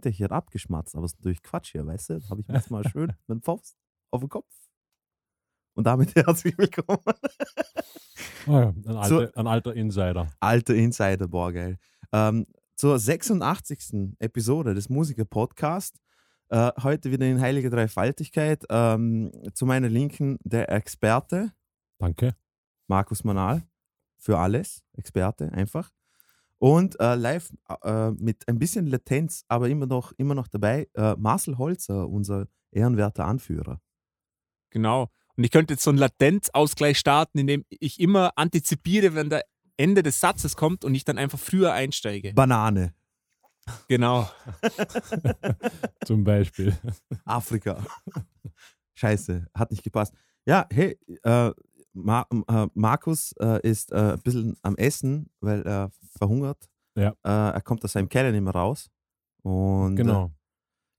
Meinte, ich hätte abgeschmatzt, aber es ist natürlich Quatsch hier, weißt du? Da habe ich mir jetzt mal schön mit dem Faust auf den Kopf. Und damit herzlich willkommen. Oh ja, ein, alter, so, ein alter Insider. Alter Insider, boah, geil. Ähm, zur 86. Episode des Musiker-Podcasts. Äh, heute wieder in Heilige Dreifaltigkeit. Ähm, zu meiner Linken der Experte. Danke. Markus Manal. Für alles. Experte, einfach. Und äh, live äh, mit ein bisschen Latenz, aber immer noch, immer noch dabei, äh, Marcel Holzer, unser ehrenwerter Anführer. Genau. Und ich könnte jetzt so einen Latenzausgleich starten, indem ich immer antizipiere, wenn der Ende des Satzes kommt und ich dann einfach früher einsteige. Banane. Genau. Zum Beispiel. Afrika. Scheiße, hat nicht gepasst. Ja, hey, äh, Ma äh, Markus äh, ist äh, ein bisschen am Essen, weil er verhungert. Ja. Äh, er kommt aus seinem Keller nicht mehr raus. Und äh, genau.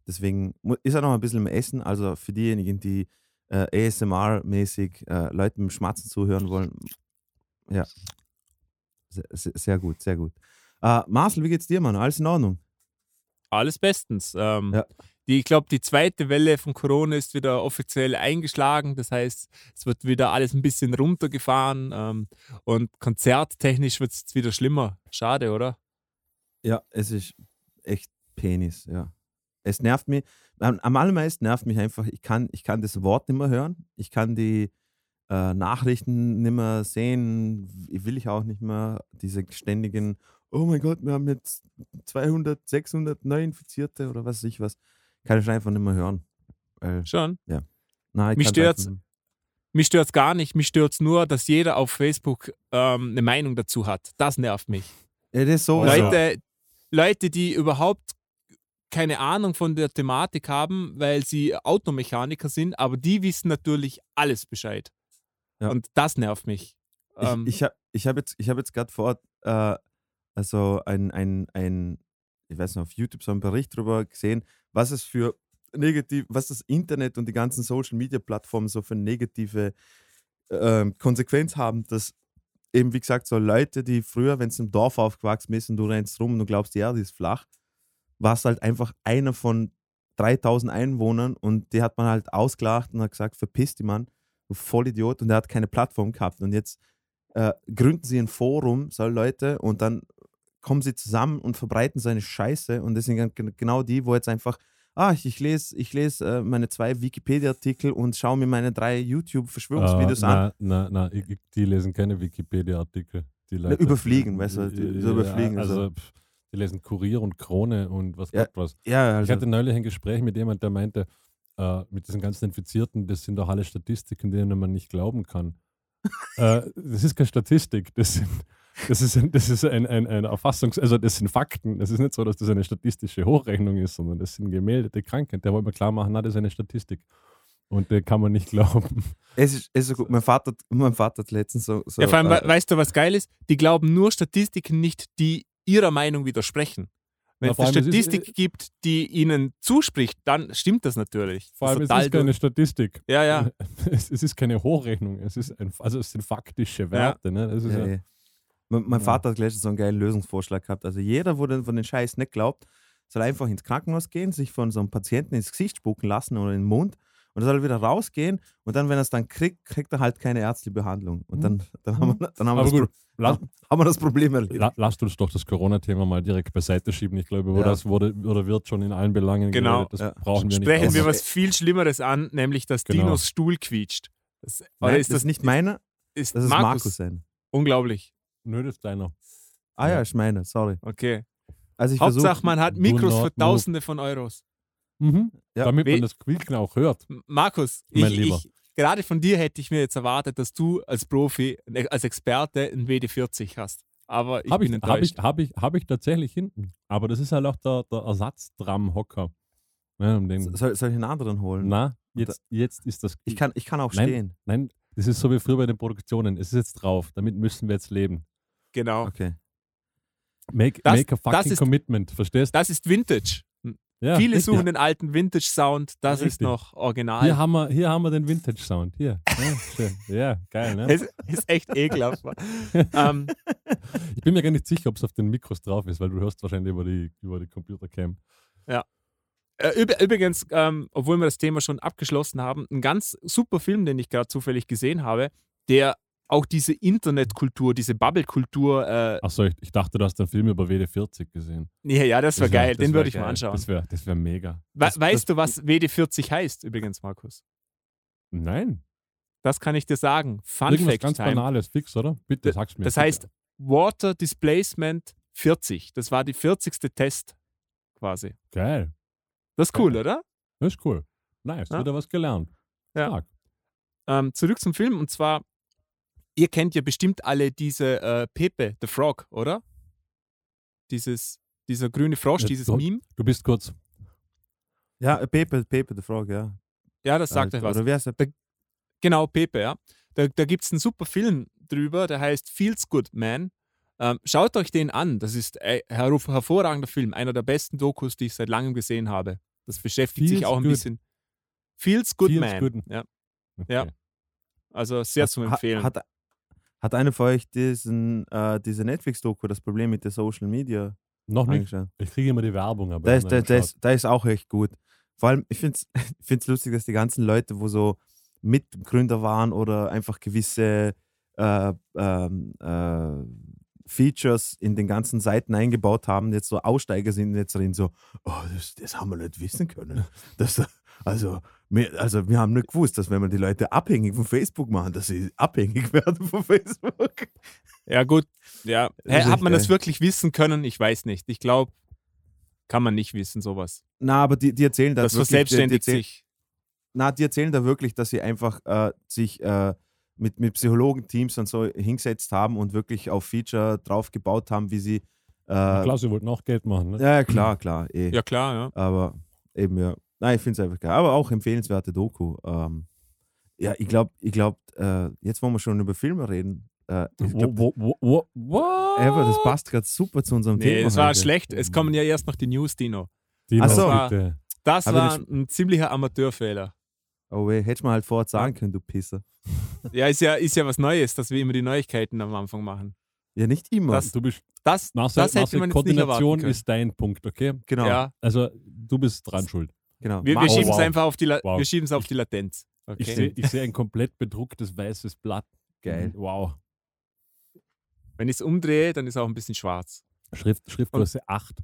deswegen ist er noch ein bisschen im Essen. Also für diejenigen, die ASMR-mäßig Leuten mit Schmatzen zuhören wollen, ja, sehr, sehr gut, sehr gut. Marcel, wie geht's dir, Mann? Alles in Ordnung? Alles bestens. Ähm, ja. Die, ich glaube, die zweite Welle von Corona ist wieder offiziell eingeschlagen. Das heißt, es wird wieder alles ein bisschen runtergefahren ähm, und konzerttechnisch wird es wieder schlimmer. Schade, oder? Ja, es ist echt Penis, ja. Es nervt mich, am, allermeisten nervt mich einfach, ich kann, ich kann das Wort nicht mehr hören, ich kann die äh, Nachrichten nicht mehr sehen, will ich auch nicht mehr, diese ständigen, oh mein Gott, wir haben jetzt 200, 600 Neuinfizierte oder was weiß ich was kann ich einfach nicht mehr hören. Weil, Schon? Ja. Nein, mich stört mich stört gar nicht. Mich stört es nur, dass jeder auf Facebook ähm, eine Meinung dazu hat. Das nervt mich. Ja, das so. Leute, Leute, die überhaupt keine Ahnung von der Thematik haben, weil sie Automechaniker sind, aber die wissen natürlich alles Bescheid. Ja. Und das nervt mich. Ich, ähm, ich habe ich hab jetzt, hab jetzt gerade vor, äh, also ein, ein, ein, ich weiß nicht, auf YouTube so einen Bericht darüber gesehen, was es für negativ, was das Internet und die ganzen Social Media Plattformen so für negative äh, Konsequenz haben, dass eben, wie gesagt, so Leute, die früher, wenn es im Dorf aufgewachsen ist und du rennst rum und du glaubst, die Erde ist flach, warst halt einfach einer von 3000 Einwohnern und die hat man halt ausgelacht und hat gesagt, verpiss die Mann, du Vollidiot. Und der hat keine Plattform gehabt. Und jetzt äh, gründen sie ein Forum, so Leute, und dann kommen sie zusammen und verbreiten so eine Scheiße. Und das sind genau die, wo jetzt einfach, ah, ich, lese, ich lese äh, meine zwei Wikipedia-Artikel und schaue mir meine drei YouTube-Verschwörungsvideos uh, an. Nein, nein, nein, die lesen keine Wikipedia-Artikel. Die überfliegen, weißt du, die, die überfliegen. Ja, also, pff, die lesen Kurier und Krone und was ja, Gott was. Ja, also. Ich hatte neulich ein Gespräch mit jemandem, der meinte, äh, mit diesen ganzen Infizierten, das sind doch alle Statistiken, denen man nicht glauben kann. äh, das ist keine Statistik, das sind das ist, ein, das ist ein, ein, ein Erfassungs-, also das sind Fakten. Es ist nicht so, dass das eine statistische Hochrechnung ist, sondern das sind gemeldete Krankheiten. Der wollte mir klar machen, na, das ist eine Statistik. Und der kann man nicht glauben. Es ist, es ist gut. Mein Vater, mein Vater hat letztens so. so ja, vor allem, äh, weißt du, was geil ist? Die glauben nur Statistiken nicht, die ihrer Meinung widersprechen. Wenn es eine Statistik ist, gibt, die ihnen zuspricht, dann stimmt das natürlich. Vor allem, das es ist keine Statistik. Ja, ja. Es, es, ist keine Hochrechnung. Es ist ein, also es sind faktische Werte. Ja. Ne? Das ist ja, ja. Mein, mein Vater hat gleich so einen geilen Lösungsvorschlag gehabt. Also jeder, wo den, von den Scheiß nicht glaubt, soll einfach ins Krankenhaus gehen, sich von so einem Patienten ins Gesicht spucken lassen oder in den Mund und er soll wieder rausgehen und dann, wenn er es dann kriegt, kriegt er halt keine ärztliche Behandlung. Und dann, dann, haben, wir, dann haben, wir, das gut, lass, haben wir das Problem erledigt. lasst uns doch das Corona-Thema mal direkt beiseite schieben. Ich glaube, wo ja. das wurde oder wird schon in allen Belangen genau. Geredet. Das ja. brauchen wir nicht. Sprechen wir was viel Schlimmeres an, nämlich dass genau. Dinos Stuhl quietscht. Das, Nein, ist das, das nicht meiner? Ist das ist Markus. Markus sein. Unglaublich. Nö, das ist deiner. Ah ja, ist meine, sorry. Okay. Also ich Hauptsache, versuch, man hat Mikros für Tausende von Euros. Mhm. Ja. Damit man das Quieken auch hört. Markus, ich, ich, gerade von dir hätte ich mir jetzt erwartet, dass du als Profi, als Experte ein WD40 hast. Aber ich hab bin ich. Habe ich, hab ich, hab ich tatsächlich hinten. Aber das ist halt auch der, der. Ja, um soll, soll ich einen anderen holen? Na, jetzt, jetzt ist das. Ich kann, ich kann auch nein, stehen. Nein, das ist so wie früher bei den Produktionen. Es ist jetzt drauf. Damit müssen wir jetzt leben. Genau. Okay. Make, das, make a fucking ist, commitment, verstehst du? Das ist Vintage. Ja, Viele suchen ja. den alten Vintage-Sound, das richtig. ist noch original. Hier haben wir, hier haben wir den Vintage-Sound. Hier. Ja, ja, geil, ne? Es ist echt ekelhaft. ähm, ich bin mir gar nicht sicher, ob es auf den Mikros drauf ist, weil du hörst wahrscheinlich über die, über die Computercam. Äh, üb- übrigens, ähm, obwohl wir das Thema schon abgeschlossen haben, ein ganz super Film, den ich gerade zufällig gesehen habe, der auch diese Internetkultur, diese Bubble-Kultur, äh, Achso, ich, ich dachte, du hast einen Film über WD40 gesehen. ja, ja, das wäre wär- geil, das den würde ich mal anschauen. Das wäre das wär mega. We das- weißt du, was WD40 heißt, übrigens, Markus? Nein. Das kann ich dir sagen. Fun Irgendwas Fact ganz Time. Banales, fix, oder? Bitte, sag's mir. Das bitte. heißt Water Displacement 40. Das war die 40. Test quasi. Geil. Das ist cool, Geil. oder? Das ist cool. Nice, Ja. wieder was gelernt. Ja. Ähm, zurück zum Film und zwar, ihr kennt ja bestimmt alle diese äh, Pepe, the Frog, oder? Dieses, dieser grüne Frosch, Ja, dieses du- Meme. Du bist kurz. Ja, Pepe, Pepe the Frog, ja. Ja, das sagt Äh, euch was. Oder wer ist der? Genau, Pepe, ja. Da, da gibt es einen super Film drüber, der heißt Feels Good Man. Ähm, schaut euch den an. Das ist ein her hervorragender Film, einer der besten Dokus, die ich seit langem gesehen habe. Das beschäftigt sich Feels auch ein Good. bisschen. Feels Good Feels Man. Good. Ja, Okay. Ja. also sehr zu Ha- empfehlen. Hat, hat einer von euch diesen, äh, diese Netflix-Doku, das Problem mit der Social Media, Noch nicht. Ich kriege immer die Werbung, aber. Da ist, da, da, ist, da ist auch echt gut. Vor allem, ich finde es lustig, dass die ganzen Leute, wo so Mitgründer waren oder einfach gewisse äh, ähm, äh, Features in den ganzen Seiten eingebaut haben, jetzt so Aussteiger sind jetzt drin so, oh, das, das haben wir nicht wissen können. Das, also, wir, also wir haben nicht gewusst, dass wenn wir die Leute abhängig von Facebook machen, dass sie abhängig werden von Facebook. Ja, gut. Ja. Hä, hat man das wirklich wissen können? Ich weiß nicht. Ich glaube, kann man nicht wissen, sowas. Na, aber die, die erzählen da Das wirklich, die, die verselbstständigt erzählen, sich. Na, die erzählen da wirklich, dass sie einfach äh, sich äh, mit, mit Psychologenteams und so hingesetzt haben und wirklich auf Feature drauf gebaut haben, wie sie. Äh, Klar, sie wollten auch Geld machen. Ne? ja, klar, klar. Eh. Ja, klar, ja. Aber eben, ja. Nein, ich finde es einfach geil. Aber auch empfehlenswerte Doku. Ähm, ja, ich glaube, ich glaub, äh, jetzt wollen wir schon über Filme reden. Äh, glaub, Wo, wo, wo, wo, aber das passt gerade super zu unserem Nee, Thema. es war heute. schlecht. Es kommen ja erst noch die News, Dino. Dino, Ach so. bitte. Das Aber war ein ziemlicher Amateurfehler. Oh weh, hättest du mal halt vorher sagen können, du Pisser. Ja, ist ja, ist ja was Neues, dass wir immer die Neuigkeiten am Anfang machen. Ja, nicht immer. Das- Du bist, Das, Marcel, das hätte Marcel man jetzt nicht erwarten Koordination können. ist dein Punkt, okay? genau. Ja, Also, du bist dran schuld. Genau. wir, wir Oh, schieben es wow. einfach auf die, La Wow. wir schieben's auf die Latenz. Okay. Ich sehe seh ein komplett bedrucktes weißes Blatt. Geil. Wow. Wenn ich es umdrehe, dann ist auch ein bisschen schwarz. Schrift, Schriftgröße 8.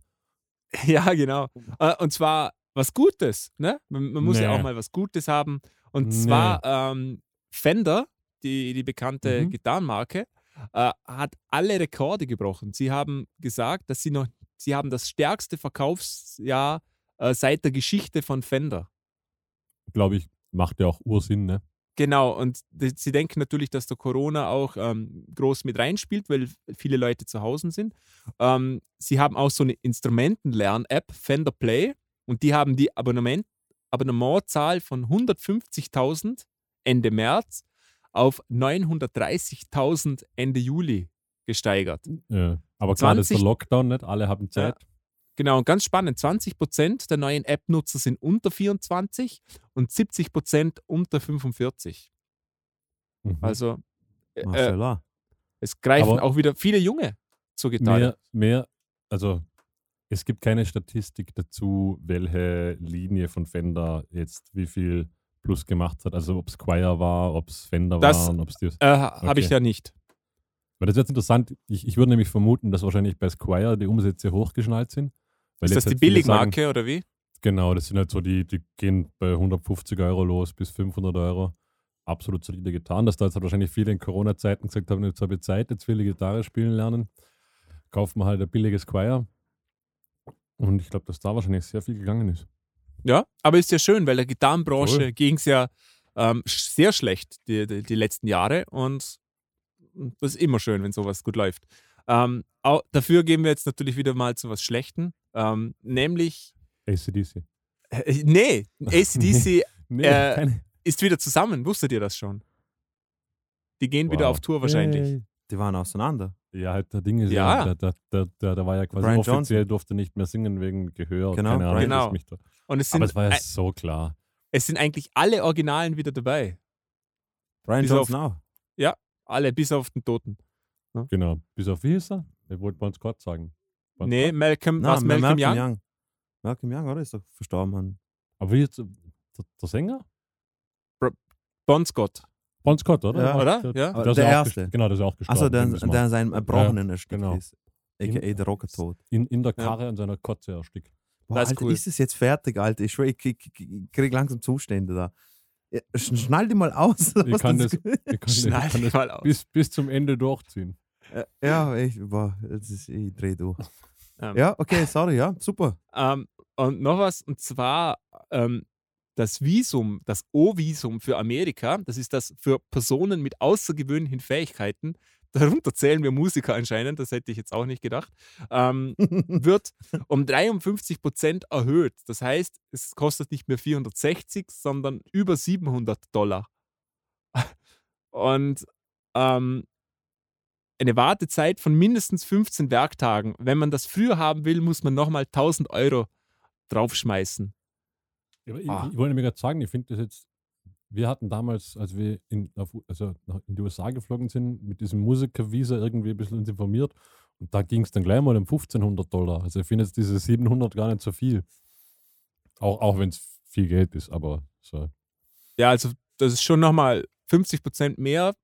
Ja, genau. Äh, Und zwar was Gutes. Ne? Man, man muss ja Nee. auch mal was Gutes haben. Und Nee. zwar ähm, Fender, die, die bekannte Mhm. Gitarrenmarke, äh, hat alle Rekorde gebrochen. Sie haben gesagt, dass sie noch, sie haben das stärkste Verkaufsjahr äh, seit der Geschichte von Fender. Glaube ich, macht ja auch Ursinn, ne? Genau, und die- sie denken natürlich, dass der Corona auch ähm, groß mit reinspielt, weil viele Leute zu Hause sind. Ähm, sie haben auch so eine Instrumentenlern-App, Fender Play, und die haben die Abonnement, Abonnementzahl von 150.000 Ende März auf 930.000 Ende Juli gesteigert. Ja. Aber klar, das ist der 20 Lockdown nicht. Alle haben Zeit. Genau, und ganz spannend, 20% der neuen App-Nutzer sind unter 24 und 70% unter 45. Mhm. Also äh, Mashallah. Es greifen Aber- auch wieder viele Junge zur Gitarre. mehr, mehr, also es gibt keine Statistik dazu, welche Linie von Fender jetzt wie viel plus gemacht hat. Also ob es Squire war, ob es Fender Das- waren, ob es die. Äh, Habe ich Okay. ja nicht. Weil das ist jetzt interessant. Ich, ich würde nämlich vermuten, dass wahrscheinlich bei Squire die Umsätze hochgeschnallt sind. Weil Ist das die halt Billigmarke oder wie? Sagen, genau, das sind halt so die, die gehen bei 150 Euro los bis 500 Euro. Absolut solide Gitarren. Dass da jetzt halt wahrscheinlich viele in Corona-Zeiten gesagt haben, jetzt habe ich Zeit, jetzt will ich Gitarre spielen lernen. Kaufen wir halt ein billiges Squire. Und ich glaube, dass da wahrscheinlich sehr viel gegangen ist. Ja, aber ist ja schön, weil der Gitarrenbranche Voll. ging es ja ähm, sehr schlecht die, die, die letzten Jahre und das ist immer schön, wenn sowas gut läuft. Ähm, dafür gehen wir jetzt natürlich wieder mal zu was Schlechtem, ähm, nämlich, ACDC. äh, nee, ACDC Nee, Äh, keine. ist wieder zusammen, wusstet ihr das schon? Die gehen wieder Wow. auf Tour wahrscheinlich. Yay. Die waren auseinander. Ja, halt der Ding ist Ja. ja, der, der, der, der war ja quasi Brian offiziell, Johnson. durfte nicht mehr singen wegen Gehör. Genau, Keine Ahnung, Genau. mich da. Und es Aber sind, es war ja ein- so klar. es sind eigentlich alle Originalen wieder dabei. Brian Bis Johnson auch. Alle, bis auf den Toten. Genau. Bis auf wie hieß er? Ich wollte bei uns gerade sagen. Was Nee, war? Malcolm, Na, was Malcolm, Young? Malcolm Malcolm Young, oder? Ist doch verstorben. Mann. Aber wie jetzt, der, der Sänger? Bon Scott. Bon Scott, oder? Ja. Oder? Der, Ja. der, Der ist ja auch Erste. Genau, der ist auch gestorben. Achso, der, mal. der seinen Erbrochenen erstickt genau. ist. A.k.a. der Rockertod. in, in der Ja. Karre an seiner Kotze erstickt. Boah, Das ist Alter, cool. ist es jetzt fertig, Alter? Ich, ich, ich, ich, krieg langsam Zustände da. Ja, sch- Schnall die mal aus. Ich kann das- das, ich kann, Schneid ich kann dich das mal aus. bis, bis zum Ende durchziehen. Ja, ich, boah, das ist, ich dreh durch. Ähm. Ja, okay, sorry, ja, super. Ähm, und noch was, und zwar ähm, das Visum, das O-Visum für Amerika, das ist das für Personen mit außergewöhnlichen Fähigkeiten, darunter zählen wir Musiker anscheinend, das hätte ich jetzt auch nicht gedacht, ähm, wird um 53 Prozent erhöht. Das heißt, es kostet nicht mehr 460, sondern über 700 Dollar. Und ähm, eine Wartezeit von mindestens 15 Werktagen. Wenn man das früher haben will, muss man nochmal 1000 Euro draufschmeißen. Ja, aber ich, Ah. ich wollte mir gerade sagen, ich finde das jetzt, wir hatten damals, als wir in, auf, also in die USA geflogen sind, mit diesem Musikervisa irgendwie ein bisschen uns informiert und da ging es dann gleich mal um 1500 Dollar. Also ich finde jetzt diese 700 gar nicht so viel. Auch, auch wenn es viel Geld ist, aber so. Ja, also das ist schon nochmal 50 Prozent mehr.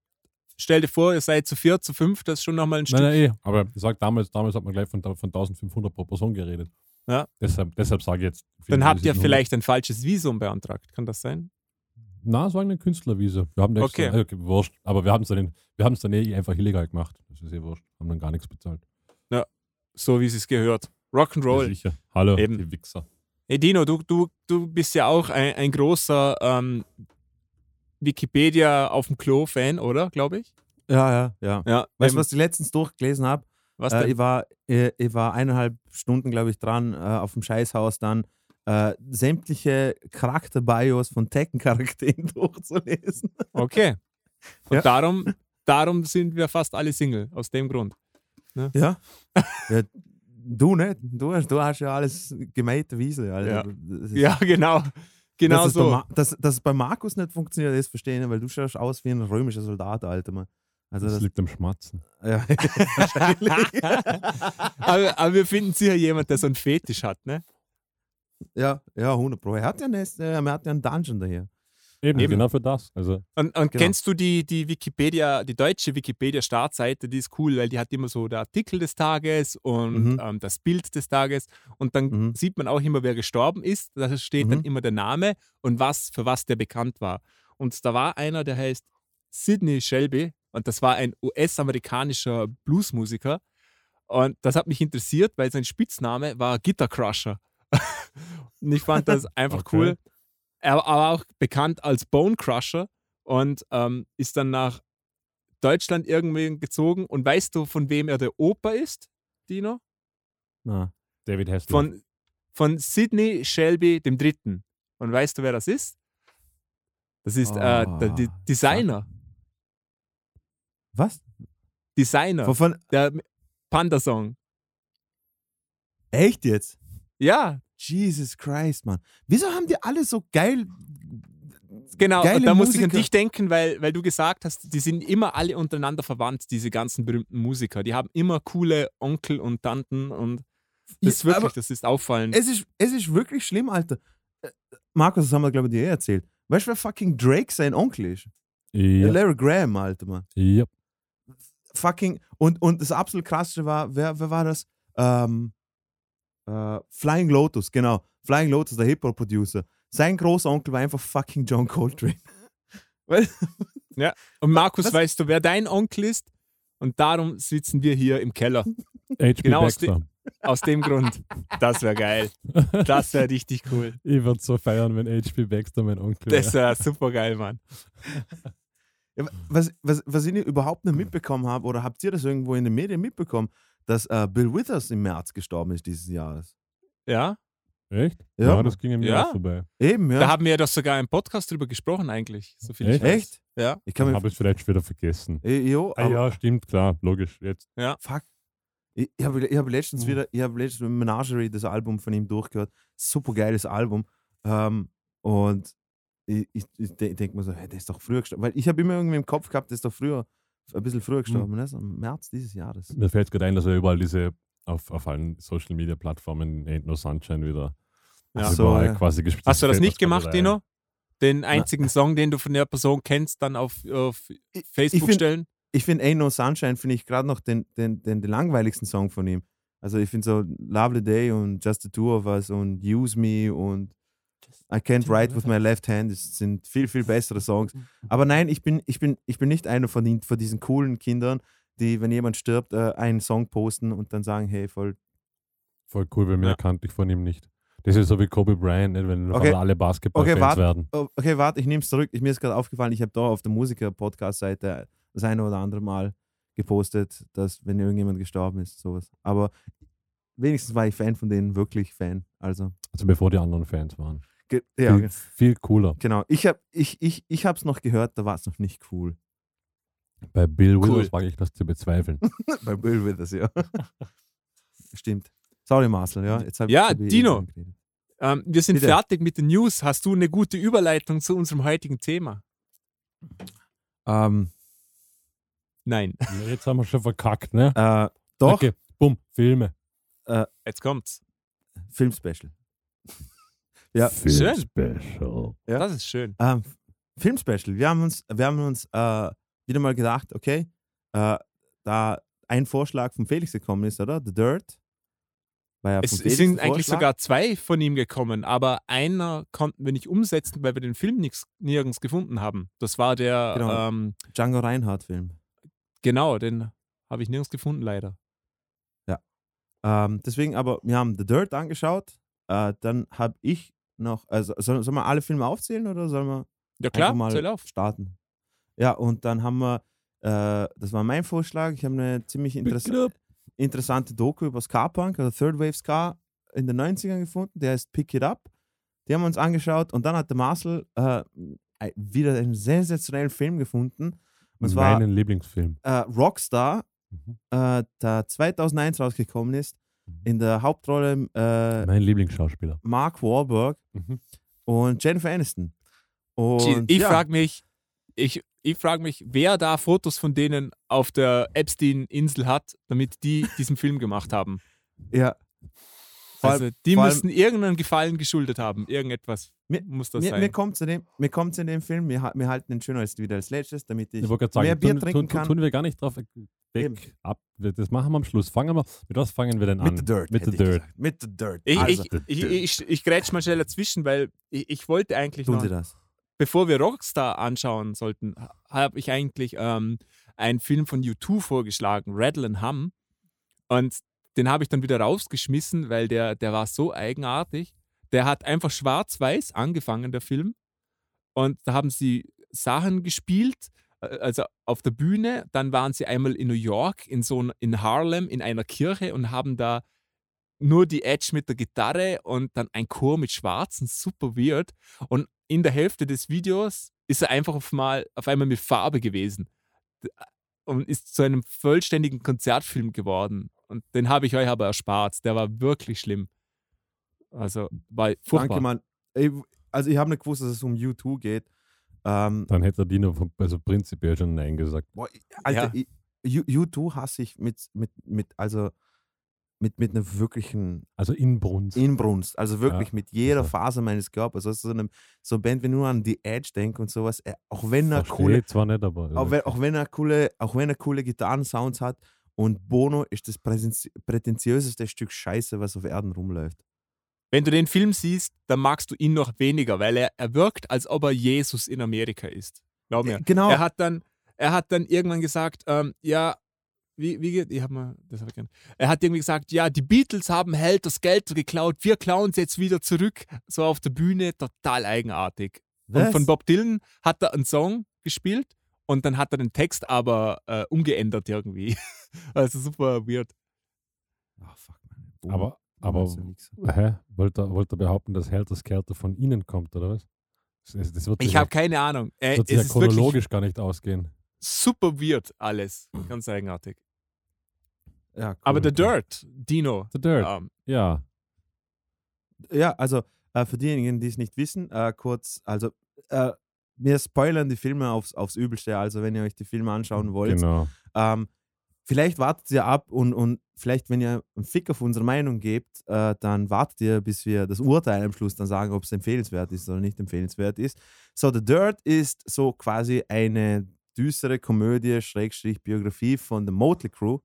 Stell dir vor, ihr seid zu vier, zu fünf, das ist schon nochmal ein Stück. Nein, nein, eh. Aber ich sag, damals, damals hat man gleich von, von 1500 pro Person geredet. Ja. Deshalb, deshalb sage ich jetzt. Dann habt ihr 700. vielleicht ein falsches Visum beantragt. Kann das sein? Na, es war eine Künstlerwiese. Wir haben da extra, Okay. okay. wurscht. Aber wir haben es dann, wir haben es dann eh einfach illegal gemacht. Das ist eh wurscht. Haben dann gar nichts bezahlt. So wie es gehört. Ja, Rock'n'Roll. sicher. Hallo, Eben. die Wichser. Hey Dino, du, du, du bist ja auch ein, ein großer ähm, Wikipedia auf dem Klo-Fan, oder? Glaube ich. Ja, ja, ja. Ja. Weißt du, was ich letztens durchgelesen habe? was Äh, denn? ich, war, äh, ich war eineinhalb Stunden, glaube ich, dran äh, auf dem Scheißhaus dann äh, sämtliche Charakter-Bios von Tekken-Charakteren durchzulesen. Okay. Und Ja. darum, darum sind wir fast alle Single, aus dem Grund. Ja. ja du nicht. Du hast, du hast ja alles gemähte Wiese. Alter. Ja. Ja, genau. Genau dass es Bei so. Dass, dass es bei Markus nicht funktioniert, das verstehe ich nicht, weil du schaust aus wie ein römischer Soldat, Alter. Mann. Also Das das, liegt am Schmatzen. ja, wahrscheinlich. aber, aber wir finden sicher jemand, der so einen Fetisch hat, ne? ja, ja, 100 Pro. Er hat ja, nicht, äh, er hat ja einen Dungeon daher. Eben, Eben. genau für das. Also, Und, und Genau. kennst du die, die Wikipedia, die deutsche Wikipedia-Startseite, die ist cool, weil die hat immer so der Artikel des Tages und Mhm. ähm, das Bild des Tages und dann Mhm. sieht man auch immer, wer gestorben ist. Da steht dann Mhm. immer der Name und was, für was der bekannt war. Und da war einer, der heißt Sidney Shelby und das war ein US-amerikanischer Bluesmusiker. Und das hat mich interessiert, weil sein Spitzname war Guitar Crusher. und ich fand das einfach Okay. cool. Er war auch bekannt als Bone Crusher und ähm, ist dann nach Deutschland irgendwie gezogen. Und weißt du, von wem er der Opa ist, Dino? Na. David Hasselhoff. Von, von Sidney Shelby dem Dritten. Und weißt du, wer das ist? Das ist äh, der D Ah, Designer. Was? Designer. Von, von, Der Panda-Song. echt jetzt? Ja, Jesus Christ, Mann. Wieso haben die alle so geil. genau. Geile da muss ich an dich denken, weil, weil du gesagt hast, die sind immer alle untereinander verwandt, diese ganzen berühmten Musiker. Die haben immer coole Onkel und Tanten und das ist Ja, wirklich, das ist auffallend. es, ist, es ist wirklich schlimm, Alter. Äh, Markus, das haben wir, glaube ich, dir eh erzählt. Weißt du, wer fucking Drake sein Onkel ist? ja. Larry Graham, Alter, Mann. ja. Fucking. Und, und das absolut krasseste war, wer, wer war das? Ähm, äh, Flying Lotus, genau. Flying Lotus, der Hip-Hop-Producer. Sein Großonkel war einfach fucking John Coltrane. Weil, Und Markus, Was? weißt du, wer dein Onkel ist? Und darum sitzen wir hier im Keller. H.P. Genau aus Baxter. Aus dem Grund. Das wäre geil. Das wäre richtig cool. Ich würde so feiern, wenn H.P. Baxter mein Onkel wäre. Das wäre super geil, Mann. Ja, was, was, was ich überhaupt nicht mitbekommen habe, oder habt ihr das irgendwo in den Medien mitbekommen, dass äh, Bill Withers im März gestorben ist dieses Jahres? Ja, Echt? Ja, Ja, das ging mir Ja. auch vorbei. Eben, ja. da haben wir ja doch sogar im Podcast drüber gesprochen, eigentlich. So viel ich Echt? weiß. Echt? Ja. Ich kann habe es vielleicht wieder vergessen. Äh, jo, Ah ja, stimmt, klar, logisch. Jetzt. Fuck. Ich, ich habe ich hab letztens Mhm. wieder, ich habe letztens mit Menagerie das Album von ihm durchgehört. Super geiles Album. Ähm, und ich, ich, ich de denke mir so, hey, der ist doch früher gestorben. Weil ich habe immer irgendwie im Kopf gehabt, der ist doch früher, ein bisschen früher gestorben. Ne? So Im März dieses Jahres. Mir fällt gerade ein, dass er überall diese auf, auf allen Social Media Plattformen Ain't No Sunshine wieder Ja. Also So, ja. quasi gespielt. Hast du das nicht gemacht. Dino? Den einzigen Song, den du von der Person kennst, dann auf, auf Facebook ich find- stellen? Ich finde Ain't No Sunshine, finde ich gerade noch den, den, den, den langweiligsten Song von ihm. Also ich finde so Lovely Day und Just the Two of Us und Use Me und I Can't Write with My Left Hand, das sind viel, viel bessere Songs. Aber nein, ich bin, ich bin, ich bin nicht einer von, den, von diesen coolen Kindern, die, wenn jemand stirbt, äh, einen Song posten und dann sagen, hey, voll. Voll cool, weil mehr Ja. kannte ich von ihm nicht. Das ist so wie Kobe Bryant, nicht? wenn Okay. alle Basketballfans Okay, warte. werden. Oh, okay, warte, ich nehme es zurück. Ich, mir ist gerade aufgefallen, ich habe da auf der Musiker-Podcast-Seite das eine oder andere Mal gepostet, dass wenn irgendjemand gestorben ist, sowas. Aber wenigstens war ich Fan von denen, wirklich Fan. Also, Also bevor die anderen Fans waren. Ge- ja, viel, viel cooler. genau. Ich habe ich, ich, ich es noch gehört, da war es noch nicht cool. Bei Bill Cool. Withers wage ich das zu bezweifeln. Bei Bill Withers, ja. Stimmt. Sorry, Marcel, ja. Jetzt Ja, Dino. Ähm, wir sind Bitte. fertig mit den News. Hast du eine gute Überleitung zu unserem heutigen Thema? Ähm, Nein. Jetzt haben wir schon verkackt, ne? äh, doch, Okay, bumm, Filme. Jetzt kommt's. Filmspecial. Ja. Schön. Special. Ja. Das ist schön. Ähm, Filmspecial. Wir haben uns, wir haben uns äh, wieder mal gedacht, okay, äh, da ein Vorschlag von Felix gekommen ist, oder? The Dirt. War ja Es, sind eigentlich sogar zwei von ihm gekommen, aber einer konnten wir nicht umsetzen, weil wir den Film nix, nirgends gefunden haben. Das war der, Genau. genau, ähm, Django Reinhardt-Film. genau den habe ich nirgends gefunden, leider. Ähm, deswegen aber, wir haben The Dirt angeschaut. Äh, dann habe ich noch, also soll, sollen wir alle Filme aufzählen oder sollen wir Ja klar, einfach mal starten? Ja, und dann haben wir, äh, das war mein Vorschlag, ich habe eine ziemlich interess Pick it up. interessante Doku über Ska-Punk, also Third Wave Ska in den 90ern gefunden, der heißt Pick It Up. Die haben wir uns angeschaut und dann hat der Marcel äh, wieder einen sensationellen Film gefunden. Und Meinen Lieblingsfilm. äh, Rockstar, Mhm. äh, der 2001 rausgekommen ist, in der Hauptrolle äh, Mein Lieblingsschauspieler. Mark Wahlberg Mhm. und Jennifer Aniston. Ich, Und ich ja, frage mich, ich, ich frag mich, wer da Fotos von denen auf der Epstein-Insel hat, damit die diesen Film gemacht haben. ja, Also die müssen irgendeinen Gefallen geschuldet haben. Irgendetwas Mir- muss das mir, sein. mir kommt zu dem, mir kommt's in dem Film, wir, wir halten den schön als wieder als letztes, damit ich Ich mehr sagen, Bier tun, trinken tun, kann. tun wir gar nicht drauf Eben. ab. Das machen wir am Schluss. Fangen wir, mit was fangen wir denn an? Mit The Dirt. Mit The ich Dirt. gesagt. Mit The Dirt. ich, also, ich, ich, ich, ich grätsch mal schnell dazwischen, weil ich, ich wollte eigentlich tun noch, Sie das. bevor wir Rockstar anschauen sollten, habe ich eigentlich ähm, einen Film von U2 vorgeschlagen, Rattle and Hum. Und den habe ich dann wieder rausgeschmissen, weil der, der war so eigenartig. Der hat einfach schwarz-weiß angefangen, der Film. Und da haben sie Sachen gespielt, also auf der Bühne. Dann waren sie einmal in New York, in so ein, in Harlem, in einer Kirche und haben da nur die Edge mit der Gitarre und dann ein Chor mit Schwarzen, super weird. Und in der Hälfte des Videos ist er einfach auf, mal, auf einmal mit Farbe gewesen D- und ist zu einem vollständigen Konzertfilm geworden. Und den habe ich euch aber erspart. Der war wirklich schlimm. Also war furchtbar. Danke, Mann. Also ich habe nicht gewusst, dass es um U2 geht. Ähm, Dann hätte der Dino von, also prinzipiell schon Nein gesagt. boah, Alter, Ja. ich, U- U2 hasse ich mit, mit, mit, also mit, mit einer wirklichen Also Inbrunst. Inbrunst. Also wirklich Ja. mit jeder Also- Faser meines Körpers. Also so eine so Band, wenn nur an The Edge denke und sowas, äh, auch wenn er Verstehe coole, zwar nicht, aber. auch wenn, auch wenn er coole, auch wenn er coole Gitarrensounds hat und Bono ist das prätentiöseste Stück Scheiße, was auf Erden rumläuft. Wenn du den Film siehst, dann magst du ihn noch weniger, weil er, er wirkt, als ob er Jesus in Amerika ist. Glaub mir. Äh, Genau. Er hat dann, er hat dann irgendwann gesagt, ähm, ja, wie, wie geht, ich hab mal, das hab ich gern. Er hat irgendwie gesagt, ja, die Beatles haben Held das Geld geklaut, wir klauen es jetzt wieder zurück, so auf der Bühne, total eigenartig. Und Was? von Bob Dylan hat er einen Song gespielt und dann hat er den Text aber äh, umgeändert irgendwie. also super weird. Ah, fuck, man. Bono- Aber, aber hä? Wollte er, wollte er behaupten, dass Helter Skelter von Ihnen kommt, oder was? Das, das wird Ich ja- habe keine Ahnung. Äh, wird es sich ja ist wirklich chronologisch gar nicht ausgehen. super weird alles. Ganz eigenartig. Ja, cool. Aber The Dirt, Dino. The Dirt. Ähm, Ja. Ja, also äh, für diejenigen, die es nicht wissen, äh, kurz, also äh, wir spoilern die Filme aufs, aufs Übelste, also wenn ihr euch die Filme anschauen wollt. Genau. Ähm, vielleicht wartet ihr ab und, und vielleicht, wenn ihr einen Fick auf unsere Meinung gebt, äh, dann wartet ihr, bis wir das Urteil am Schluss dann sagen, ob es empfehlenswert ist oder nicht empfehlenswert ist. So, The Dirt ist so quasi eine düstere Komödie, Schrägstrich Biografie von der Motley Crew,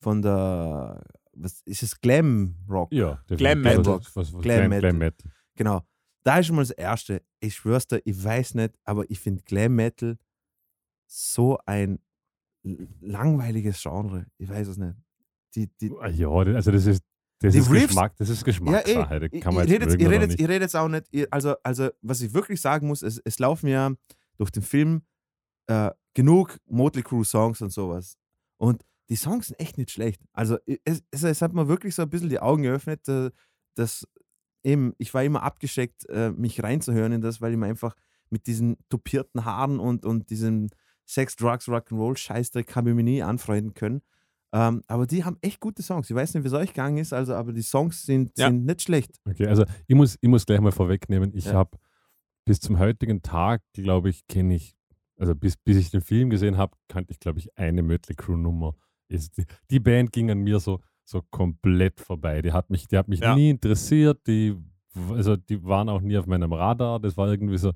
von der, was ist es, Glam Rock? Ja, Glam. Metal. Was- was- was- Glam Metal. Glam Metal. Genau. Da ist schon mal das Erste. Ich schwör's dir, ich weiß nicht, aber ich finde Glam Metal so ein langweiliges Genre. Ich weiß es nicht. Die, die, Ah, Ja, also das ist, das ist Riffs- Geschmack, das ist Geschmackssache. da ich, kann man ich jetzt rede ich rede ich rede jetzt auch nicht, ich- also, also was ich wirklich sagen muss, es, es laufen ja durch den Film äh, genug Motley Crue Songs und sowas. Und die Songs sind echt nicht schlecht. Also es, es, es hat mir wirklich so ein bisschen die Augen geöffnet, äh, dass eben, ich war immer abgeschreckt, äh, mich reinzuhören in das, weil ich mir einfach mit diesen tupierten Haaren und, und diesem Sex, Drugs, Rock'n'Roll Scheißdreck habe ich mich nie anfreunden können. Ähm, aber die haben echt gute Songs. Ich weiß nicht, wie es euch gegangen ist, also, aber die Songs sind, Ja. sind nicht schlecht. Okay, also ich muss, ich muss gleich mal vorwegnehmen, ich Ja. habe bis zum heutigen Tag, glaube ich, kenne ich, also bis, bis ich den Film gesehen habe, kannte ich, glaube ich, eine Mötley Crew Nummer. Ist die, die Band ging an mir so, so komplett vorbei. Die hat mich, die hat mich Ja. nie interessiert, die, also die waren auch nie auf meinem Radar. Das war irgendwie so,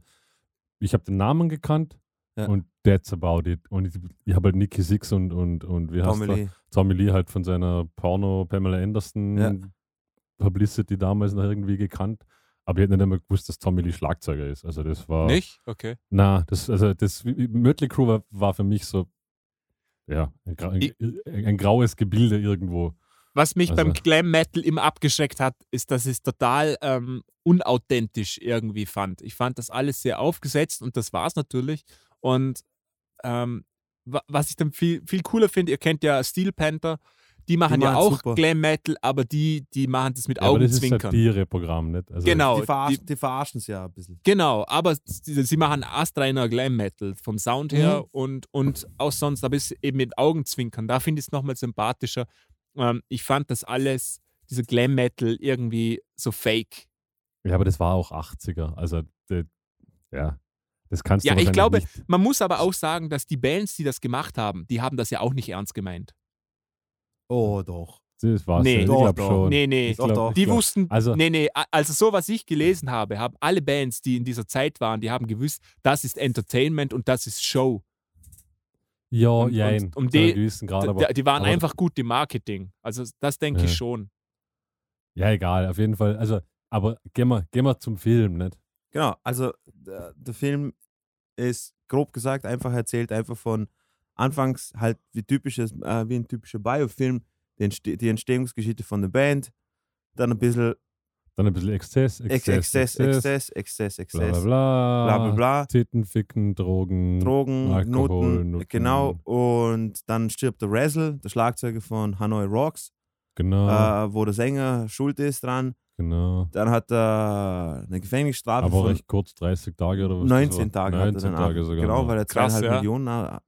ich habe den Namen gekannt Ja. und that's about it. Und ich, ich habe halt Nicky Six und, und, und wie heißt Tommy. Tommy Lee halt von seiner Porno Pamela Anderson Ja. Publicity damals noch irgendwie gekannt. Aber ich hätte nicht einmal gewusst, dass Tommy Lee Schlagzeuger ist. Also das war. Nicht? Okay. Na, das, also das Mötley Crew war, war für mich so, ja, ein, ein, ein graues Gebilde irgendwo. Was mich beim Also- Glam Metal immer abgeschreckt hat, ist, dass ich es total ähm, unauthentisch irgendwie fand. Ich fand das alles sehr aufgesetzt und das war es natürlich. Und ähm, wa- was ich dann viel, viel cooler finde, ihr kennt ja Steel Panther, die machen ja machen's auch super. Glam Metal, aber die, die machen das mit Ja, aber das ist Augenzwinkern. Satire-Programm, nicht? Also, Genau. Die, verarschen, die- die verarschen es ja ein bisschen. Genau, aber sie, sie machen astreiner Glam Metal vom Sound her und, und auch sonst, aber es ist eben mit Augenzwinkern. Da finde ich es nochmal sympathischer. Ähm, ich fand das alles, dieser Glam Metal, irgendwie so fake. Ja, aber das war auch 80er. Also, ja, das kannst Ja, du ich wahrscheinlich glaube, nicht. man muss aber auch sagen, dass die Bands, die das gemacht haben, die haben das ja auch nicht ernst gemeint. Oh, doch. Das war Nee. ich Doch, glaube doch. schon. Nee, nee. Ich Doch, glaub- doch. ich Die glaub- wussten, Also- nee, nee, also so, was ich gelesen habe, haben alle Bands, die in dieser Zeit waren, die haben gewusst, das ist Entertainment und das ist Show. Ja, Und- jein. und- um die- gewissen Grad, aber, die, die waren aber- einfach gut im Marketing. Also das denke Ja. ich schon. Ja, egal, auf jeden Fall. Also, aber gehen wir, gehen wir zum Film, nicht? Genau, also der, der Film ist grob gesagt einfach erzählt, einfach von anfangs halt wie, typisches, äh, wie ein typischer Biofilm, die, Entste die Entstehungsgeschichte von der Band, dann ein bisschen Dann ein bisschen Exzess, Ex Exzess, Exzess, Exzess, Exzess, bla bla Exzess, bla. bla bla bla, Titten, Ficken, Drogen. Drogen, Alkohol, Noten, Noten. genau, und dann stirbt der Razzle, der Schlagzeuger von Hanoi Rocks, Genau, äh, wo der Sänger schuld ist dran. Genau. Dann hat er eine Gefängnisstrafe Aber von recht kurz, 30 Tage oder was? das 19 war. Tage hat er 19 dann Tage ab- sogar. Genau, weil er Krass, zweieinhalb ja. Millionen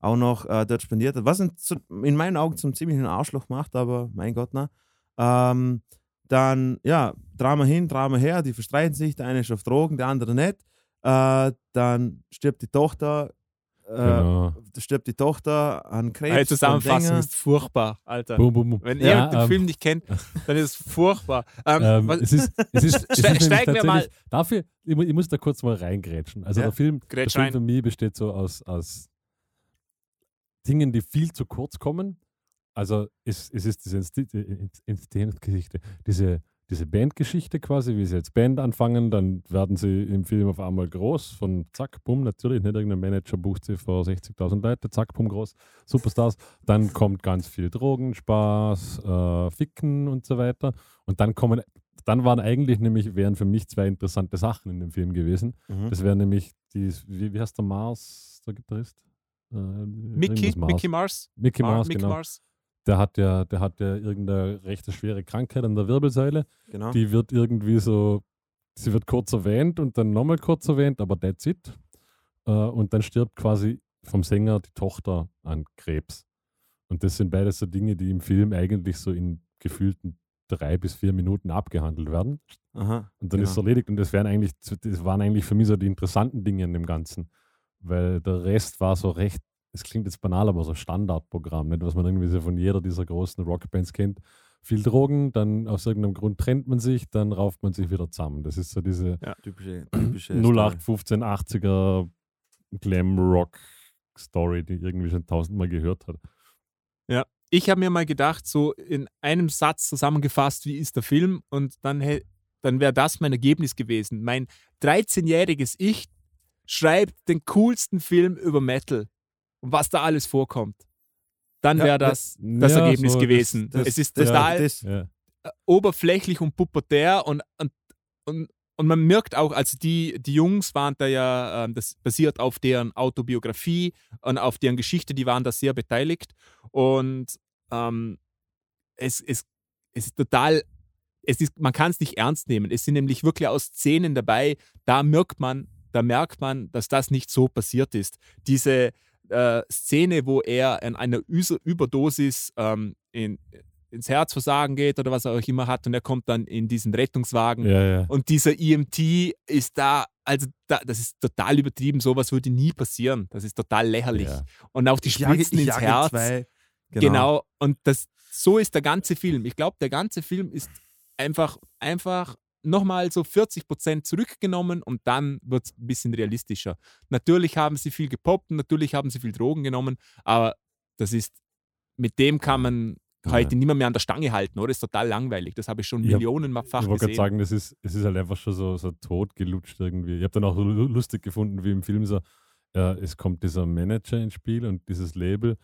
auch noch äh, dort spendiert hat. Was ihn zu, in meinen Augen zum ziemlichen Arschloch macht, aber mein Gott, na. Ähm, dann, ja, Drama hin, Drama her, die verstreiten sich, der eine ist auf Drogen, der andere nicht. Äh, dann stirbt die Tochter, äh, Genau. stirbt die Tochter an Krebs. Hey, Zusammenfassung ist furchtbar, Alter. Boom, boom, boom. Wenn Ja, ihr den ähm, Film nicht kennt, dann ist es furchtbar. Ähm, Ähm, es ist, es ist, es ist steigen wir mal- Dafür, ich, ich muss da kurz mal reingrätschen. Also Ja, der Film, der Film für mich besteht so aus, aus Dingen, die viel zu kurz kommen. Also es, es ist diese Insti- äh, Entstehungsgeschichte, diese, diese Bandgeschichte quasi, wie sie als Band anfangen, dann werden sie im Film auf einmal groß, von zack, bumm, natürlich, nicht irgendein Manager bucht sie vor 60.000 Leute, zack, bumm, groß, Superstars. Dann kommt ganz viel Drogen, Spaß, äh, Ficken und so weiter. Und dann kommen, dann waren eigentlich nämlich, wären für mich zwei interessante Sachen in dem Film gewesen. Mhm. Das wäre nämlich, die, wie, wie heißt der Mars, der Gitarrist? Äh, Mickey, Mars. Mickey Mars. Mickey Mar- Mars, Mickey genau. Mars. Der hat ja, der hat ja irgendeine recht schwere Krankheit an der Wirbelsäule. genau. Die wird irgendwie so, sie wird kurz erwähnt und dann nochmal kurz erwähnt, aber that's it. Äh, und dann stirbt quasi vom Sänger die Tochter an Krebs. Und das sind beides so Dinge, die im Film eigentlich so in gefühlten drei bis vier Minuten abgehandelt werden. Aha, Und dann genau. ist es erledigt. Und das, wären eigentlich, das waren eigentlich für mich so die interessanten Dinge in dem Ganzen. Weil der Rest war so recht es klingt jetzt banal, aber so Standardprogramm, nicht? was man irgendwie so von jeder dieser großen Rockbands kennt. Viel Drogen, dann aus irgendeinem Grund trennt man sich, dann rauft man sich wieder zusammen. Das ist so diese Typische, typische 0815 80er Glam Rock Story, die irgendwie schon tausendmal gehört hat. ich habe mir mal gedacht, so in einem Satz zusammengefasst, wie ist der Film? Und dann, dann wäre das mein Ergebnis gewesen. Mein 13-jähriges Ich schreibt den coolsten Film über Metal was da alles vorkommt. Dann Ja, wäre das das ja, Ergebnis so das- gewesen. Das- es ist das- total das- äh, oberflächlich und pubertär und, und, und, und man merkt auch, also die, die Jungs waren da ja, ähm, das basiert auf deren Autobiografie und auf deren Geschichte, die waren da sehr beteiligt und ähm, es, es, es ist total, es ist, man kann es nicht ernst nehmen. Es sind nämlich wirklich aus Szenen dabei, da merkt man, da merkt man, dass das nicht so passiert ist. Diese äh, Szene, wo er an einer Üse- Überdosis ähm, in, ins Herzversagen geht oder was er auch immer hat und er kommt dann in diesen Rettungswagen Ja, ja. und dieser EMT ist da, also da, das ist total übertrieben, sowas würde nie passieren. Das ist total lächerlich. Ja. Und auch die Ich jage- Spritzen ich ins Herz. zwei. Genau. Und das, so ist der ganze Film. Ich glaube, der ganze Film ist einfach, einfach nochmal so 40 Prozent zurückgenommen und dann wird es ein bisschen realistischer. Natürlich haben sie viel gepoppt, natürlich haben sie viel Drogen genommen, aber das ist, mit dem kann man Ja. heute nicht mehr, an der Stange halten, oder? Das ist total langweilig. Das habe ich schon millionenfach Ich wollte gerade gesehen. sagen, das ist, es ist halt einfach schon so, so totgelutscht irgendwie. Ich habe dann auch so lu- lustig gefunden, wie im Film so, ja, es kommt dieser Manager ins Spiel und dieses Label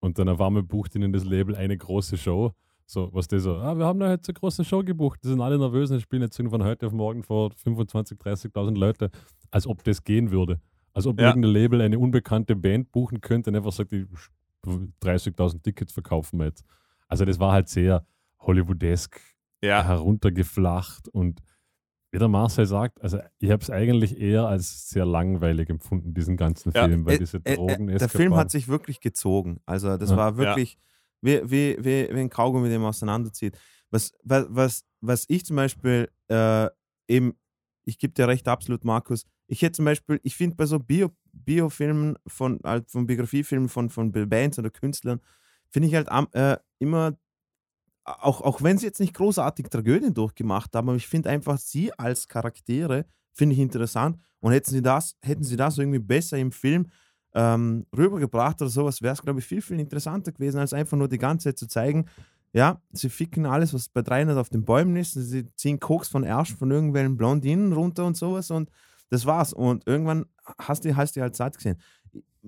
und dann auf einmal bucht ihnen das Label eine große Show. So, was die so, ah, wir haben da jetzt eine große Show gebucht, die sind alle nervös und spielen jetzt von heute auf morgen vor 25.000, 30.000 Leute, als ob das gehen würde. Als ob Ja. irgendein Label eine unbekannte Band buchen könnte und einfach sagt, die 30.000 Tickets verkaufen wir jetzt. Also das war halt sehr Hollywoodesk Ja. heruntergeflacht und wie der Marcel sagt, also ich habe es eigentlich eher als sehr langweilig empfunden, diesen ganzen Ja, Film, weil Äh, diese äh, Drogen äh, Der Film hat sich wirklich gezogen. Also das Ja. war wirklich wie, wie, wie, ein Kaugummi, den man auseinanderzieht. Was, was, was, was ich zum Beispiel äh, eben, ich gebe dir recht, absolut, Markus. Ich hätte zum Beispiel, ich finde bei so Bio, Biofilmen von, halt von Biografiefilmen von, von Bands oder Künstlern, finde ich halt äh, immer, auch, auch wenn sie jetzt nicht großartig Tragödien durchgemacht haben, aber ich finde einfach sie als Charaktere, finde ich interessant. Und hätten sie das, hätten sie das irgendwie besser im Film ähm, rübergebracht oder sowas, wäre es, glaube ich, viel, viel interessanter gewesen, als einfach nur die ganze Zeit zu zeigen, ja, sie ficken alles, was bei 300 auf den Bäumen ist, sie ziehen Koks von Ärsch von irgendwelchen Blondinen runter und sowas und das war's. Und irgendwann hast du, hast du halt satt gesehen.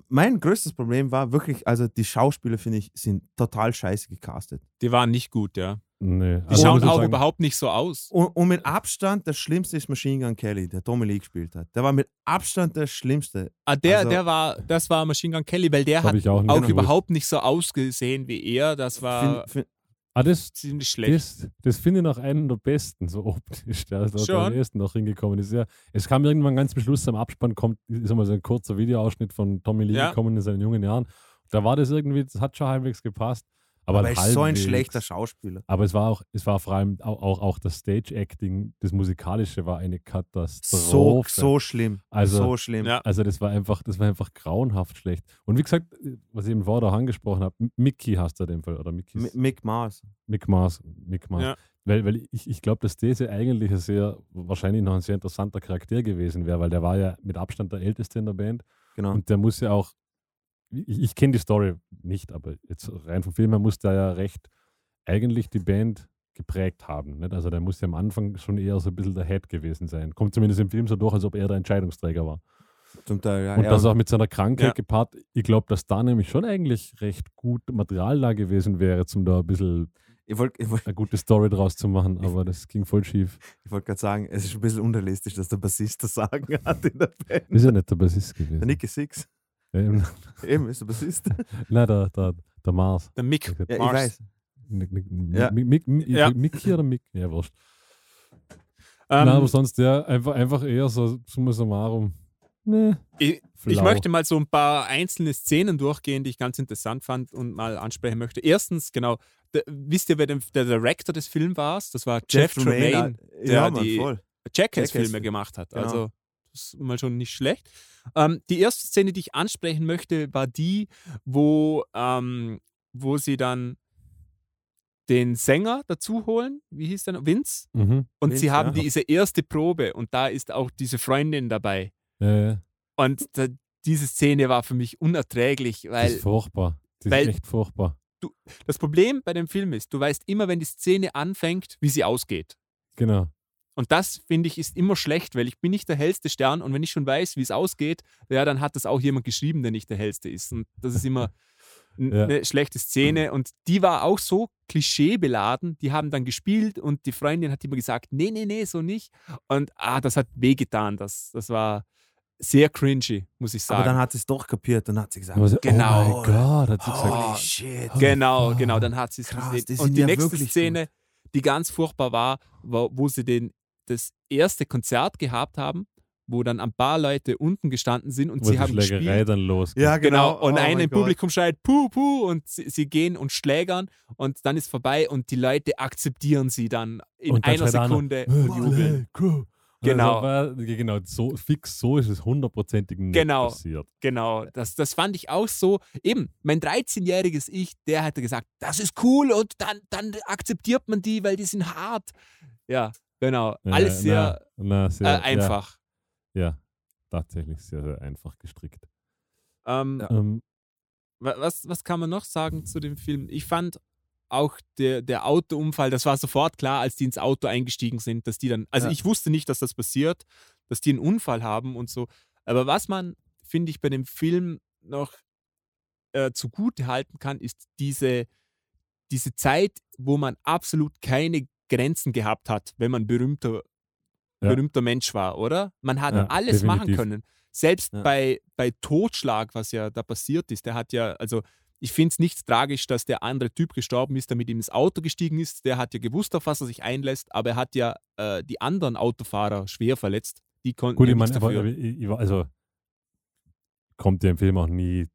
Mein größtes Problem war wirklich, also die Schauspieler, finde ich, sind total scheiße gecastet. Die waren nicht gut, ja. Nee. Die Aber schauen auch sagen, überhaupt nicht so aus. Und, und mit Abstand, das Schlimmste ist Machine Gun Kelly, der Tommy Lee gespielt hat. Der war mit Abstand der Schlimmste. Ah, der, Also- der war, das war Machine Gun Kelly, weil der hat ich auch nicht auch überhaupt nicht so ausgesehen wie er. Das war Find, find, Ah, das, ziemlich schlecht. das, das finde ich noch einen der besten, so optisch, der ist Schon? am ehesten noch hingekommen ist. Ja, es kam irgendwann ganz zum Schluss am Abspann, kommt, ist einmal so ein kurzer Videoausschnitt von Tommy Lee Ja. gekommen in seinen jungen Jahren. Da war das irgendwie, das hat schon halbwegs gepasst. Aber, aber er ist so ein schlechter Schauspieler. Aber es war auch, es war vor allem auch, auch, auch das Stage-Acting, das Musikalische war eine So, Katastrophe. so schlimm. Also- so schlimm. Ja. Also das war einfach, das war einfach grauenhaft schlecht. Und wie gesagt, was ich eben vorher auch angesprochen habe, Mickey hast du in dem Fall, oder Mickey Mick Mars. Mick Mars, Mick Mars. Ja. Weil, weil ich, ich glaube, dass diese eigentlich ein sehr, wahrscheinlich noch ein sehr interessanter Charakter gewesen wäre, weil der war ja mit Abstand der Älteste in der Band Genau. und der muss ja auch, ich, ich kenne die Story nicht, aber jetzt rein vom Film her muss der ja recht eigentlich die Band geprägt haben. Nicht? Also der muss ja am Anfang schon eher so ein bisschen der Head gewesen sein. Kommt zumindest im Film so durch, als ob er der Entscheidungsträger war. Zum Teil, ja. Und das auch mit seiner Krankheit Ja. gepaart. Ich glaube, dass da nämlich schon eigentlich recht gut Material da gewesen wäre, um da ein bisschen ich wollte ich wollt, eine gute Story draus zu machen, aber das ging voll schief. ich wollt gerade sagen, es ist ein bisschen unrealistisch, dass der Bassist das Sagen hat in der Band. Ist ja nicht der Bassist Der gewesen. Nicky Six. Ja, eben. Eben, ist der Bassist. Nein, der, der, der Mars. Der Mick. Ja, Ja, ich Mars. weiß. Mick, Mick, Ja. Mick, Mick, Mick, Ja. Mickey oder Mick? Ja, wurscht. Ähm, Nein, aber sonst ja, einfach, einfach eher so summa summarum. Nee, ich, ich möchte mal so ein paar einzelne Szenen durchgehen, die ich ganz interessant fand und mal ansprechen möchte. Erstens, genau, der, wisst ihr, wer der, der Director des Films war? Das war Jeff, Tremaine, Ja, der Mann, die. Jackass-Filme Jackass. gemacht hat. Genau. Also ist mal schon nicht schlecht. Ähm, die erste Szene, die ich ansprechen möchte, war die, wo, ähm, wo sie dann den Sänger dazu holen. Wie hieß der noch? Vince. Mhm. Und Vince, sie haben ja. diese erste Probe und da ist auch diese Freundin dabei. Ja. Und da, diese Szene war für mich unerträglich, Das weil ist furchtbar. Das weil- ist echt furchtbar. das Problem bei dem Film ist, du weißt immer, wenn die Szene anfängt, wie sie ausgeht. Genau. Und das, finde ich, ist immer schlecht, weil ich bin nicht der hellste Stern und wenn ich schon weiß, wie es ausgeht, ja, dann hat das auch jemand geschrieben, der nicht der hellste ist. Und das ist immer n- Ja. eine schlechte Szene. Und die war auch so klischeebeladen. Die haben dann gespielt und die Freundin hat immer gesagt, nee, nee, nee, so nicht. Und ah, das hat wehgetan. Das, das war sehr cringy, muss ich sagen. Aber dann hat sie es doch kapiert. Dann hat sie gesagt, so, Genau. Oh mein Gott, hat sie gesagt. holy shit. Genau, fuck. genau, dann hat sie es gesehen. Und die ja nächste Szene, die ganz furchtbar war, war, wo sie den, das erste Konzert gehabt haben, wo dann ein paar Leute unten gestanden sind und Wo sie die haben Schlägerei gespielt. dann losgeht. Ja, Genau, genau. und Oh einer im Gott. Publikum schreit Puh, Puh und sie, sie gehen und schlägern und dann ist vorbei und die Leute akzeptieren sie dann in Und dann einer Sekunde und jubeln. Genau. Genau. Also, genau, so fix so ist es hundertprozentig nicht Genau. passiert. Genau, das, das fand ich auch so. Eben, mein 13-jähriges Ich, der hätte gesagt, das ist cool und dann, dann akzeptiert man die, weil die sind hart. Ja, genau. Ja, Alles sehr na, na, äh, sehr einfach. Ja, ja, tatsächlich sehr, sehr einfach gestrickt. Ähm, Ja. Ähm, wa- was, was kann man noch sagen zu dem Film? Ich fand auch der, der Autounfall, das war sofort klar, als die ins Auto eingestiegen sind, dass die dann, also Ja. ich wusste nicht, dass das passiert, dass die einen Unfall haben und so. Aber was man, finde ich, bei dem Film noch äh, zugute halten kann, ist diese, diese Zeit, wo man absolut keine Grenzen gehabt hat, wenn man berühmter, Ja. berühmter Mensch war, oder? Man hat Ja, alles machen definitiv. können. Selbst Ja. bei, bei Totschlag, was ja da passiert ist, der hat ja, also ich finde es nicht tragisch, dass der andere Typ gestorben ist, der mit ihm ins Auto gestiegen ist. Der hat ja gewusst, auf was er sich einlässt, aber er hat ja äh, die anderen Autofahrer schwer verletzt. Die konnten gut, ich meine, dafür. aber ich, also kommt ja im Film auch nie,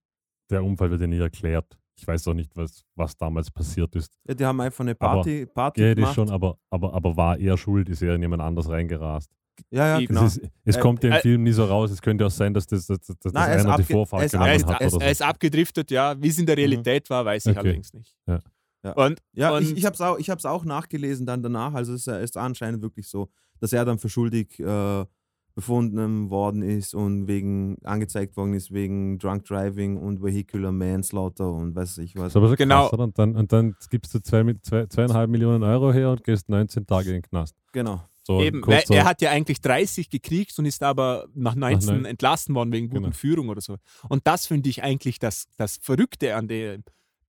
der Unfall wird ja nie erklärt. Ich weiß auch nicht, was, was damals passiert ist. Ja, die haben einfach eine Party, Party Ja, das gemacht. schon, aber, aber, aber war er schuld, ist er in jemand anders reingerast. Ja, ja, genau. Es, ist, es Äh, kommt ja im äh, Film nie so raus. Es könnte auch sein, dass das, das Nein, er ist einer die Vorfahrt ist genommen er, ist, hat er, er so. ist abgedriftet, ja. Wie es in der Realität war, weiß ich Okay. allerdings nicht. Ja. Ja. Und, Ja, und ich, ich habe es auch, ich auch nachgelesen dann danach. Also es ist, ist anscheinend wirklich so, dass er dann für schuldig äh, befunden worden ist und wegen angezeigt worden ist wegen Drunk Driving und Vehicular Manslaughter und weiß ich was. Das ist aber so Genau. krass? Und dann, und dann gibst du zwei, mit- zwei, zweieinhalb Millionen Euro her und gehst 19 Tage in den Knast. Genau. So, Eben, weil er hat ja eigentlich 30 gekriegt und ist aber nach 19 neun- entlassen worden wegen guten Genau. Führung oder so. Und das finde ich eigentlich das, das Verrückte an dem,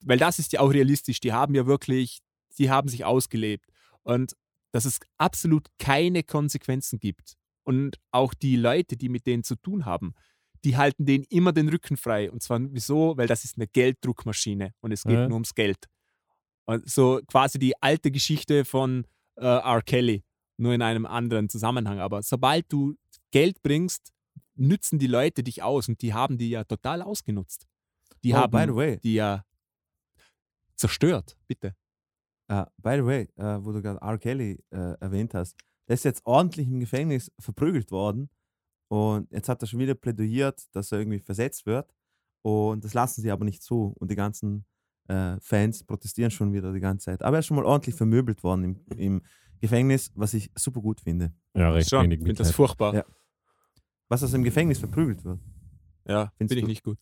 weil das ist ja auch realistisch. Die haben ja wirklich, die haben sich ausgelebt. Und dass es absolut keine Konsequenzen gibt. Und auch die Leute, die mit denen zu tun haben, die halten denen immer den Rücken frei. Und zwar wieso? Weil das ist eine Gelddruckmaschine und es geht Ja. nur ums Geld. Und so quasi die alte Geschichte von äh, R. Kelly, nur in einem anderen Zusammenhang. Aber sobald du Geld bringst, nützen die Leute dich aus und die haben die ja total ausgenutzt. Die oh, haben by the way, die ja zerstört, bitte. äh, by the way, äh, wo du gerade R. Kelly äh, erwähnt hast, der ist jetzt ordentlich im Gefängnis verprügelt worden und jetzt hat er schon wieder plädiert, dass er irgendwie versetzt wird und das lassen sie aber nicht zu und die ganzen äh, Fans protestieren schon wieder die ganze Zeit. Aber er ist schon mal ordentlich vermöbelt worden im, im Gefängnis, was ich super gut finde. ja, recht Schon, wenig ich finde das furchtbar. Ja. Was aus im Gefängnis verprügelt wird. Ja, finde ich du? nicht gut.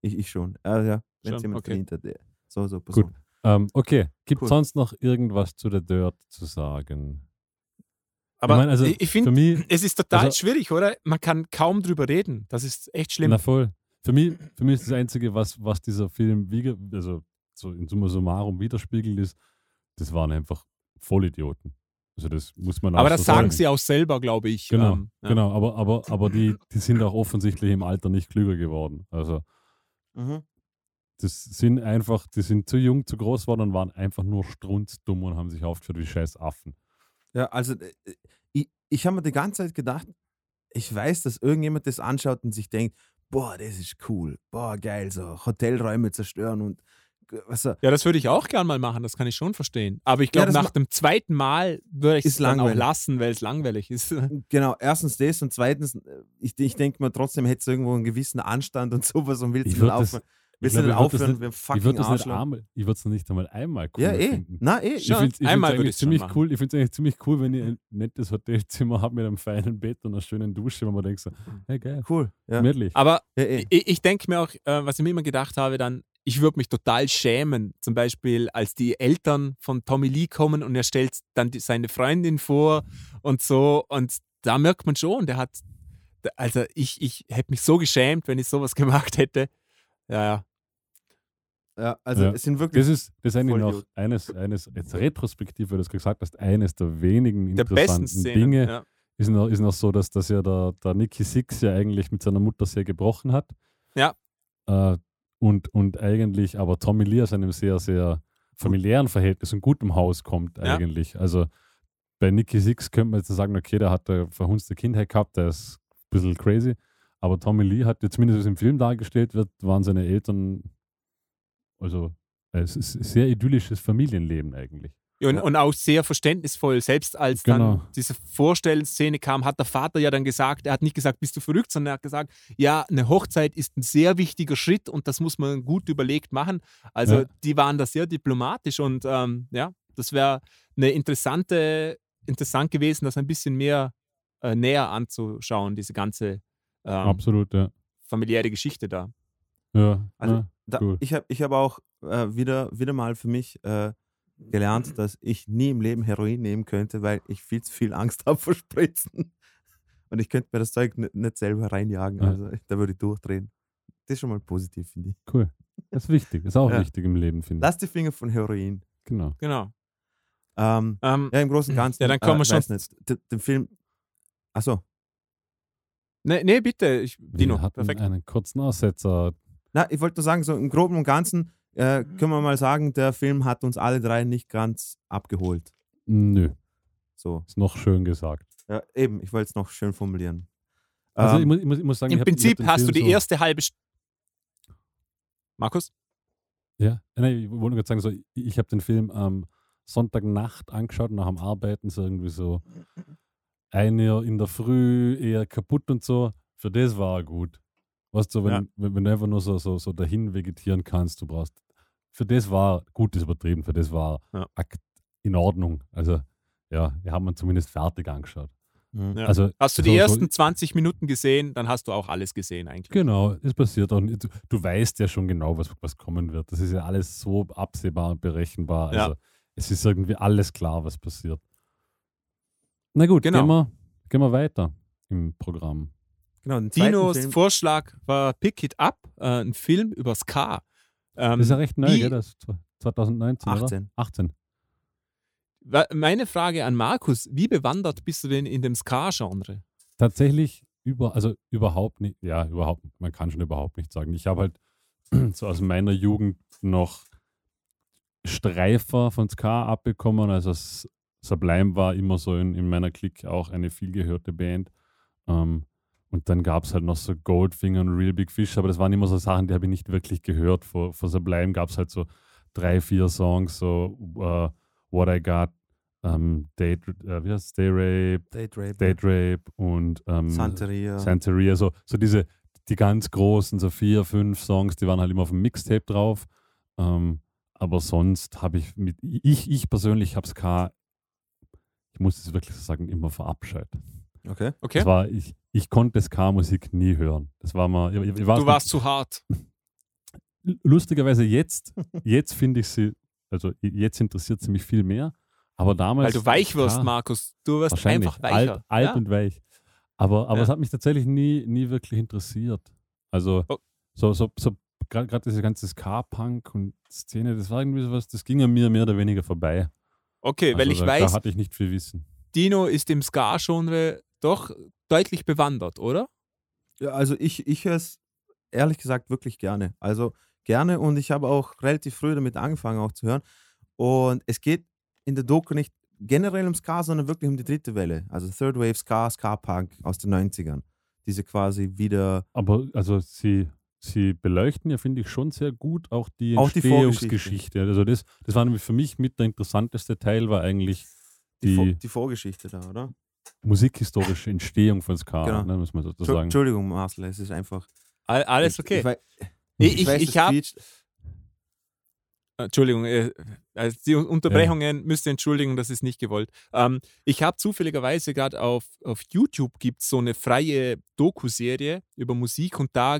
Ich, ich schon. Äh, ja, wenn es jemand okay. verdient hat. der- So, so Person. Ähm, okay, gibt Cool. sonst noch irgendwas zu der Dirt zu sagen? Aber ich meine, also ich, finde, es ist total also- schwierig, oder? Man kann kaum drüber reden. Das ist echt schlimm. na voll. Für mich, für mich ist das Einzige, was, was dieser Film, wiege- also so in summa summarum widerspiegelt ist, das waren einfach Vollidioten. Also das muss man auch Aber so das sagen sagen. sie auch selber, glaube ich. Genau, Ähm, ja. genau. Aber, aber, aber die, die sind auch offensichtlich im Alter nicht klüger geworden. Also Mhm. das sind einfach, die sind zu jung, zu groß geworden und waren einfach nur strunzdumm und haben sich aufgeführt wie scheiß Affen. Ja, also äh, ich, ich habe mir die ganze Zeit gedacht, ich weiß, dass irgendjemand das anschaut und sich denkt, boah, das ist cool, boah, geil, so Hotelräume zerstören und du, Ja, das würde ich auch gern mal machen, das kann ich schon verstehen. Aber ich Ja, glaube, das nach dem zweiten Mal würde ich es dann auch langweilig. lassen, weil es langweilig ist. genau, erstens das und zweitens, äh, ich, ich denke mir trotzdem, hättest du irgendwo einen gewissen Anstand und sowas und Ich du dann würd das-? Willst ich du ich würd das aufhören, nicht- wir Ich fucking würde das nicht einmal, ich würde es nicht einmal einmal cool Ja, eh. finden. Na, eh. Ich Schon. finde es Einmal würde eigentlich ziemlich cool. Ich finde es eigentlich ziemlich cool, wenn ihr ein nettes Hotelzimmer habt mit einem feinen Bett und einer schönen Dusche, wo man denkt so, hey geil, Cool. Ja, gemütlich. Aber ja, eh. ich, ich denke mir auch, äh, was ich mir immer gedacht habe, dann, ich würde mich total schämen, zum Beispiel, als die Eltern von Tommy Lee kommen und er stellt dann die, seine Freundin vor und so. Und da merkt man schon, der hat, also ich, ich hätte mich so geschämt, wenn ich sowas gemacht hätte. Ja, ja. Ja, also Ja. es sind wirklich Das ist, das ist eigentlich noch Vollidiot. eines, eines, jetzt retrospektiv, weil du es gesagt hast, eines der wenigen Der interessanten Szene. Dinge Ja. ist noch, ist noch so, dass das ja der, der Nicky Six ja eigentlich mit seiner Mutter sehr gebrochen hat. Ja. Äh, und, und eigentlich aber Tommy Lee aus einem sehr, sehr familiären Verhältnis und gutem Haus kommt Ja. eigentlich. Also bei Nicky Six könnte man jetzt sagen, okay, der hat eine verhunzte Kindheit gehabt, der ist ein bisschen crazy. Aber Tommy Lee hat, ja zumindest wie es im Film dargestellt wird, waren seine Eltern, also äh, es ist ein sehr idyllisches Familienleben eigentlich. Und, und auch sehr verständnisvoll. Selbst als Genau. dann diese Vorstellszene kam, hat der Vater ja dann gesagt, er hat nicht gesagt, bist du verrückt, sondern er hat gesagt, ja, eine Hochzeit ist ein sehr wichtiger Schritt und das muss man gut überlegt machen. Also Ja. die waren da sehr diplomatisch und ähm, ja, das wäre eine interessante, interessant gewesen, das ein bisschen mehr äh, näher anzuschauen, diese ganze ähm, Absolut, ja. familiäre Geschichte da. Ja, Also, ja. Da, Cool. Ich habe ich hab auch äh, wieder, wieder mal für mich äh, gelernt, dass ich nie im Leben Heroin nehmen könnte, weil ich viel zu viel Angst habe vor Spritzen. Und ich könnte mir das Zeug nicht, selber reinjagen. Ja. Also da würde ich durchdrehen. Das ist schon mal positiv, finde ich. Cool. Das ist wichtig. Das ist auch Ja. wichtig im Leben, finde ich. Lass die Finger von Heroin. Genau. Genau. Ähm, Ähm, ja, im Großen und Ganzen. Ja, dann kommen wir äh, schon- Nicht, den, den Film. Achso. nee, nee, bitte. Ich, Dino, Wir hatten perfekt. einen kurzen Aussetzer. Na, ich wollte nur sagen, so im Groben und Ganzen äh, können wir mal sagen, der Film hat uns alle drei nicht ganz abgeholt. Nö, So. ist noch schön gesagt. Ja, eben, ich wollte es noch schön formulieren. Also Ähm, ich, muss, ich, muss, ich muss sagen, ich Im hab- ich hab Prinzip den hast du Film die so, erste halbe St Markus? Ja, nein, ich wollte nur sagen, so, ich, ich habe den Film am Sonntagnacht angeschaut, nach dem Arbeiten, so irgendwie so eine in der Früh eher kaputt und so. Für das war er gut. Weißt du, wenn, Ja. wenn, wenn du einfach nur so, so, so dahin vegetieren kannst, du brauchst. Für das war gut, ist übertrieben, für das war Ja. in Ordnung. Also, ja, wir haben ihn zumindest fertig angeschaut. mhm. Ja. Also, Hast du die so- so- ersten 20 Minuten gesehen, dann hast du auch alles gesehen eigentlich. Genau, es passiert auch nicht. Du, du weißt ja schon genau, was, was kommen wird. Das ist ja alles so absehbar und berechenbar. Ja. Also es ist irgendwie alles klar, was passiert. Na gut, Genau. gehen, wir, gehen wir weiter im Programm. Genau, Dinos Film, Vorschlag war Pick It Up, äh, ein Film über Ska. Ähm, Das ist ja recht neu, gell? Das ist 2019, 18. oder? 18. wa- meine Frage an Markus, wie bewandert bist du denn in dem Ska-Genre? Tatsächlich über, also überhaupt nicht, ja, überhaupt, man kann schon überhaupt nicht sagen. Ich habe halt so aus meiner Jugend noch Streifer von Ska abbekommen. Also Sublime war immer so in, in meiner Clique auch eine vielgehörte Band. Ähm, und dann gab es halt noch so Goldfinger und Real Big Fish, aber das waren immer so Sachen, die habe ich nicht wirklich gehört. Vor, vor Sublime gab es halt so drei, vier Songs, so äh, What I Got, ähm, Date, äh, wie heißt Day Rape, Date Rape, Date Rape und ähm, Santeria. Santeria, so, so diese, die ganz großen, so vier, fünf Songs, die waren halt immer auf dem Mixtape drauf. Ähm, aber sonst habe ich mit, ich, ich persönlich habe Ska, ich muss es wirklich so sagen, immer verabscheut. Okay. Okay? Das war, ich, ich konnte Ska-Musik nie hören. Das war mal, ich, ich weiß du nicht, warst zu hart. lustigerweise jetzt, jetzt finde ich sie, also jetzt interessiert sie mich viel mehr. Aber damals. Weil du weich wirst, Ska- Markus. Du wirst einfach weicher. Alt, alt ja? und weich. Aber, aber Ja. es hat mich tatsächlich nie, nie wirklich interessiert. Also Oh. so, so, so gerade diese ganze Ska-Punk und Szene, das war irgendwie sowas, das ging an mir mehr oder weniger vorbei. Okay, weil also ich da, weiß, Da hatte ich nicht viel Wissen. Dino ist im Ska-Genre doch deutlich bewandert, oder? Ja, also ich, ich höre es ehrlich gesagt wirklich gerne. Also gerne und ich habe auch relativ früh damit angefangen auch zu hören. Und es geht in der Doku nicht generell um Ska, sondern wirklich um die dritte Welle. Also Third Wave Ska, Ska Punk aus den 90ern. Diese quasi wieder, Aber also sie, sie beleuchten ja, finde ich, schon sehr gut auch die Auch die Entstehungsgeschichte. also das, das war nämlich für mich mit der interessanteste Teil, war eigentlich Die, die, Vor die Vorgeschichte da, oder? Musikhistorische Entstehung von Ska, Genau. ne, muss man so sagen. Entschuldigung, Marcel, es ist einfach. All, alles Ich, okay. wei- Ich, ich, weiß, ich habe. Entschuldigung, äh, also die Unterbrechungen müsst ihr entschuldigen, das ist nicht gewollt. Ähm, ich habe zufälligerweise gerade auf, auf YouTube gibt es so eine freie Doku-Serie über Musik und da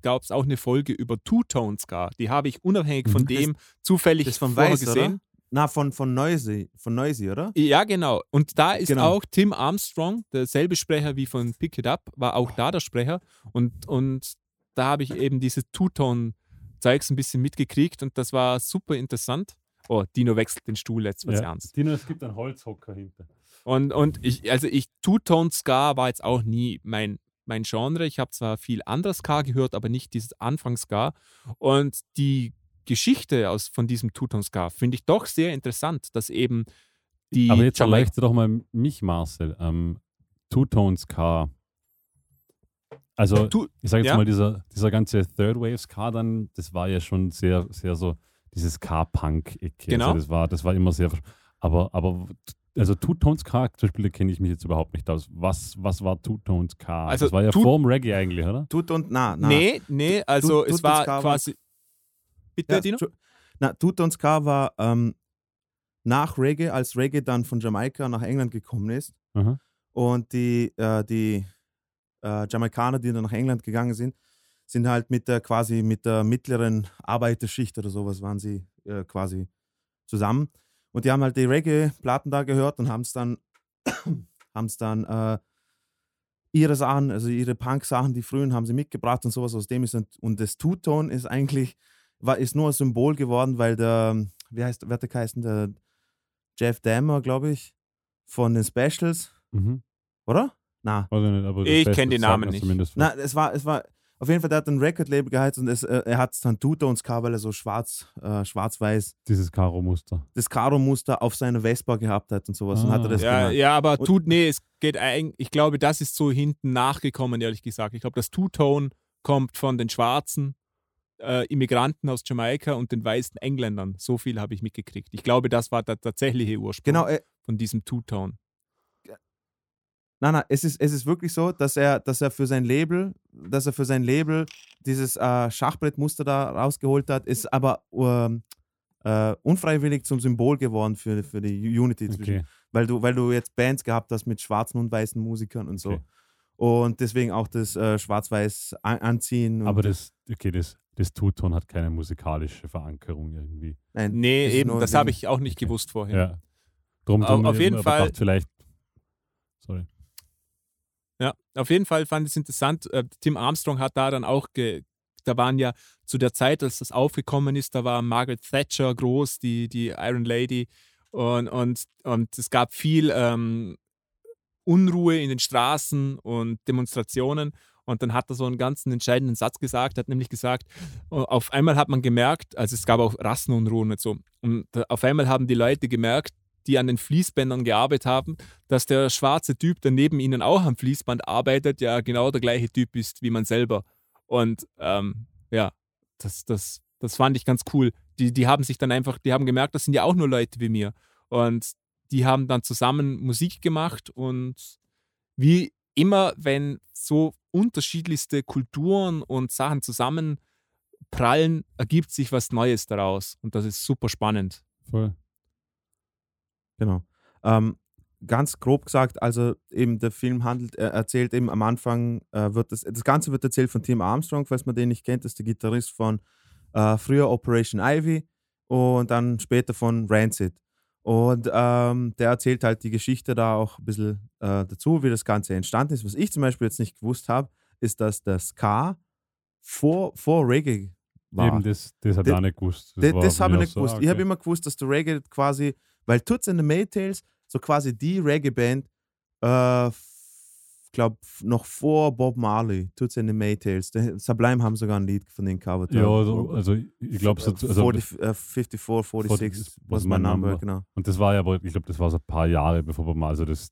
gab es auch eine Folge über Two-Tone Ska. Die habe ich unabhängig von Mhm. dem zufällig Das von vorher Weiß, gesehen. oder? Na, von, von Noisy, von Noisy, oder? Ja, genau. Und da ist Genau. auch Tim Armstrong, derselbe Sprecher wie von Pick It Up, war auch da der Sprecher. Und, und da habe ich eben diese Two-Tone-Zeugs ein bisschen mitgekriegt und das war super interessant. Oh, Dino wechselt den Stuhl, jetzt wird's Ja. ernst. Dino, es gibt einen Holzhocker hinter. Und, und ich, also ich, Two-Tone-Ska war jetzt auch nie mein, mein Genre. Ich habe zwar viel anderes Ska gehört, aber nicht dieses Anfangs-Ska. Und die Geschichte aus, von diesem Two-Tone-Ska finde ich doch sehr interessant, dass eben die Aber jetzt erleuchte doch mal mich, Marcel. Ähm, Car. Also, Tu- ich sage jetzt ja? mal, dieser, dieser ganze Third Wave Ska dann, das war ja schon sehr, sehr so dieses Ska-Punk-Ecke. Genau. Also das, war, das war immer sehr. Aber, aber also Two-Tones Ska, zum Beispiel, kenne ich mich jetzt überhaupt nicht aus. Was, was war Two-Tones Ska? Also das war ja vorm Reggae eigentlich, oder? Tut und na, na. Nee, nee, also es war- quasi. Bitte, Ja, Dino? Na, Tut und Ska war ähm, nach Reggae, als Reggae dann von Jamaika nach England gekommen ist Aha. und die, äh, die äh, Jamaikaner, die dann nach England gegangen sind, sind halt mit der quasi mit der mittleren Arbeiterschicht oder sowas waren sie äh, quasi zusammen. Und die haben halt die Reggae-Platten da gehört und haben es dann, haben's dann äh, ihre Sachen, also ihre Punk-Sachen, die frühen, haben sie mitgebracht und sowas aus dem ist. Und, und das Two-Tone ist eigentlich, war, ist nur ein Symbol geworden, weil der, wie heißt, wer hat der geheißen, der Jeff Dammer, glaube ich, von den Specials, Mhm. oder? Na, Weiß ich nicht, aber Ich das kenn Beste den sagt Namen nicht. Zumindest Na, es war, es war, auf jeden Fall, der hat ein Record-Label geheizt und es, äh, er hat es dann Two-Tones gehabt, weil er so schwarz, äh, schwarz-weiß dieses Karo-Muster. das Karo-Muster auf seiner Vespa gehabt hat und sowas. Und hat er das Ja, genannt. ja, aber Und- tut, nee, es geht eigentlich, ich glaube, das ist so hinten nachgekommen, ehrlich gesagt. Ich glaube, das Two-Tone kommt von den schwarzen äh, Immigranten aus Jamaika und den weißen Engländern. So viel habe ich mitgekriegt. Ich glaube, das war der tatsächliche Ursprung Genau, äh, von diesem Two-Tone. Nein, nein, es ist, es ist wirklich so, dass er, dass er für sein Label, dass er für sein Label dieses äh, Schachbrettmuster da rausgeholt hat, ist aber äh, unfreiwillig zum Symbol geworden für, für die Unity zwischen. Okay. Weil du, weil du jetzt Bands gehabt hast mit schwarzen und weißen Musikern und so. Okay. Und deswegen auch das äh, Schwarz-Weiß an anziehen. Aber das, okay, das, das Two-Tone hat keine musikalische Verankerung irgendwie. nein, Nee, ist eben, das habe ich auch nicht Okay. gewusst vorher. Ja. Drum, drum auf jeden Fall- Vielleicht. Sorry. Ja, auf jeden Fall fand ich es interessant. Äh, Tim Armstrong hat da dann auch, ge da waren ja zu der Zeit, als das aufgekommen ist, da war Margaret Thatcher groß, die, die Iron Lady. Und, und, und es gab viel ähm, Unruhe in den Straßen und Demonstrationen. Und dann hat er so einen ganz entscheidenden Satz gesagt, hat nämlich gesagt, äh, auf einmal hat man gemerkt, also es gab auch Rassenunruhen und so, und auf einmal haben die Leute gemerkt, die an den Fließbändern gearbeitet haben, dass der schwarze Typ, der neben ihnen auch am Fließband arbeitet, ja genau der gleiche Typ ist wie man selber. Und ähm, ja, das, das, das fand ich ganz cool. Die, die haben sich dann einfach, die haben gemerkt, das sind ja auch nur Leute wie mir. Und die haben dann zusammen Musik gemacht und wie immer, wenn so unterschiedlichste Kulturen und Sachen zusammenprallen, ergibt sich was Neues daraus. Und das ist super spannend. Voll. Genau. Ähm, ganz grob gesagt, also eben der Film handelt, er erzählt eben am Anfang, äh, wird das, das Ganze wird erzählt von Tim Armstrong, falls man den nicht kennt, das ist der Gitarrist von äh, früher Operation Ivy und dann später von Rancid. Und ähm, der erzählt halt die Geschichte da auch ein bisschen äh, dazu, wie das Ganze entstanden ist. Was ich zum Beispiel jetzt nicht gewusst habe, ist, dass das Ska vor, vor Reggae war. Eben, das, das habe ich Das- auch nicht gewusst. Das, das für habe ich nicht so, gewusst. ah, Ich habe okay. immer gewusst, dass der Reggae quasi, weil Toots and the Maytales, so quasi die Reggae-Band, äh, glaube noch vor Bob Marley, Toots and the Maytales. Sublime haben sogar ein Lied von den covered. Ja, äh, also, also ich glaube, so, also, 40, äh, 54, 46 40 was my number, genau. Und das war ja aber, ich glaube, das war so ein paar Jahre bevor man mal, also das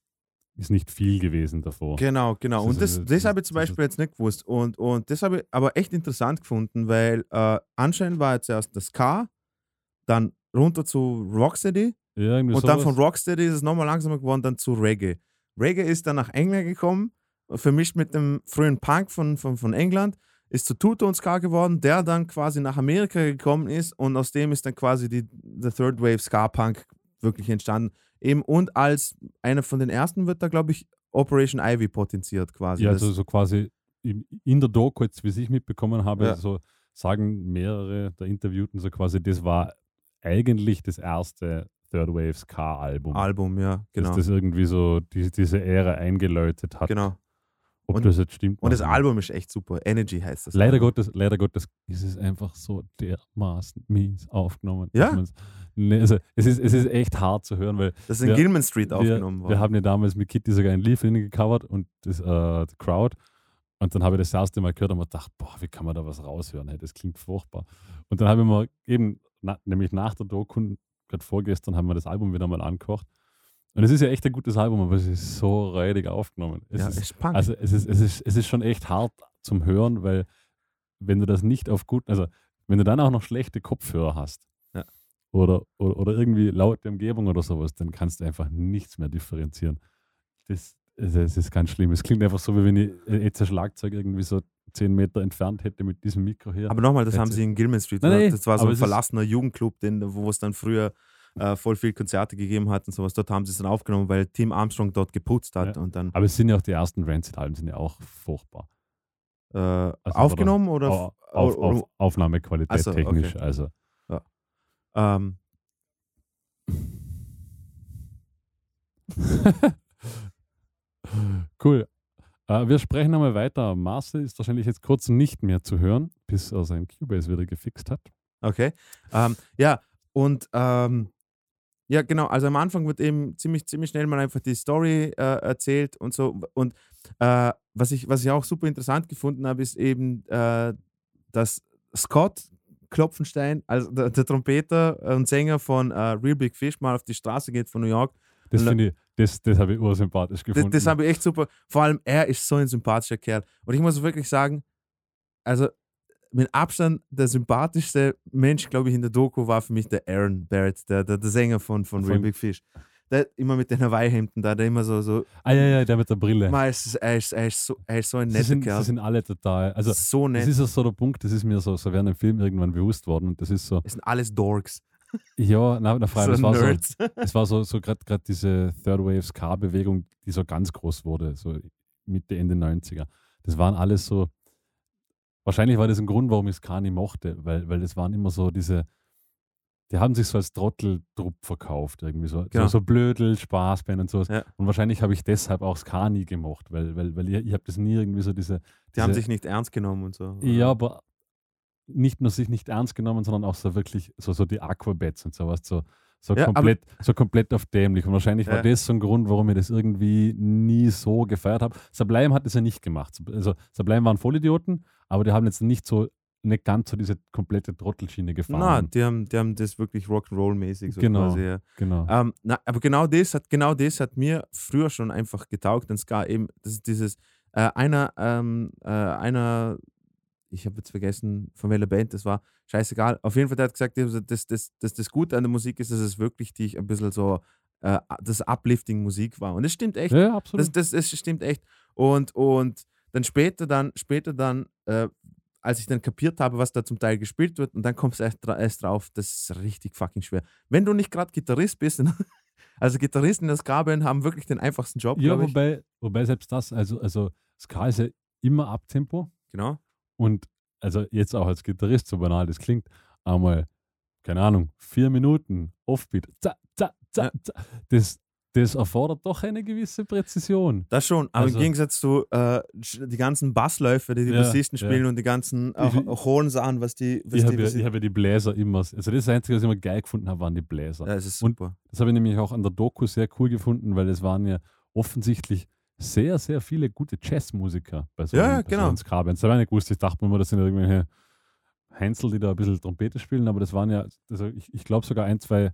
ist nicht viel gewesen davor. Genau, genau. Und das, das- das habe ich zum Beispiel jetzt nicht gewusst. Und, und das habe ich aber echt interessant gefunden, weil äh, anscheinend war jetzt erst das Ska, dann runter zu Rocksteady Ja, und dann sowas. von Rocksteady ist es nochmal langsamer geworden, dann zu Reggae. Reggae ist dann nach England gekommen, vermischt mit dem frühen Punk von, von, von England, ist zu Tuto und Ska geworden, der dann quasi nach Amerika gekommen ist und aus dem ist dann quasi die the Third Wave Ska Punk wirklich entstanden. Eben und als einer von den ersten wird da, glaube ich, Operation Ivy potenziert quasi. Ja, also so quasi in der Doku, jetzt wie ich mitbekommen habe, Ja. so sagen mehrere der Interviewten so quasi, das war eigentlich das erste Third Wave Ska-Album. Album, ja, genau. Dass das irgendwie so die, diese Ära eingeläutet hat. genau. Ob Und- das jetzt stimmt. Und das nicht. Album ist echt super. Energy heißt das. Leider Album. Gottes, leider Gottes ist es einfach so dermaßen mies aufgenommen. Ja? Nee, also es ist, es ist echt hart zu hören, weil Das ist in wir- Gilman Street wir, aufgenommen worden. wir haben ja damals mit Kitty sogar ein Lied für ihn gecovert und das äh, The Crowd. Und dann habe ich das erste Mal gehört und mir gedacht, boah, wie kann man da was raushören? Hey, das klingt furchtbar. Und dann habe ich mir eben, na, nämlich nach der Doku, gerade vorgestern, haben wir das Album wieder mal angekocht. Und es ist ja echt ein gutes Album, aber es ist so räudig aufgenommen. Es ja, ist, ist Punk. also es ist, es, ist, es ist schon echt hart zum Hören, weil wenn du das nicht auf gut, also wenn du dann auch noch schlechte Kopfhörer hast Ja. oder, oder, oder irgendwie laute Umgebung oder sowas, dann kannst du einfach nichts mehr differenzieren. Das, das ist ganz schlimm. Es klingt einfach so, wie wenn ich jetzt ein Schlagzeug irgendwie so zehn Meter entfernt hätte mit diesem Mikro hier. aber nochmal, das Jetzt- haben sie in Gilman Street. Nein, das war so ein es verlassener Jugendclub, den, wo es dann früher äh, voll viel Konzerte gegeben hat und sowas. Dort haben sie es dann aufgenommen, weil Tim Armstrong dort geputzt hat Ja. und dann aber es sind ja auch die ersten Rancid-Alben, sind ja auch furchtbar. äh, aufgenommen oder, f- auf, oder- auf Aufnahmequalität Ach so, okay. technisch. Also ähm, Cool. Äh, wir sprechen einmal weiter. Marcel ist wahrscheinlich jetzt kurz nicht mehr zu hören, bis er sein Cubase wieder gefixt hat. Okay. Ähm, ja, und ähm, ja, genau, also am Anfang wird eben ziemlich, ziemlich schnell mal einfach die Story äh, erzählt und so. Und äh, was, ich, was ich auch super interessant gefunden habe, ist eben, äh, dass Scott Klopfenstein, also der, der Trompeter und Sänger von äh, Real Big Fish, mal auf die Straße geht von New York. Das finde ich, das, das habe ich ursympathisch Das, gefunden. das habe ich echt super. Vor allem, er ist so ein sympathischer Kerl. Und ich muss wirklich sagen, also mit Abstand der sympathischste Mensch, glaube ich, in der Doku war für mich der Aaron Barrett, der, der, der Sänger von, von Real Von- Big Fish. Der immer mit den Hawaii-Hemden da, der immer so, so ah ja, ja, der mit der Brille. mal, es ist, er, ist, er, ist so, er ist so ein Sie netter sind, Kerl. sie sind alle total. Also, so das nett. ist auch so der Punkt, das ist mir so, so während dem Film irgendwann bewusst worden. Und das ist so, Es sind alles Dorks. Ja, na, na, frei, so das war so, es war so, so gerade diese Third Wave Ska-Bewegung, die so ganz groß wurde, so Mitte, Ende 90er. Das waren alles so, wahrscheinlich war das ein Grund, warum ich Ska nicht mochte, weil, weil das waren immer so diese, die haben sich so als Trotteltrupp verkauft, irgendwie so, Genau. so, so Blödel, Spaßband und sowas. Ja. Und wahrscheinlich habe ich deshalb auch Ska nie gemocht, weil, weil, weil ich, ich habe das nie irgendwie so diese, Die haben diese- sich nicht ernst genommen und so. ja, aber nicht nur sich nicht ernst genommen, sondern auch so wirklich so, so die Aquabats und sowas, so, so, Ja, komplett, so komplett auf dämlich. Und wahrscheinlich war Ja. das so ein Grund, warum ich das irgendwie nie so gefeiert habe. Sublime hat das ja nicht gemacht. Also Sublime waren Vollidioten, aber die haben jetzt nicht so, nicht ganz so diese komplette Trottelschiene gefahren. die haben, die haben das wirklich Rock'n'Roll-mäßig so Genau. quasi. Ja. genau. Ähm, na, aber genau das hat genau das hat mir früher schon einfach getaugt. Und Ska eben, das dieses äh, einer, ähm, äh, einer, ich habe jetzt vergessen, von welcher Band das war, scheißegal. Auf jeden Fall, der hat gesagt, dass das, das, das, Gute an der Musik ist, dass es wirklich die ein bisschen so äh, das Uplifting Musik war. Und das stimmt echt. ja, absolut. Das, das, das stimmt echt. Und, und dann später dann, später dann, äh, als ich dann kapiert habe, was da zum Teil gespielt wird, und dann kommst du erst, erst drauf, das ist richtig fucking schwer. Wenn du nicht gerade Gitarrist bist, also Gitarristen in der Ska-Band haben wirklich den einfachsten Job, ja, wobei, wobei selbst das, also, also Ska ist ja immer Abtempo. Genau. Und also jetzt auch als Gitarrist, so banal das klingt, einmal, keine Ahnung, vier Minuten Offbeat, za, za, za, Ja. za. Das, das erfordert doch eine gewisse Präzision. Das schon, aber Also- im Gegensatz zu äh, die ganzen Bassläufe, die die Ja, Bassisten ja. spielen und die ganzen äh, Ich- Hornsachen, was die, was Ich die, habe ja, ich hab ja die Bläser immer, also das, das Einzige, was ich immer geil gefunden habe, waren die Bläser. ja, es ist Und- super. Das habe ich nämlich auch an der Doku sehr cool gefunden, weil es waren ja offensichtlich sehr, sehr viele gute Jazzmusiker bei so Ja, einem- ja, so genau. Ska-Bands. Da habe ich nicht gewusst, ich dachte mir immer, das sind irgendwelche Heinzel, die da ein bisschen Trompete spielen, aber das waren ja, also ich, ich glaube sogar ein, zwei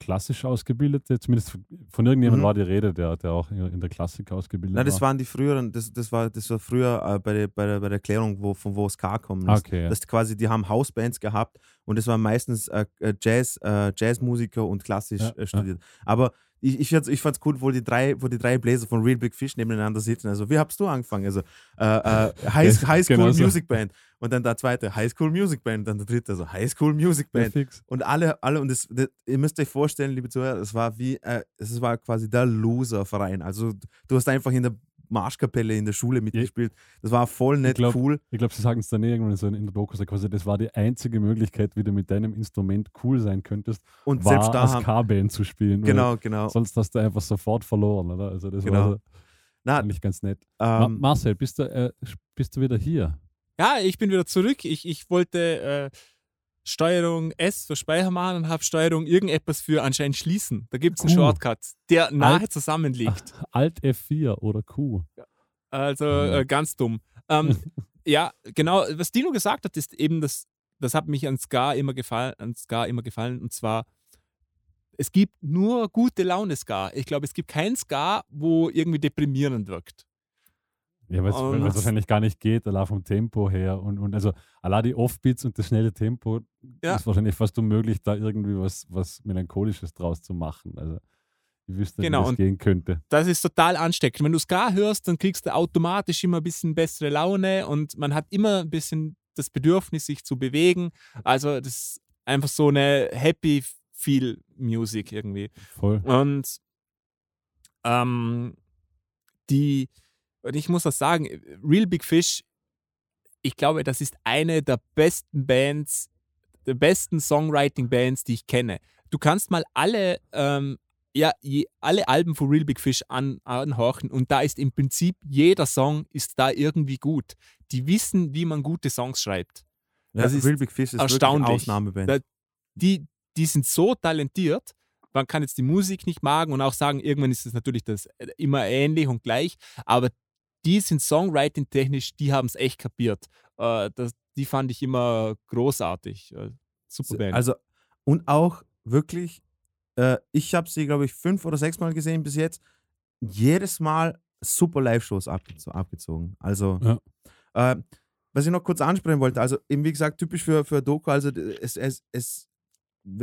klassisch ausgebildete, zumindest von irgendjemandem Mhm. war die Rede, der, der auch in der Klassik ausgebildet Nein, das war. waren die früheren, das, das, war, das war früher äh, bei, der, bei, der, bei der Erklärung, wo, von wo Ska ist. okay, ja. Das quasi, die haben Hausbands gehabt und es waren meistens äh, Jazz, äh, Jazzmusiker und klassisch Ja, äh, ja. studiert. Aber ich, ich, fand's- ich fand's cool, wo die drei, wo die drei Bläser von Real Big Fish nebeneinander sitzen. Also, wie hast du angefangen? Also, äh, äh, High, High School Genau so. Music Band. Und dann der zweite, High School Music Band. Dann der dritte, also High School Music Ja, Band. fix. Und alle, alle, und das, das, ihr müsst euch vorstellen, liebe Zuhörer, es war wie, äh, es war quasi der Loser-Verein. Also du hast einfach in der Marschkapelle in der Schule mitgespielt. Das war voll nicht glaub, cool. Ich glaube, sie sagen es dann irgendwann so in der Doku, so quasi, das war die einzige Möglichkeit, wie du mit deinem Instrument cool sein könntest, Und war selbst da als. K-Band zu spielen. Genau, genau. Sonst hast du einfach sofort verloren, oder? Also das Genau. war so, Na, eigentlich ganz nett. Ma ähm, Marcel, bist du, äh, bist du wieder hier? Ja, ich bin wieder zurück. Ich, ich wollte äh, Steuerung S für Speicher machen und habe Steuerung irgendetwas für anscheinend schließen. Da gibt es einen. Shortcut, der nahe Alt- zusammenliegt. Alt F4 oder Q? Also Mhm. äh, ganz dumm. Ähm, ja, genau, was Dino gesagt hat, ist eben das, das hat mich an Ska immer gefallen, an Ska immer gefallen. Und zwar, es gibt nur gute Laune Ska. Ich glaube, es gibt kein Ska, wo irgendwie deprimierend wirkt. Ja, weil Und- es wahrscheinlich gar nicht geht, allein vom Tempo her. Und, und also allein die Offbeats und das schnelle Tempo Ja. ist wahrscheinlich fast unmöglich, da irgendwie was, was Melancholisches draus zu machen. Also ich wüsste nicht, Genau, wie das und- gehen könnte. Das ist total ansteckend. Wenn du Ska hörst, dann kriegst du automatisch immer ein bisschen bessere Laune und man hat immer ein bisschen das Bedürfnis, sich zu bewegen. Also das ist einfach so eine Happy Feel Music irgendwie. Voll. Und ähm, die, und ich muss das sagen, Real Big Fish, ich glaube, das ist eine der besten Bands, der besten Songwriting-Bands, die ich kenne. Du kannst mal alle, ähm, ja, je, alle Alben von Real Big Fish an, anhorchen und da ist im Prinzip jeder Song ist da irgendwie gut. Die wissen, wie man gute Songs schreibt. ja, das ist Real Big Fish ist erstaunlich. eine Ausnahmeband. Da- Die, die sind so talentiert, man kann jetzt die Musik nicht magen und auch sagen, irgendwann ist es natürlich das äh, immer ähnlich und gleich, aber die sind Songwriting-technisch, die haben es echt kapiert. Äh, das, die fand ich immer großartig. Äh, super Band. Also, und auch wirklich, äh, ich habe sie, glaube ich, fünf oder sechs Mal gesehen bis jetzt. Jedes Mal super Live-Shows abgezo abgezogen. Also, äh, was ich noch kurz ansprechen wollte, also eben wie gesagt, typisch für, für Doku, also es, es, es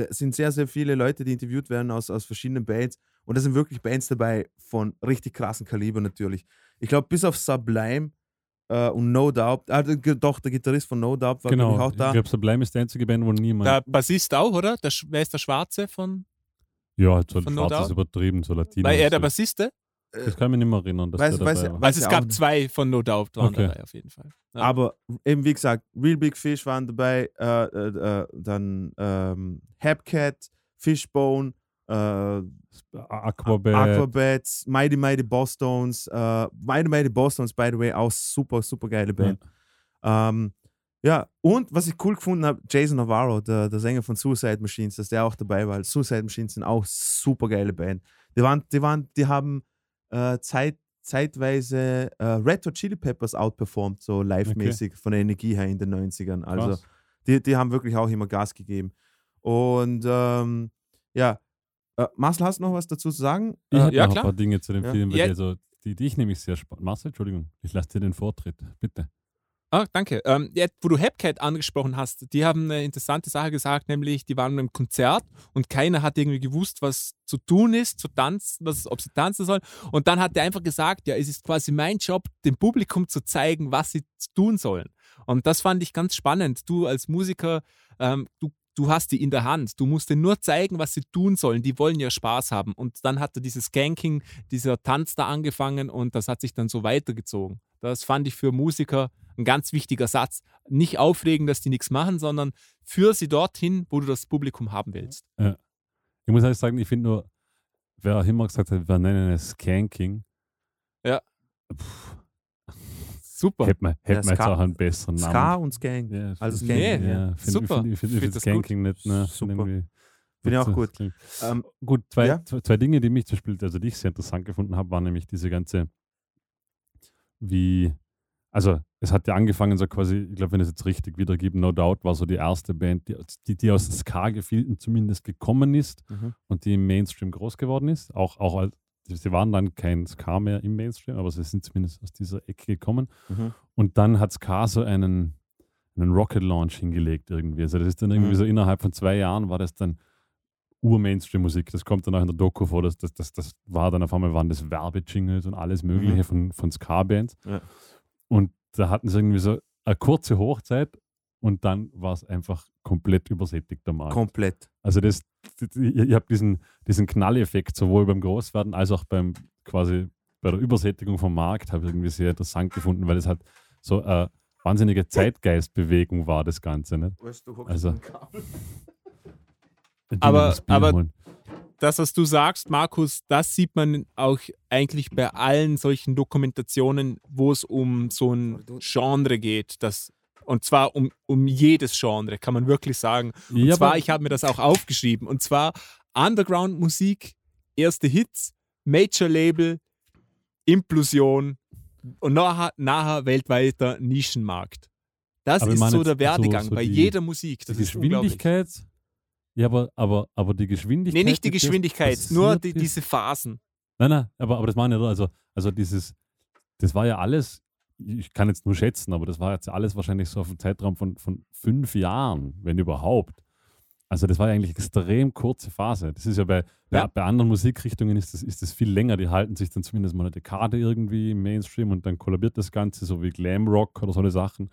sind sehr, sehr viele Leute, die interviewt werden aus, aus verschiedenen Bands und da sind wirklich Bands dabei von richtig krassen Kaliber natürlich. Ich glaube, bis auf Sublime äh, und No Doubt, ah, doch, der Gitarrist von No Doubt war Genau. ich auch da. Ich glaube, Sublime ist die einzige Band, wo niemand. der Bassist auch, oder? Der, wer ist der Schwarze von? ja, so von No schwarz ist Doubt? übertrieben, so Latino. War er der so. Bassiste? Das kann ich mich nicht mehr erinnern, dass Weiß- der weiß- dabei war. weiß- Also es gab zwei von No Doubt waren Okay. dabei auf jeden Fall. Ja. Aber eben wie gesagt, Real Big Fish waren dabei, äh, äh, äh, dann ähm, Hepcat, Fishbone, äh, Aquabat. Aquabats, Mighty Mighty Boss Stones, äh, Mighty Mighty Boss Stones, by the way, auch super, super geile Band. Ähm, ja, und was ich cool gefunden habe, Jason Navarro, der, der Sänger von Suicide Machines, dass der auch dabei war. Suicide Machines sind auch super geile Band. Die waren, die waren, die haben äh, Zeit, zeitweise äh, Red Hot Chili Peppers outperformed, so live-mäßig von der Energie her in den 90ern. Also Krass. die, die haben wirklich auch immer Gas gegeben. Und ähm, ja, äh, Marcel, hast du noch was dazu zu sagen? Ich Äh, habe ja, noch klar. ein paar Dinge zu dem Ja. Film, weil Ja. die, also, die, die ich nämlich sehr spannend. Marcel, Entschuldigung, ich lasse dir den Vortritt, bitte. Ah, danke. Ähm, jetzt, wo du Hepcat angesprochen hast, die haben eine interessante Sache gesagt, nämlich die waren im Konzert und keiner hat irgendwie gewusst, was zu tun ist, zu tanzen, was, ob sie tanzen sollen. Und dann hat er einfach gesagt, ja, es ist quasi mein Job, dem Publikum zu zeigen, was sie tun sollen. Und das fand ich ganz spannend. Du als Musiker, ähm, du, du hast die in der Hand. Du musst denen nur zeigen, was sie tun sollen. Die wollen ja Spaß haben. Und dann hat er dieses Skanking, dieser Tanz da angefangen und das hat sich dann so weitergezogen. Das fand ich für Musiker ein ganz wichtiger Satz. Nicht aufregen, dass die nichts machen, sondern führ sie dorthin, wo du das Publikum haben willst. Ich muss ehrlich sagen, ich finde nur, wer auch immer gesagt hat, wir nennen es Skanking, Super. hätte man, hätte Ja, man jetzt auch einen besseren Namen. Ska und Skank. Ja, Also find- Skanking, ja, ja. find- Super. Ich finde ich find, Find Skanking nicht. Ne, Super. irgendwie- Finde ich auch gut. Ähm, Gut, zwei, Ja? zwei, zwei Dinge, die mich zum Beispiel, also die ich sehr interessant gefunden habe, waren nämlich diese ganze, wie, also es hat ja angefangen, so quasi, ich glaube, wenn ich es jetzt richtig wiedergebe, No Doubt war so die erste Band, die, die, aus Ska-Gefilden zumindest gekommen ist Mhm. und die im Mainstream groß geworden ist. Auch, auch als, sie waren dann kein Ska mehr im Mainstream, aber sie sind zumindest aus dieser Ecke gekommen. Mhm. Und dann hat Ska so einen, einen Rocket Launch hingelegt irgendwie. Also das ist dann irgendwie Mhm. so innerhalb von zwei Jahren war das dann Ur-Mainstream-Musik. Das kommt dann auch in der Doku vor. Das, das, das, das war dann auf einmal waren das Werbejingles und alles Mögliche Mhm. von, von Ska-Bands. Ja. Und da hatten sie irgendwie so eine kurze Hochzeit und dann war es einfach komplett übersättigt der Markt. Komplett. Also das, ihr, habt diesen, diesen Knalleffekt sowohl beim Großwerden als auch beim quasi bei der Übersättigung vom Markt habe ich irgendwie sehr interessant gefunden, weil es halt so eine wahnsinnige Zeitgeistbewegung war, das Ganze. Ne? Also- Die Aber- noch das Bier aber- holen. Das, was du sagst, Markus, das sieht man auch eigentlich bei allen solchen Dokumentationen, wo es um so ein Genre geht. Das, und zwar um, um jedes Genre, kann man wirklich sagen. Und Ja, zwar, ich habe mir das auch aufgeschrieben, und zwar Underground-Musik, erste Hits, Major-Label, Implosion und nachher, nachher weltweiter Nischenmarkt. Das Aber ist so der Werdegang so- so bei die- jeder Musik. Das die ist unglaublich. Geschwindigkeit. Ja, aber, aber, aber die Geschwindigkeit. Nee, nicht die Geschwindigkeit, nur die, diese Phasen. Nein, nein, aber, aber das meine ich, also, also dieses, das war ja alles, ich kann jetzt nur schätzen, aber das war jetzt alles wahrscheinlich so auf einen Zeitraum von, von fünf Jahren, wenn überhaupt. Also das war ja eigentlich extrem kurze Phase. Das ist ja bei, bei, Ja. bei anderen Musikrichtungen ist das, ist das viel länger. Die halten sich dann zumindest mal eine Dekade irgendwie im Mainstream und dann kollabiert das Ganze, so wie Glam Rock oder so eine Sachen.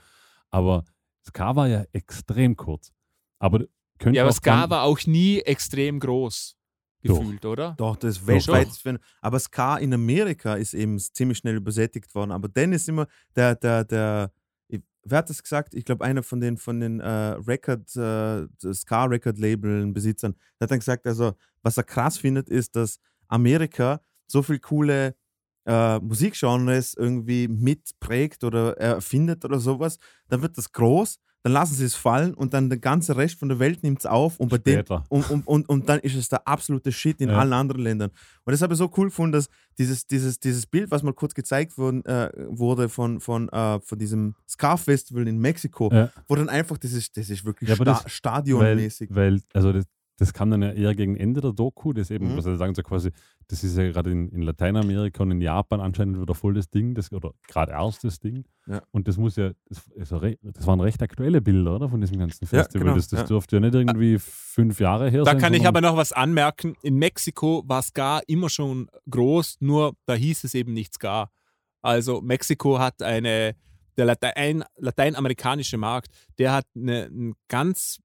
Aber Ska war ja extrem kurz. Aber könnte Ja, aber Ska war auch nie extrem groß Doch. gefühlt, oder? Doch, das ist Doch. weltweit. Doch. Aber Ska in Amerika ist eben ziemlich schnell übersättigt worden. Aber dann ist immer der, der, der, ich- wer hat das gesagt? Ich glaube, einer von den, von den äh, Record, äh, Ska-Record-Labeln-Besitzern, der hat dann gesagt, also, was er krass findet, ist, dass Amerika so viel coole äh, Musikgenres irgendwie mitprägt oder erfindet oder sowas. Dann wird das groß, dann lassen sie es fallen und dann der ganze Rest von der Welt nimmt es auf und bei dem und, und, und, und dann ist es der absolute Shit in Ja. allen anderen Ländern. Und das habe ich so cool gefunden, dass dieses, dieses, dieses Bild, was mal kurz gezeigt worden, äh, wurde von, von, äh, von diesem Ska-Festival in Mexiko, Ja. wo dann einfach, das ist, das ist wirklich Ja, sta stadionmäßig. Weil, weil also das, das kam dann ja eher gegen Ende der Doku, das eben, Mhm. was sie sagen, so quasi, das ist ja gerade in, in Lateinamerika und in Japan anscheinend wieder voll das Ding, das, oder gerade erst das Ding. Ja. Und das muss ja, das, ja re, das waren recht aktuelle Bilder, oder? Von diesem ganzen Ja, Festival. genau, das das ja. dürfte ja nicht irgendwie fünf Jahre her Da sein. kann ich aber noch was anmerken. In Mexiko war Ska immer schon groß, nur da hieß es eben nicht Ska. Also Mexiko hat eine, der Latein, lateinamerikanische Markt, der hat eine, einen ganz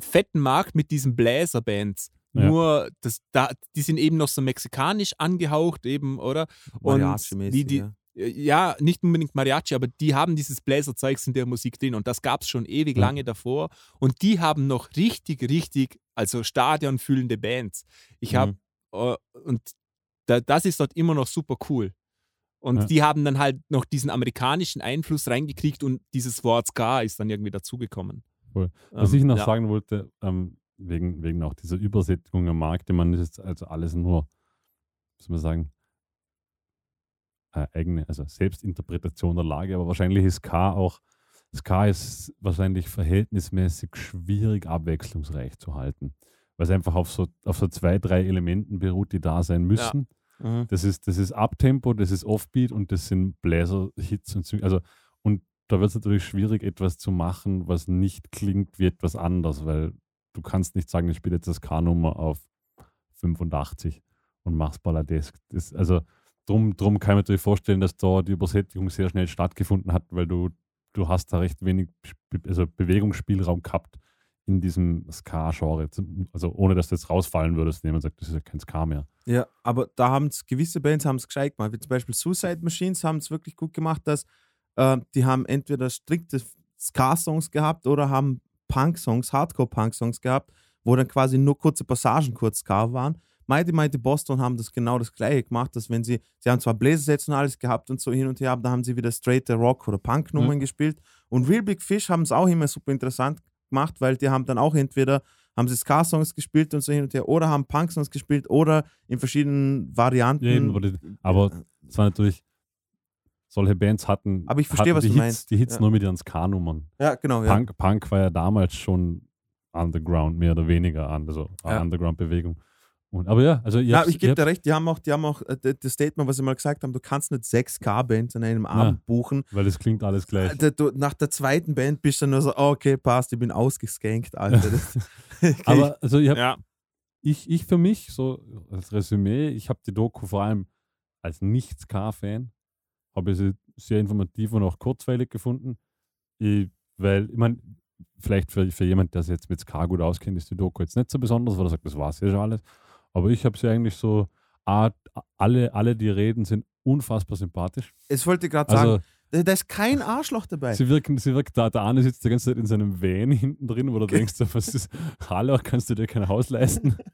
fetten Markt mit diesen Bläserbands. Ja. Nur, das, da, die sind eben noch so mexikanisch angehaucht, eben, oder? Und die, die, ja. ja, nicht unbedingt Mariachi, aber die haben dieses Bläserzeugs in der Musik drin und das gab es schon ewig Ja. lange davor. Und die haben noch richtig, richtig, also stadionfüllende Bands. Ich habe, Mhm. äh, und da, das ist dort immer noch super cool. Und Ja. die haben dann halt noch diesen amerikanischen Einfluss reingekriegt und dieses Wort Ska ist dann irgendwie dazugekommen. Voll. Was Ähm, ich noch ja. sagen wollte, ähm, wegen, wegen auch dieser Übersättigung am Markt, das ist also alles nur, soll man sagen, äh, eigene, also Selbstinterpretation der Lage, aber wahrscheinlich ist K auch, Ska ist wahrscheinlich verhältnismäßig schwierig abwechslungsreich zu halten, weil es einfach auf so, auf so zwei, drei Elementen beruht, die da sein müssen. Mhm. Das ist, das ist Uptempo, das ist Offbeat und das sind Bläser-Hits und so. Also, da wird es natürlich schwierig, etwas zu machen, was nicht klingt wie etwas anderes, weil du kannst nicht sagen, ich spiele jetzt das K-Nummer auf 85 und mach's Balladesk. Das, also drum, drum kann ich mir natürlich vorstellen, dass da die Übersättigung sehr schnell stattgefunden hat, weil du, du hast da recht wenig also Bewegungsspielraum gehabt in diesem Ska-Genre. Also ohne, dass du jetzt rausfallen würdest, wenn jemand sagt, das ist ja kein Ska mehr. Ja, aber da haben es gewisse Bands haben es gescheit gemacht, wie zum Beispiel Suicide Machines haben es wirklich gut gemacht, dass äh, die haben entweder strikte Ska-Songs gehabt oder haben Punk-Songs, Hardcore-Punk-Songs gehabt, wo dann quasi nur kurze Passagen kurz Ska waren. Mighty Mighty Boston haben das genau das gleiche gemacht, dass wenn sie, sie haben zwar Bläsersätze und alles gehabt und so hin und her, aber da haben sie wieder straight Rock- oder Punk-Nummern gespielt. Und Real Big Fish haben es auch immer super interessant gemacht, weil die haben dann auch entweder haben sie Ska-Songs gespielt und so hin und her oder haben Punk-Songs gespielt oder in verschiedenen Varianten. Ja, aber die- aber es war natürlich, solche Bands hatten, Aber ich verstehe, was die du Hits, meinst. die Hits Ja. nur mit ihren Ska-Nummern. Ja, genau. Ja. Punk, Punk war ja damals schon Underground, mehr oder weniger, an- also eine Ja. Underground-Bewegung. Und, aber ja, also ihr Ja, ich gebe dir recht, die haben auch, die haben auch äh, das Statement, was sie mal gesagt haben, du kannst nicht sechs K-Bands an einem Abend buchen. habt- weil das klingt alles gleich. Äh, Du, nach der zweiten Band bist du dann nur so, oh, okay, passt, ich bin ausgeskankt, Alter. Das, okay, Aber also ich, hab, Ja. ich, ich für mich, so als Resümee, ich habe die Doku vor allem als Nicht-Ska-Fan, habe ich sie sehr informativ und auch kurzweilig gefunden. Ich, weil, ich meine, vielleicht für, für jemand, der sich jetzt mit Ska gut auskennt, ist die Doku jetzt nicht so besonders, weil er sagt, das war ja schon alles. Aber ich habe sie eigentlich so, ah, alle, alle, die reden, sind unfassbar sympathisch. das wollte ich gerade sagen. Also Da, da ist kein Arschloch dabei. sie wirken, sie wirkt, da, der eine sitzt die ganze Zeit in seinem Van hinten drin, wo du denkst, was ist, hallo, kannst du dir kein Haus leisten?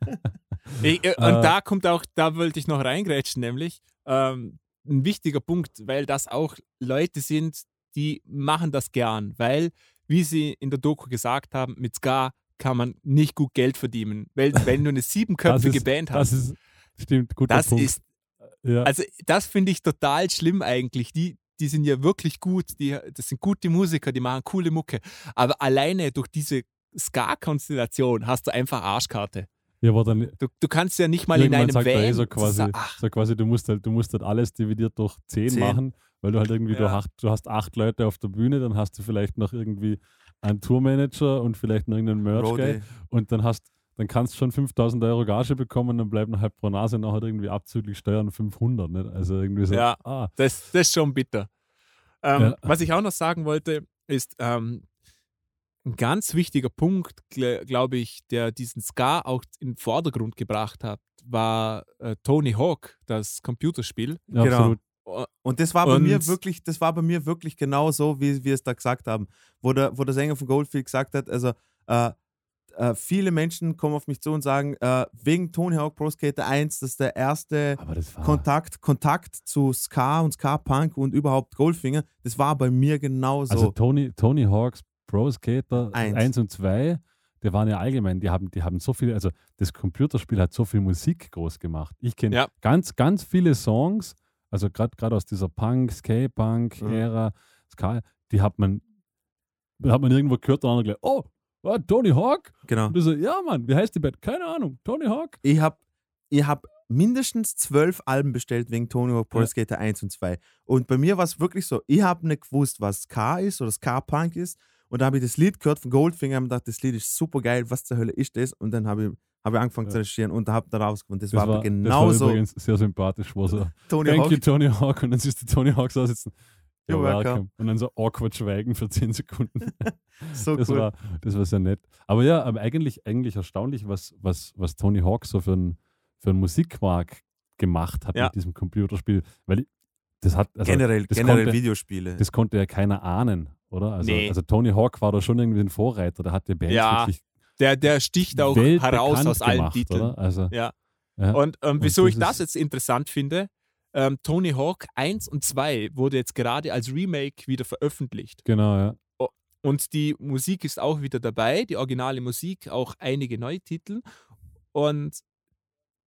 Ich, äh, Äh, und da kommt auch, da wollte ich noch reingrätschen, nämlich ähm, ein wichtiger Punkt, weil das auch Leute sind, die machen das gern, weil, wie sie in der Doku gesagt haben, mit Ska kann man nicht gut Geld verdienen. Weil wenn du eine siebenköpfige ist- Band Das hast, ist, stimmt, guter das Punkt. ist, ja. also das finde ich total schlimm eigentlich. Die, die sind ja wirklich gut, die, das sind gute Musiker, die machen coole Mucke. Aber alleine durch diese Ska-Konstellation hast du einfach Arschkarte. Ja, aber dann, Du, du kannst ja nicht mal in einem sagt Van so quasi, so quasi du, musst halt, du musst halt alles dividiert durch 10, Zehn. machen, weil du halt irgendwie, du, Ja. hast, du hast acht Leute auf der Bühne, dann hast du vielleicht noch irgendwie einen Tourmanager und vielleicht noch irgendeinen Merch-Guy und dann hast dann kannst du schon 5000 Euro Gage bekommen, dann bleiben halt pro Nase nachher irgendwie abzüglich Steuern 500. Nicht? Also irgendwie so, Ja. ah, Das, das ist schon bitter. Ähm, Ja. Was ich auch noch sagen wollte, ist ähm, ein ganz wichtiger Punkt, gl glaube ich, der diesen Ska auch in den Vordergrund gebracht hat, war äh, Tony Hawk, das Computerspiel. ja, Genau. absolut. Und das war bei mir Und- wirklich, das war bei mir wirklich genau so, wie wir es da gesagt haben, wo der, wo der Sänger von Goldfield gesagt hat, also äh, äh, viele Menschen kommen auf mich zu und sagen, äh, wegen Tony Hawk Pro Skater 1, das ist der erste Kontakt, Kontakt zu Ska und Ska-Punk und überhaupt Goldfinger, das war bei mir genauso. also Tony, Tony Hawks Pro Skater Eins. 1 und 2, die waren ja allgemein, die haben, die haben so viel, also das Computerspiel hat so viel Musik groß gemacht. Ich kenne Ja. ganz, ganz viele Songs, also gerade aus dieser Punk, Skate-Punk-Ära, Ska, die hat man, hat man irgendwo gehört und dann gleich, oh, ah, Tony Hawk? genau. Und so, ja Mann, wie heißt die Band? Keine Ahnung, Tony Hawk? Ich habe ich hab mindestens zwölf Alben bestellt wegen Tony Hawk Pro Ja. Skater 1 und 2. Und bei mir war es wirklich so, ich habe nicht gewusst, was Ska ist oder Ska-Punk ist. Und da habe ich das Lied gehört von Goldfinger und gedacht, das Lied ist super geil, was zur Hölle ist das? Und dann habe ich, hab ich angefangen Ja. zu recherchieren und habe da rausgefunden, das, Das war, war, das war genauso übrigens sehr sympathisch, wo so, Tony thank Hawk. you Tony Hawk und dann siehst du Tony Hawk so sitzen. You're welcome. welcome. Und dann so awkward schweigen für 10 Sekunden. So das, cool. war, das war sehr nett. Aber ja, aber eigentlich, eigentlich erstaunlich, was, was, was Tony Hawk so für ein, für ein Musikmarkt gemacht hat Ja. mit diesem Computerspiel. Weil das hat, also generell das generell konnte- Videospiele. das konnte ja keiner ahnen, oder? Also, Nee. also Tony Hawk war da schon irgendwie ein Vorreiter, der hat die Band Ja, wirklich Der, der sticht auch heraus aus allen gemacht, Titeln. Oder? Also, Ja. Ja. Und ähm, Und wieso das ich das jetzt interessant finde, ähm, Tony Hawk 1 und 2 wurde jetzt gerade als Remake wieder veröffentlicht. genau, ja. Und die Musik ist auch wieder dabei, die originale Musik, auch einige neue Titel. Und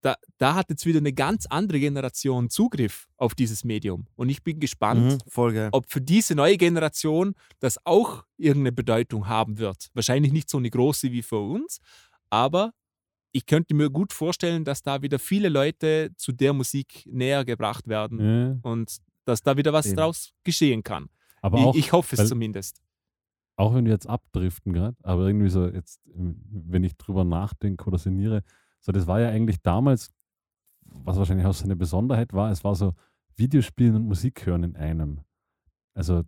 da, da hat jetzt wieder eine ganz andere Generation Zugriff auf dieses Medium. Und ich bin gespannt, Mhm, ob für diese neue Generation das auch irgendeine Bedeutung haben wird. Wahrscheinlich nicht so eine große wie für uns, aber ich könnte mir gut vorstellen, dass da wieder viele Leute zu der Musik näher gebracht werden ja. und dass da wieder was Eben. draus geschehen kann. Aber auch, ich, ich hoffe es zumindest. auch wenn wir jetzt abdriften gerade, aber irgendwie so jetzt, wenn ich drüber nachdenke oder sinniere, so das war ja eigentlich damals, was wahrscheinlich auch seine Besonderheit war, es war so Videospielen und Musik hören in einem. Also,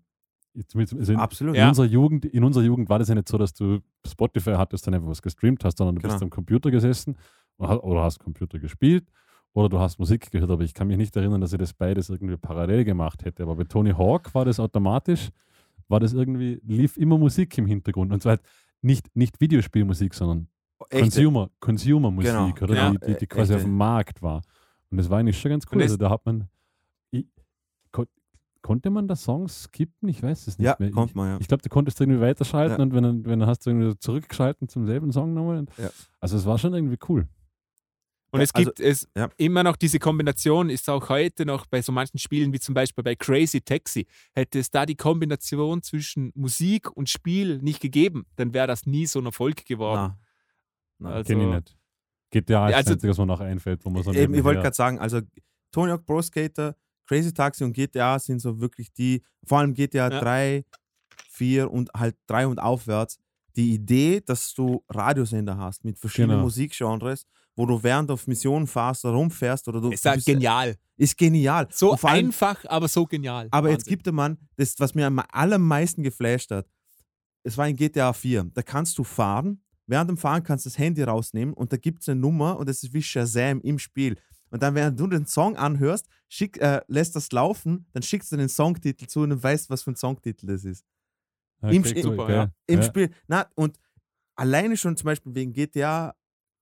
also in, Absolut. in, Ja. unserer Jugend, in unserer Jugend war das ja nicht so, dass du Spotify hattest, dann einfach was gestreamt hast, sondern du bist Genau. am Computer gesessen oder hast Computer gespielt oder du hast Musik gehört, aber ich kann mich nicht erinnern, dass ich das beides irgendwie parallel gemacht hätte. Aber bei Tony Hawk war das automatisch, war das irgendwie, lief immer Musik im Hintergrund. Und zwar halt nicht, nicht Videospielmusik, sondern Echte- Consumer, Consumer-Musik, Genau, oder? ja. Die, die, die Äh, quasi auf dem Markt war. Und das war eigentlich schon ganz cool. Es- Also da hat man, ich, kon, konnte man da Songs skippen? Ich weiß es nicht Ja, mehr. kommt ich, man, ja. ich glaube, du konntest irgendwie weiterschalten Ja. und wenn, dann- wenn dann hast du irgendwie zurückgeschalten zum selben Song nochmal. Ja. Also es war schon irgendwie cool. Und Ja, es gibt es ja. immer noch diese Kombination, ist auch heute noch bei so manchen Spielen, wie zum Beispiel bei Crazy Taxi, hätte es da die Kombination zwischen Musik und Spiel nicht gegeben, dann wäre das nie so ein Erfolg geworden. Na. Also- Kenn ich nicht. GTA ist Ja, also- das Einzige, was mir noch einfällt, wo man so Eben, ich wollte gerade sagen, also Tony Hawk Pro Skater, Crazy Taxi und GTA sind so wirklich die, vor allem GTA Ja. 3, 4 und halt 3 und aufwärts, die Idee, dass du Radiosender hast mit verschiedenen Genau. Musikgenres, wo du während auf Missionen fährst oder rumfährst oder du. Ist ja du bist- genial. Ist genial. So allem, einfach, aber so genial. aber jetzt Wahnsinn. gibt der Mann, das, was mir am allermeisten geflasht hat, es war in GTA 4. Da kannst du fahren, während dem Fahren kannst du das Handy rausnehmen und da gibt es eine Nummer und das ist wie Shazam im Spiel. Und dann, während du den Song anhörst, schick, äh, lässt das laufen, dann schickst du den Songtitel zu und du weißt, was für ein Songtitel das ist. Ja, im cool, super, ja. Im ja. Spiel. Na, und alleine schon zum Beispiel wegen GTA,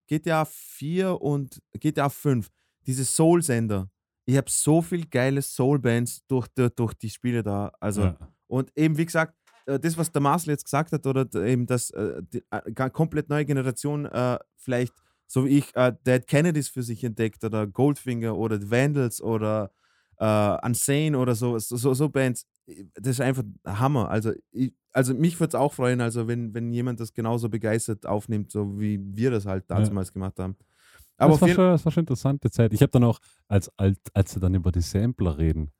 GTA 4 und GTA 5, diese Soul-Sender. Ich habe so viel geile Soul-Bands durch, durch, durch die Spiele da. Also, Ja. und eben, wie gesagt, das, was der Marcel jetzt gesagt hat, oder eben, dass äh, die äh, komplett neue Generation äh, vielleicht, so wie ich, äh, Dead Kennedys für sich entdeckt oder Goldfinger oder die Vandals oder äh, Unsane oder so, so, so, Bands, das ist einfach Hammer. Also, ich, also mich würde es auch freuen, also wenn, wenn jemand das genauso begeistert aufnimmt, so wie wir das halt Ja. damals gemacht haben. Aber das, war schon, das war schon eine interessante Zeit. Ich habe dann auch, als, als, als sie dann über die Sampler reden,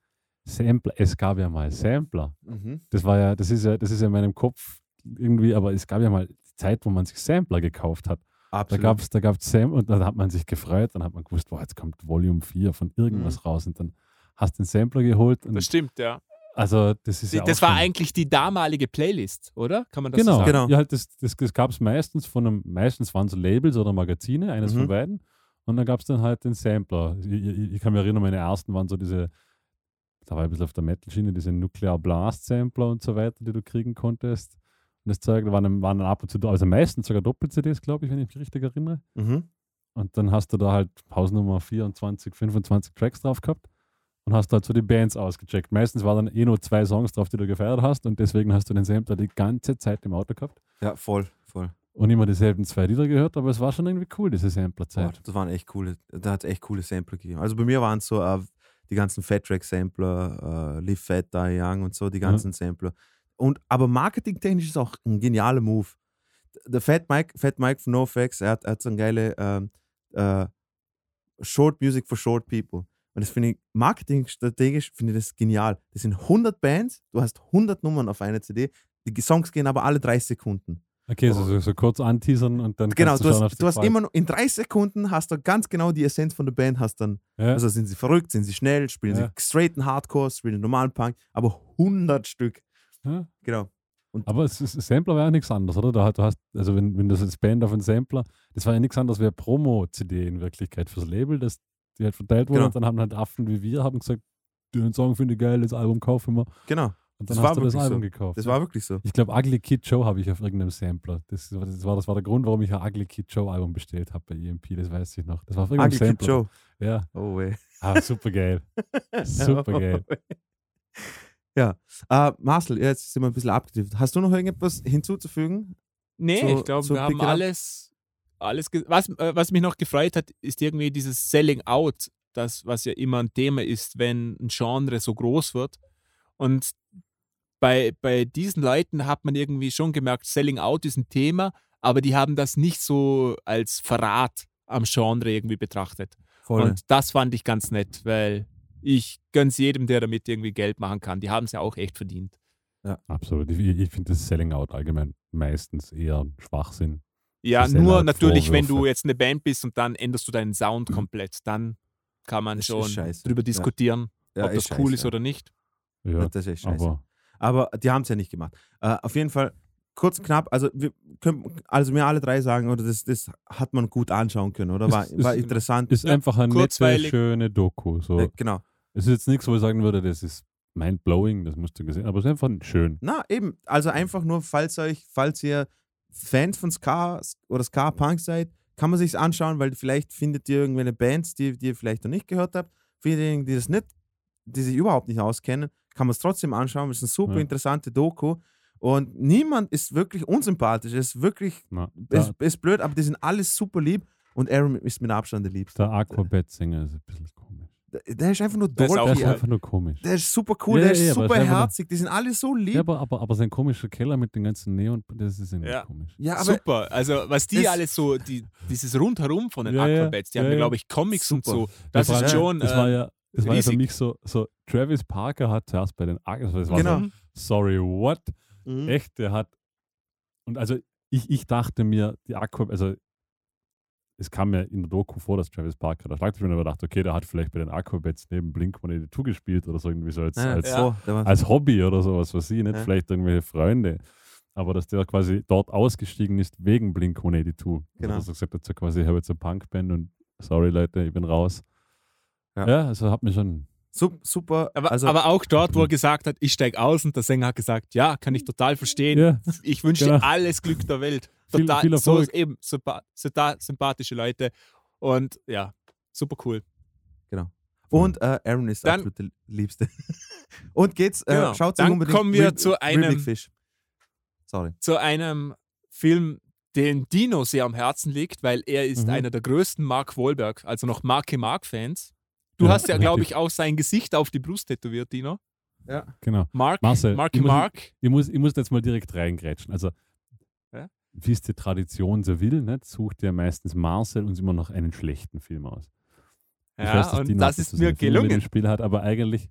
Sampler, es gab ja mal Sampler. mhm. Das war ja, das ist ja, das ist ja in meinem Kopf irgendwie, aber es gab ja mal die Zeit, wo man sich Sampler gekauft hat. Da Absolut. gab es da gab's Sam und dann hat man sich gefreut, dann hat man gewusst, boah, jetzt kommt Volume 4 von irgendwas Mhm. raus und dann hast du den Sampler geholt. Und Das stimmt, ja. also das ist Die, ja das war eigentlich die damalige Playlist, oder? Kann man das Genau, so sagen? Genau. Ja, halt das, das, das gab es meistens von einem, meistens waren es Labels oder Magazine, eines Mhm. von beiden. Und dann gab es dann halt den Sampler. Ich, ich, ich kann mich erinnern, meine ersten waren so diese, da war ich ein bisschen auf der Metal-Schiene, diese Nuclear Blast Sampler und so weiter, die du kriegen konntest. Und das Zeug, da waren, waren ab und zu, also meistens sogar Doppel-CDs, glaube ich, wenn ich mich richtig erinnere. Mhm. Und dann hast du da halt Hausnummer 24, 25 Tracks drauf gehabt und hast halt so die Bands ausgecheckt. Meistens waren dann eh nur zwei Songs drauf, die du gefeiert hast und deswegen hast du den Sampler die ganze Zeit im Auto gehabt Ja, voll, voll. und immer dieselben zwei Lieder gehört, aber es war schon irgendwie cool, diese Samplerzeit. das waren echt coole, da hat es echt coole Sampler gegeben. Also bei mir waren es so äh, die ganzen Fat Track Sampler, äh, Live Fat, Die Young und so, die ganzen Sampler. Und, aber marketingtechnisch ist auch ein genialer Move. Der Fat Mike, Fat Mike von NoFX, er hat, er hat so eine geile ähm, äh, Short Music for Short People. Und das finde ich, marketingstrategisch finde ich das genial. Das sind 100 Bands, du hast 100 Nummern auf einer CD, die Songs gehen aber alle 30 Sekunden. Okay, so, so, so kurz anteasern und dann Genau, du du hast, du hast immer noch, in 30 Sekunden hast du ganz genau die Essenz von der Band, hast dann, Ja, also sind sie verrückt, sind sie schnell, spielen Ja. sie straighten Hardcore, spielen normalen Punk, aber 100 Stück. ja. Genau. Aber es ist, Sampler war ja nichts anderes, oder? Da, du hast, also wenn, wenn du das Band auf einen Sampler, das war ja nichts anderes wie eine Promo-CD in Wirklichkeit fürs Label, das die halt verteilt wurde Genau. und dann haben halt Affen wie wir haben gesagt, den Song finde ich geil, das Album kaufen wir. Genau. Und Das dann war hast du das wirklich Album so. gekauft. Das war wirklich so. Ich glaube, Ugly Kid Joe habe ich auf irgendeinem Sampler. Das, war- das, war, das war der Grund, warum ich ein Ugly Kid Joe Album bestellt habe bei EMP, das weiß ich noch. Das war auf irgendeinem Ugly Kid Sampler. Joe. Ja, Oh, weh. ah, super geil. Super geil. Ja. Äh, Marcel, jetzt sind wir ein bisschen abgedriftet. Hast du noch irgendetwas hinzuzufügen? Nee, So- ich glaube, wir haben alles, alles was, äh, was mich noch gefreut hat, ist irgendwie dieses Selling Out, das, was ja immer ein Thema ist, wenn ein Genre so groß wird. Und bei, bei diesen Leuten hat man irgendwie schon gemerkt, Selling Out ist ein Thema, aber die haben das nicht so als Verrat am Genre irgendwie betrachtet. Und das fand ich ganz nett, weil ich gönn's jedem, der damit irgendwie Geld machen kann. Die haben es ja auch echt verdient. Absolut. Ich, ich finde das Selling Out allgemein meistens eher Schwachsinn. Ja, nur halt natürlich, wenn du jetzt eine Band bist und dann änderst du deinen Sound komplett, dann kann man Das schon scheiße. drüber Ja. diskutieren, Ja, ob das ist cool scheiße, ist ja. oder nicht. Ja, Das ist echt scheiße. aber Aber die haben es ja nicht gemacht. Äh, auf jeden Fall, kurz und knapp, also wir können, also mir alle drei sagen, oder das, das hat man gut anschauen können, oder? War, Ist- war ist- interessant. ist einfach eine nette, schöne Doku. So. Äh, genau. Es ist jetzt nichts, wo ich sagen würde, das ist mind-blowing, das musst du gesehen aber es ist einfach schön. Na, eben. Also einfach nur, falls euch, falls ihr Fans von Ska oder Ska-Punk seid, kann man sich's anschauen, weil vielleicht findet ihr irgendwelche Bands, die, die ihr vielleicht noch nicht gehört habt. Für diejenigen, die das nicht, die sich überhaupt nicht auskennen, kann man es trotzdem anschauen. Es ist eine super Ja. interessante Doku. Und niemand ist wirklich unsympathisch. Es ist wirklich, Na, es da, ist blöd, aber die sind alles super lieb. Und Aaron ist mit Abstand der Liebste. Der Aquabet-Sänger ist ein bisschen komisch. Der, der ist einfach nur Der ist auch Der ist einfach nur komisch. Der ist super cool, Ja, der ist ja, super ist herzig. Die sind alle so lieb. Ja, aber, aber, aber sein komischer Keller mit den ganzen Neon, das ist irgendwie Ja. komisch. Ja, aber Super. Also, was die das- alles so, die, dieses Rundherum von den Ja. Aquabats, die haben Ja, glaube ich, Comics und Super. so. Das war, ist schon. Das äh, war ja, das war ja für riesig. mich so, so, Travis Parker hat zuerst bei den das war Genau. so, sorry, what? Mhm. Echt, der hat, und also ich, ich dachte mir, die Aquabats, also es kam mir in der Doku vor, dass Travis Parker da schlagte, aber dachte, okay, der hat vielleicht bei den Aquabats neben Blink-182 gespielt oder so irgendwie so als, Ja, als, war, als Hobby oder sowas, was sie, nicht Ja. vielleicht irgendwelche Freunde. Aber dass der quasi dort ausgestiegen ist wegen Blink 182. Genau. Also dass er gesagt hat, so quasi, ich habe jetzt eine Punkband und sorry Leute, ich bin raus. Ja. Ja, also hat mich schon. Sup- super. aber, also, aber auch dort, wo er gesagt hat, ich steige aus und der Sänger hat gesagt, ja, kann ich total verstehen. Ja, Ich wünsche Genau. dir alles Glück der Welt. Viel- Total, viel so Erfolg. eben sympa total sympathische Leute. Und ja, super cool. und äh, Aaron ist der Dann- absolute Liebste. und geht's, äh, Genau. schaut Dann unbedingt kommen wir Rib- zu einem-. Sorry. Zu einem Film, den Dino sehr am Herzen liegt, weil er ist Mhm. einer der größten Mark Wahlberg, also noch Marke Mark-Fans. Du Ja, hast ja, glaube ich, auch sein Gesicht auf die Brust tätowiert, Dino. Ja. genau. Mark, Marcel, Marky ich muss- Mark. Ich muss, ich muss jetzt mal direkt reingrätschen. Also, Ja? wie es die Tradition so will, nicht, sucht ja meistens Marcel uns immer noch einen schlechten Film aus. Ich Ja, weiß, dass und Dino das ist mir gelungen. Spiel hat, aber eigentlich,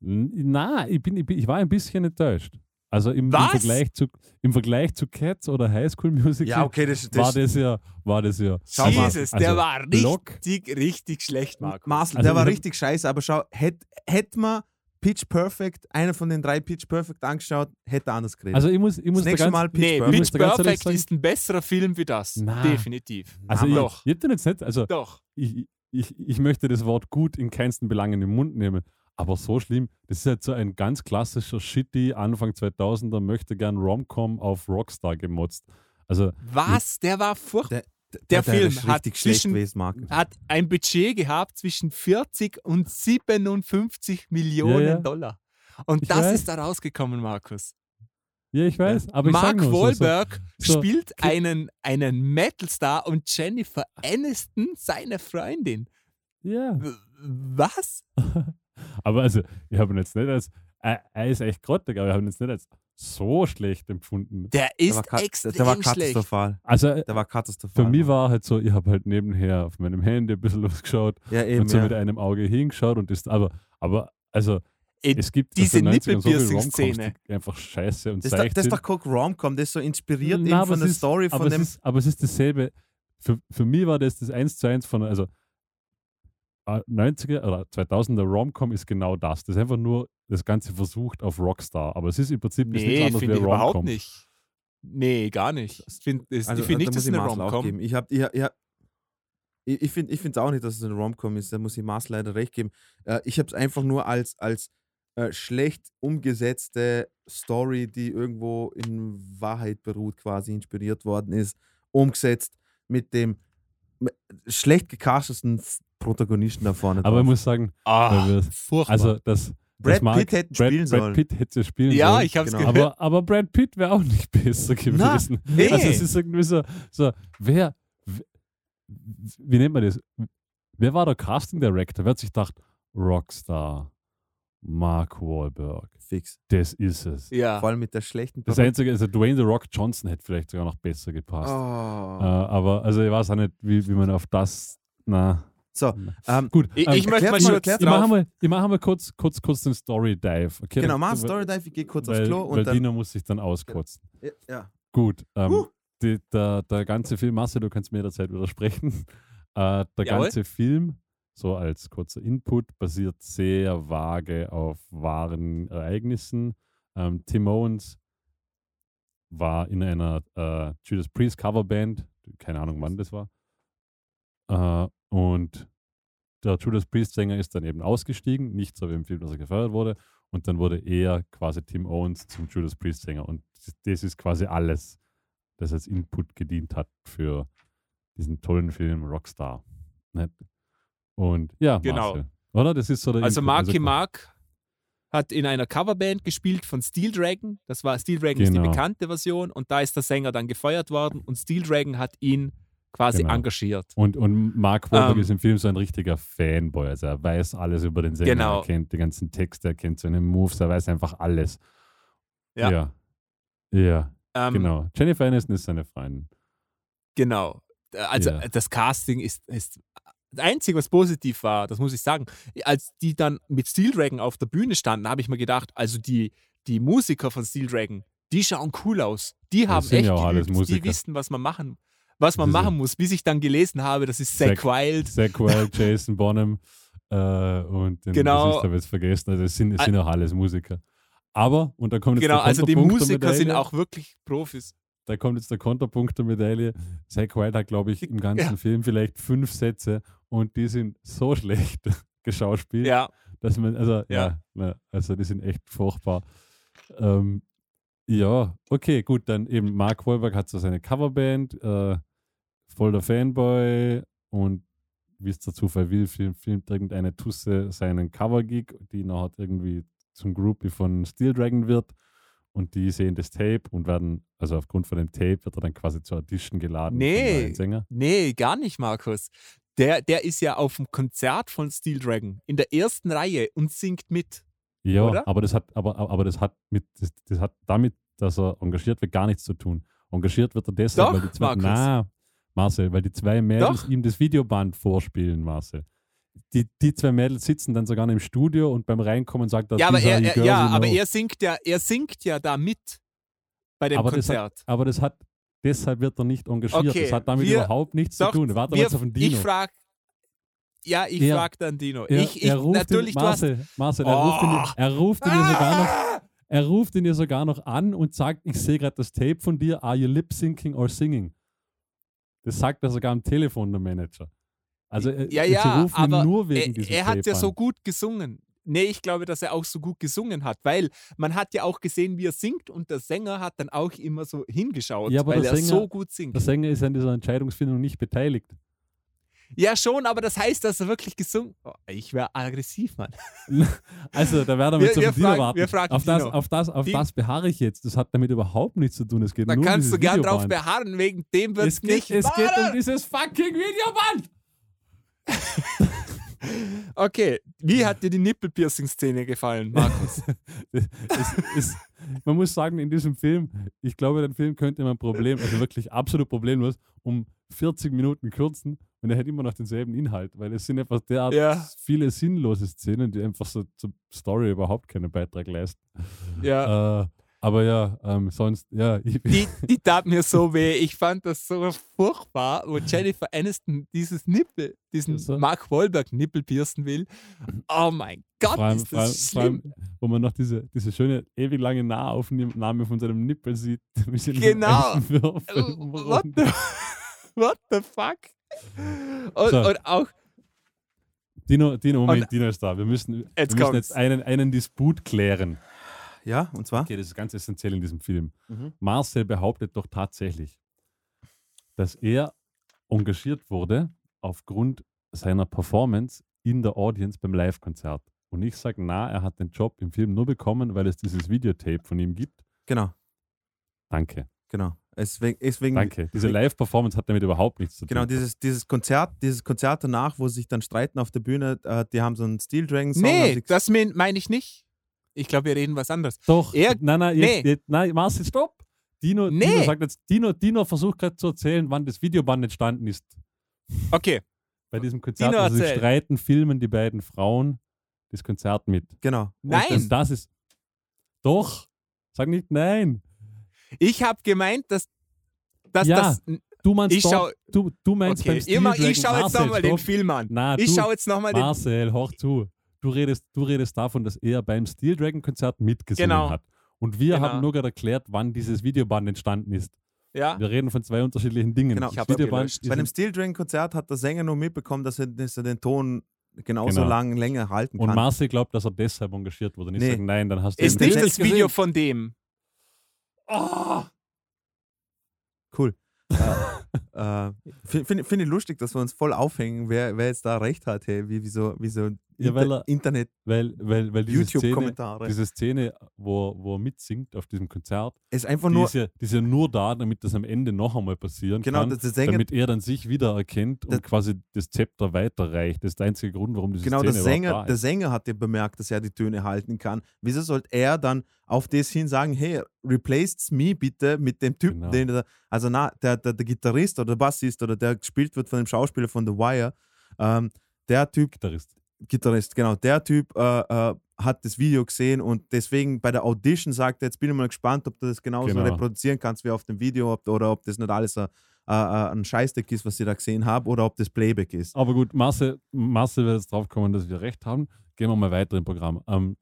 na, ich, bin, ich, bin, ich war ein bisschen enttäuscht. Also im, im? Vergleich, zu, im Vergleich zu Cats oder High School Musical Ja, okay, das, das war das ja, war das ja. Schau mal, Jesus, also der war Block- richtig, richtig schlecht, Markus. Marcel, Also der war richtig scheiße, aber schau, hätte hätt man Pitch Perfect, einer von den drei Pitch Perfect angeschaut, hätte er anders geredet. Also ich muss, ich muss das da nächste ganz, Mal Pitch nee, Perfect. Pitch Perfect ist ein besserer Film wie das. Na. Definitiv. also Na, ich, doch. ich hab den jetzt nicht, also Doch. ich, ich, ich möchte das Wort gut in keinsten Belangen im Mund nehmen, aber so schlimm, das ist halt so ein ganz klassischer Shitty Anfang 2000er möchte gern Romcom auf Rockstar gemotzt. Also Was? Der war furchtbar. Der, Der Film ist hat zwischen- gewesen. Hat ein Budget gehabt zwischen 40 und 57 Millionen Ja, ja. Dollar. Und Ich das weiß. ist da rausgekommen, Markus. ja, ich weiß, aber ich Mark nur so, so, Wahlberg so- spielt einen, einen Metalstar und Jennifer Aniston seine Freundin. ja. Was? Aber also, ich habe ihn jetzt nicht als, er, er ist echt grottig, aber ich habe ihn jetzt nicht als so schlecht empfunden. Der Der ist war, ka- extrem der war schlecht. katastrophal. Also äh, Der war katastrophal. für mich war halt so, ich habe halt nebenher auf meinem Handy ein bisschen losgeschaut ja, eben, und so ja. mit einem Auge hingeschaut und das, aber, aber also Ey, es gibt diese aus den 90ern so viele Nippelpiercing-Szene. Die einfach scheiße und Das, ist das ist doch kein Romcom, das ist so inspiriert aber von es der ist- Story aber von es dem. Ist, aber es ist dasselbe. Für, für mich war das das 1 zu 1 von, also 90er oder 2000er Romcom ist genau das. Das ist einfach nur das Ganze versucht auf Rockstar. Aber es ist im Prinzip ist nichts Nee, anderes wie ich überhaupt Romcom. nicht. Nee, gar nicht. Ich finde Also, ich find nicht, dass es eine Rom-Com. Ich, hab, ich, ich, ich, ich finde es auch nicht, dass es ein Romcom ist. Da muss ich Mars leider recht geben. Äh, ich habe es einfach nur als, als äh, schlecht umgesetzte Story, die irgendwo in Wahrheit beruht, quasi inspiriert worden ist, umgesetzt mit dem schlecht gecasteten F- Protagonisten da vorne. Aber ich drauf. muss sagen, Ah, wir- furchtbar. also das. Brad das mag, Pitt hätte Brad, spielen Brad sollen. Pitt hätte spielen ja, sollen. ich habe es genau. gehört. aber, aber Brad Pitt wäre auch nicht besser gewesen. nee. Also es ist irgendwie so, so wer, wie nennt man das? Wer war der Casting Director? Wer hat sich gedacht, Rockstar, Mark Wahlberg, Fix. das ist es. ja. Vor allem mit der schlechten Das Einzige, also Dwayne The Rock Johnson hätte vielleicht sogar noch besser gepasst. Äh, Oh. aber also ich weiß auch nicht, wie, wie man auf das, na. So, ähm, Gut, Ich, ähm, ich möchte erklärt mal mal- kurz ich mache mal, ich mache mal kurz, kurz, kurz den Story Dive. Okay, genau, mach einen Story Dive, ich gehe kurz weil, aufs Klo und weil dann. Dino muss sich dann auskotzen. Ja, ja. Gut, ähm, Huh. die, der, der ganze Film, Marcel, du kannst mir jederzeit widersprechen. Äh, der Jawohl. ganze Film, so als kurzer Input, basiert sehr vage auf wahren Ereignissen. Ähm, Tim Owens war in einer äh, Judas Priest Coverband, keine Ahnung wann das war. Äh, und der Judas Priest-Sänger ist dann eben ausgestiegen, nicht so wie im Film, dass er gefeuert wurde. Und dann wurde er quasi Tim Owens zum Judas Priest-Sänger. Und das- ist quasi alles, das als Input gedient hat für diesen tollen Film Rockstar. Und ja, Genau. Marcel, oder? Das ist so der Also Input. Marky quasi- Mark hat in einer Coverband gespielt von Steel Dragon. Das war Steel Dragon ist die Genau. bekannte Version und da ist der Sänger dann gefeuert worden und Steel Dragon hat ihn quasi Genau. engagiert. Und, und Mark Wahlberg Ähm. ist im Film so ein richtiger Fanboy. Also er weiß alles über den Sänger, Genau. er kennt die ganzen Texte, er kennt seine Moves, er weiß einfach alles. Ja. Ja, ja Ähm, genau. Jennifer Aniston ist seine Freundin. Genau. Äh, Also Ja. das Casting ist, ist das Einzige, was positiv war, das muss ich sagen. Als die dann mit Steel Dragon auf der Bühne standen, habe ich mir gedacht, also die, die Musiker von Steel Dragon, die schauen cool aus. Die haben echt ja geübt, die wissen, was man machen, was man machen muss. Bis ich dann gelesen habe, das ist Zack Zack- Wild. Zach Wild, Jason Bonham äh, und den Genau. das ist aber jetzt vergessen. Also es sind, es sind auch alles Musiker. Aber, und da kommt jetzt Genau, also die Musiker sind auch wirklich Profis. Da kommt jetzt der Konterpunkt der Medaille. Zach Wild hat, glaube ich, im ganzen Ja. Film vielleicht fünf Sätze und die sind so schlecht geschauspielt, Ja, dass man, also, ja, Ja. also die sind echt furchtbar. Ähm, ja, okay, gut, dann eben Mark Wahlberg hat so seine Coverband, äh, voll der Fanboy und wie es der Zufall will, film, filmt irgendeine Tusse seinen Cover-Gig, die nachher irgendwie zum Groupie von Steel Dragon wird und die sehen das Tape und werden, also aufgrund von dem Tape wird er dann quasi zur Audition geladen. Nee. nee, gar nicht, Markus. Der, der ist ja auf dem Konzert von Steel Dragon in der ersten Reihe und singt mit. Ja, Oder? aber das hat, aber, aber das hat mit, das, das hat damit, dass er engagiert wird, gar nichts zu tun. Engagiert wird er deshalb, Doch, weil die zwei, na, Marcel, weil die zwei Mädels Doch. ihm das Videoband vorspielen, Marcel. Die, die zwei Mädels sitzen dann sogar im Studio und beim Reinkommen sagt er, Ja, aber "These er, er, ja, aber know." er singt ja, er singt ja da mit bei dem aber das, Konzert. hat, aber das hat, deshalb wird er nicht engagiert. Okay, das hat damit wir- überhaupt nichts Doch, zu tun. Warte mal jetzt auf den Dino. Ich frage, ja, ich Er- frage dann Dino. er, ich, ich, er ruft natürlich, ihn, du hast. Marcel, Marcel, er ruft ihn, Oh. er ruft ihn ja sogar noch Ah! Er ruft ihn ja sogar noch an und sagt, ich sehe gerade das Tape von dir, are you lip syncing or singing? Das sagt er sogar am Telefon, der Manager. Also äh, Ja, ja, aber nur wegen er, er hat ja so gut gesungen. Nee, ich glaube, dass er auch so gut gesungen hat, weil man hat ja auch gesehen, wie er singt und der Sänger hat dann auch immer so hingeschaut, Ja, aber weil er Sänger- so gut singt. Der Sänger ist an dieser Entscheidungsfindung nicht beteiligt. Ja, schon, aber das heißt, dass er wirklich gesungen oh, Ich wäre aggressiv, Mann. Also, da werden wir Wir- auf wir den Dino fragen- warten. wir fragen auf das, Dino. auf das, auf Die- das beharre ich jetzt. Das hat damit überhaupt nichts zu tun. Es geht Da nur um kannst du dieses gern drauf Videoband. beharren, wegen dem wird Es es geht, nicht. es geht um dieses fucking Videoband! Okay, wie hat dir die Nippelpiercing-Szene gefallen, Markus? es, es, man muss sagen, in diesem Film, ich glaube, den Film könnte man Problem, also wirklich absolut problemlos, um 40 Minuten kürzen und er hätte immer noch denselben Inhalt, weil es sind einfach derart Ja. viele sinnlose Szenen, die einfach so zur Story überhaupt keinen Beitrag leisten. ja. Äh, aber ja, ähm, sonst, ja, ich, Die, die tat mir so weh. Ich fand das so furchtbar, wo Jennifer Aniston dieses Nippel, diesen So. Mark Wahlberg Nippel piercen will. Oh mein Gott, allem, ist allem, das allem, schlimm. wo man noch diese, diese schöne, ewig lange Nahaufnahme von seinem Nippel sieht. Genau. Würfel What the, what the fuck? Und, So. und auch, Dino, Dino, Moment, Und- Dino ist da. Wir müssen, wir Jetzt müssen kommt's. jetzt einen, einen Disput klären. Ja, und zwar? Okay, das ist ganz essentiell in diesem Film. Mhm. Marcel behauptet doch tatsächlich, dass er engagiert wurde aufgrund seiner Performance in der Audience beim Live-Konzert. Und ich sage, na, er hat den Job im Film nur bekommen, weil es dieses Videotape von ihm gibt. Genau, Danke, genau. Deswegen, deswegen danke. Diese Live-Performance hat damit überhaupt nichts zu tun. Genau, dieses, dieses Konzert, dieses Konzert danach, wo sie sich dann streiten auf der Bühne, äh, die haben so einen Steel Dragon Song. nee, das mein- meine ich nicht. Ich glaube, wir reden was anderes. Doch, Er- nein, nein, jetzt, nee. jetzt, nein, Marcel, stopp. Dino, Dino Nee. sagt jetzt, Dino, Dino versucht gerade zu erzählen, wann das Videoband entstanden ist. Okay, Bei diesem Konzert, Dino, also sie streiten, filmen die beiden Frauen das Konzert mit. genau. Und Nein. Das, Und das ist. Doch! Sag nicht nein. ich habe gemeint, dass, dass Ja, das. Du meinst Ich doch, schau- du, du meinst Okay, beim Steel immer, ich schaue jetzt nochmal den. Film an. Na, ich schaue jetzt nochmal den. Marcel, hör zu. Du redest, du redest davon, dass er beim Steel Dragon Konzert mitgesungen Genau. hat. Und wir Genau. haben nur gerade erklärt, wann dieses Videoband entstanden ist. Ja, Wir reden von zwei unterschiedlichen Dingen. Genau. Das Ich Videoband bei dem ein- Steel Dragon Konzert hat der Sänger nur mitbekommen, dass er, dass er den Ton genauso Genau. lang länger halten und kann. Marcel glaubt, dass er deshalb engagiert wurde. Und ich Nee. sage, nein, dann hast du ist nicht das Video gesehen. von dem. Oh! Cool. äh, Finde find ich lustig, dass wir uns voll aufhängen, wer, wer jetzt da recht hat, hey, wie, wieso, wieso Ja, weil er- Internet, Weil, weil, weil diese Szene, diese Szene wo, wo er mitsingt auf diesem Konzert, ist einfach die nur, ist, ja, die ist ja nur da, damit das am Ende noch einmal passieren genau, kann. der, der Sänger, damit er dann sich wiedererkennt und Der- quasi das Zepter weiterreicht. Das ist der einzige Grund, warum diese genau, der Szene Sänger, da der. Sänger hat ja bemerkt, dass er die Töne halten kann. Wieso sollte er dann auf das hin sagen, hey, replaced me bitte mit dem Typen, Genau. den also na, der, der, der Gitarrist oder Bassist oder der gespielt wird von dem Schauspieler von The Wire, ähm, der Typ, Gitarrist. Gitarrist, genau, der Typ äh, äh, hat das Video gesehen und deswegen bei der Audition sagt er, jetzt bin ich mal gespannt, ob du das genauso Genau. reproduzieren kannst wie auf dem Video ob, oder ob das nicht alles ein, äh, äh, ein Scheißdeck ist, was ich da gesehen habe oder ob das Playback ist. Aber gut, Marcel, Marcel wird jetzt drauf kommen, dass wir recht haben. Gehen wir mal weiter im Programm. Ähm,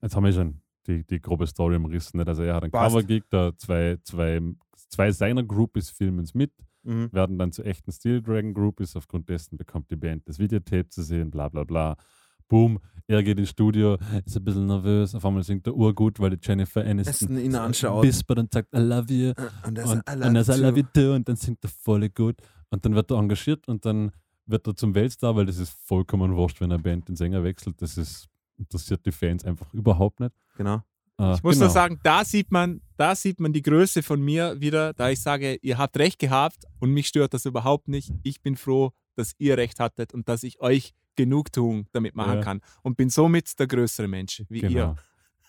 jetzt haben wir schon die, die grobe Story umrissen. Nicht? Also er hat einen. Cover-Gig, da zwei, zwei, zwei seiner Groupies filmen es mit, Mhm. werden dann zu echten Steel Dragon Groupies. Aufgrund dessen bekommt die Band das Videotape zu sehen, bla bla bla. Boom, er geht ins Studio, ist ein bisschen nervös. Auf einmal singt er urgut, weil die Jennifer Aniston ihn anschaut. wispert und sagt, I love you. Und er Und, sagt, und er sagt, I love you too. Und dann singt er voll gut. Und dann wird er engagiert und dann wird er zum Weltstar, weil das ist vollkommen wurscht, wenn eine Band den Sänger wechselt. Das ist, interessiert die Fans einfach überhaupt nicht. Genau. Äh, Ich muss genau. nur sagen, da sieht man, da sieht man die Größe von mir wieder, da ich sage, ihr habt recht gehabt und mich stört das überhaupt nicht. Ich bin froh, dass ihr recht hattet und dass ich euch Genugtuung damit machen Ja. kann und bin somit der größere Mensch wie Genau. ihr.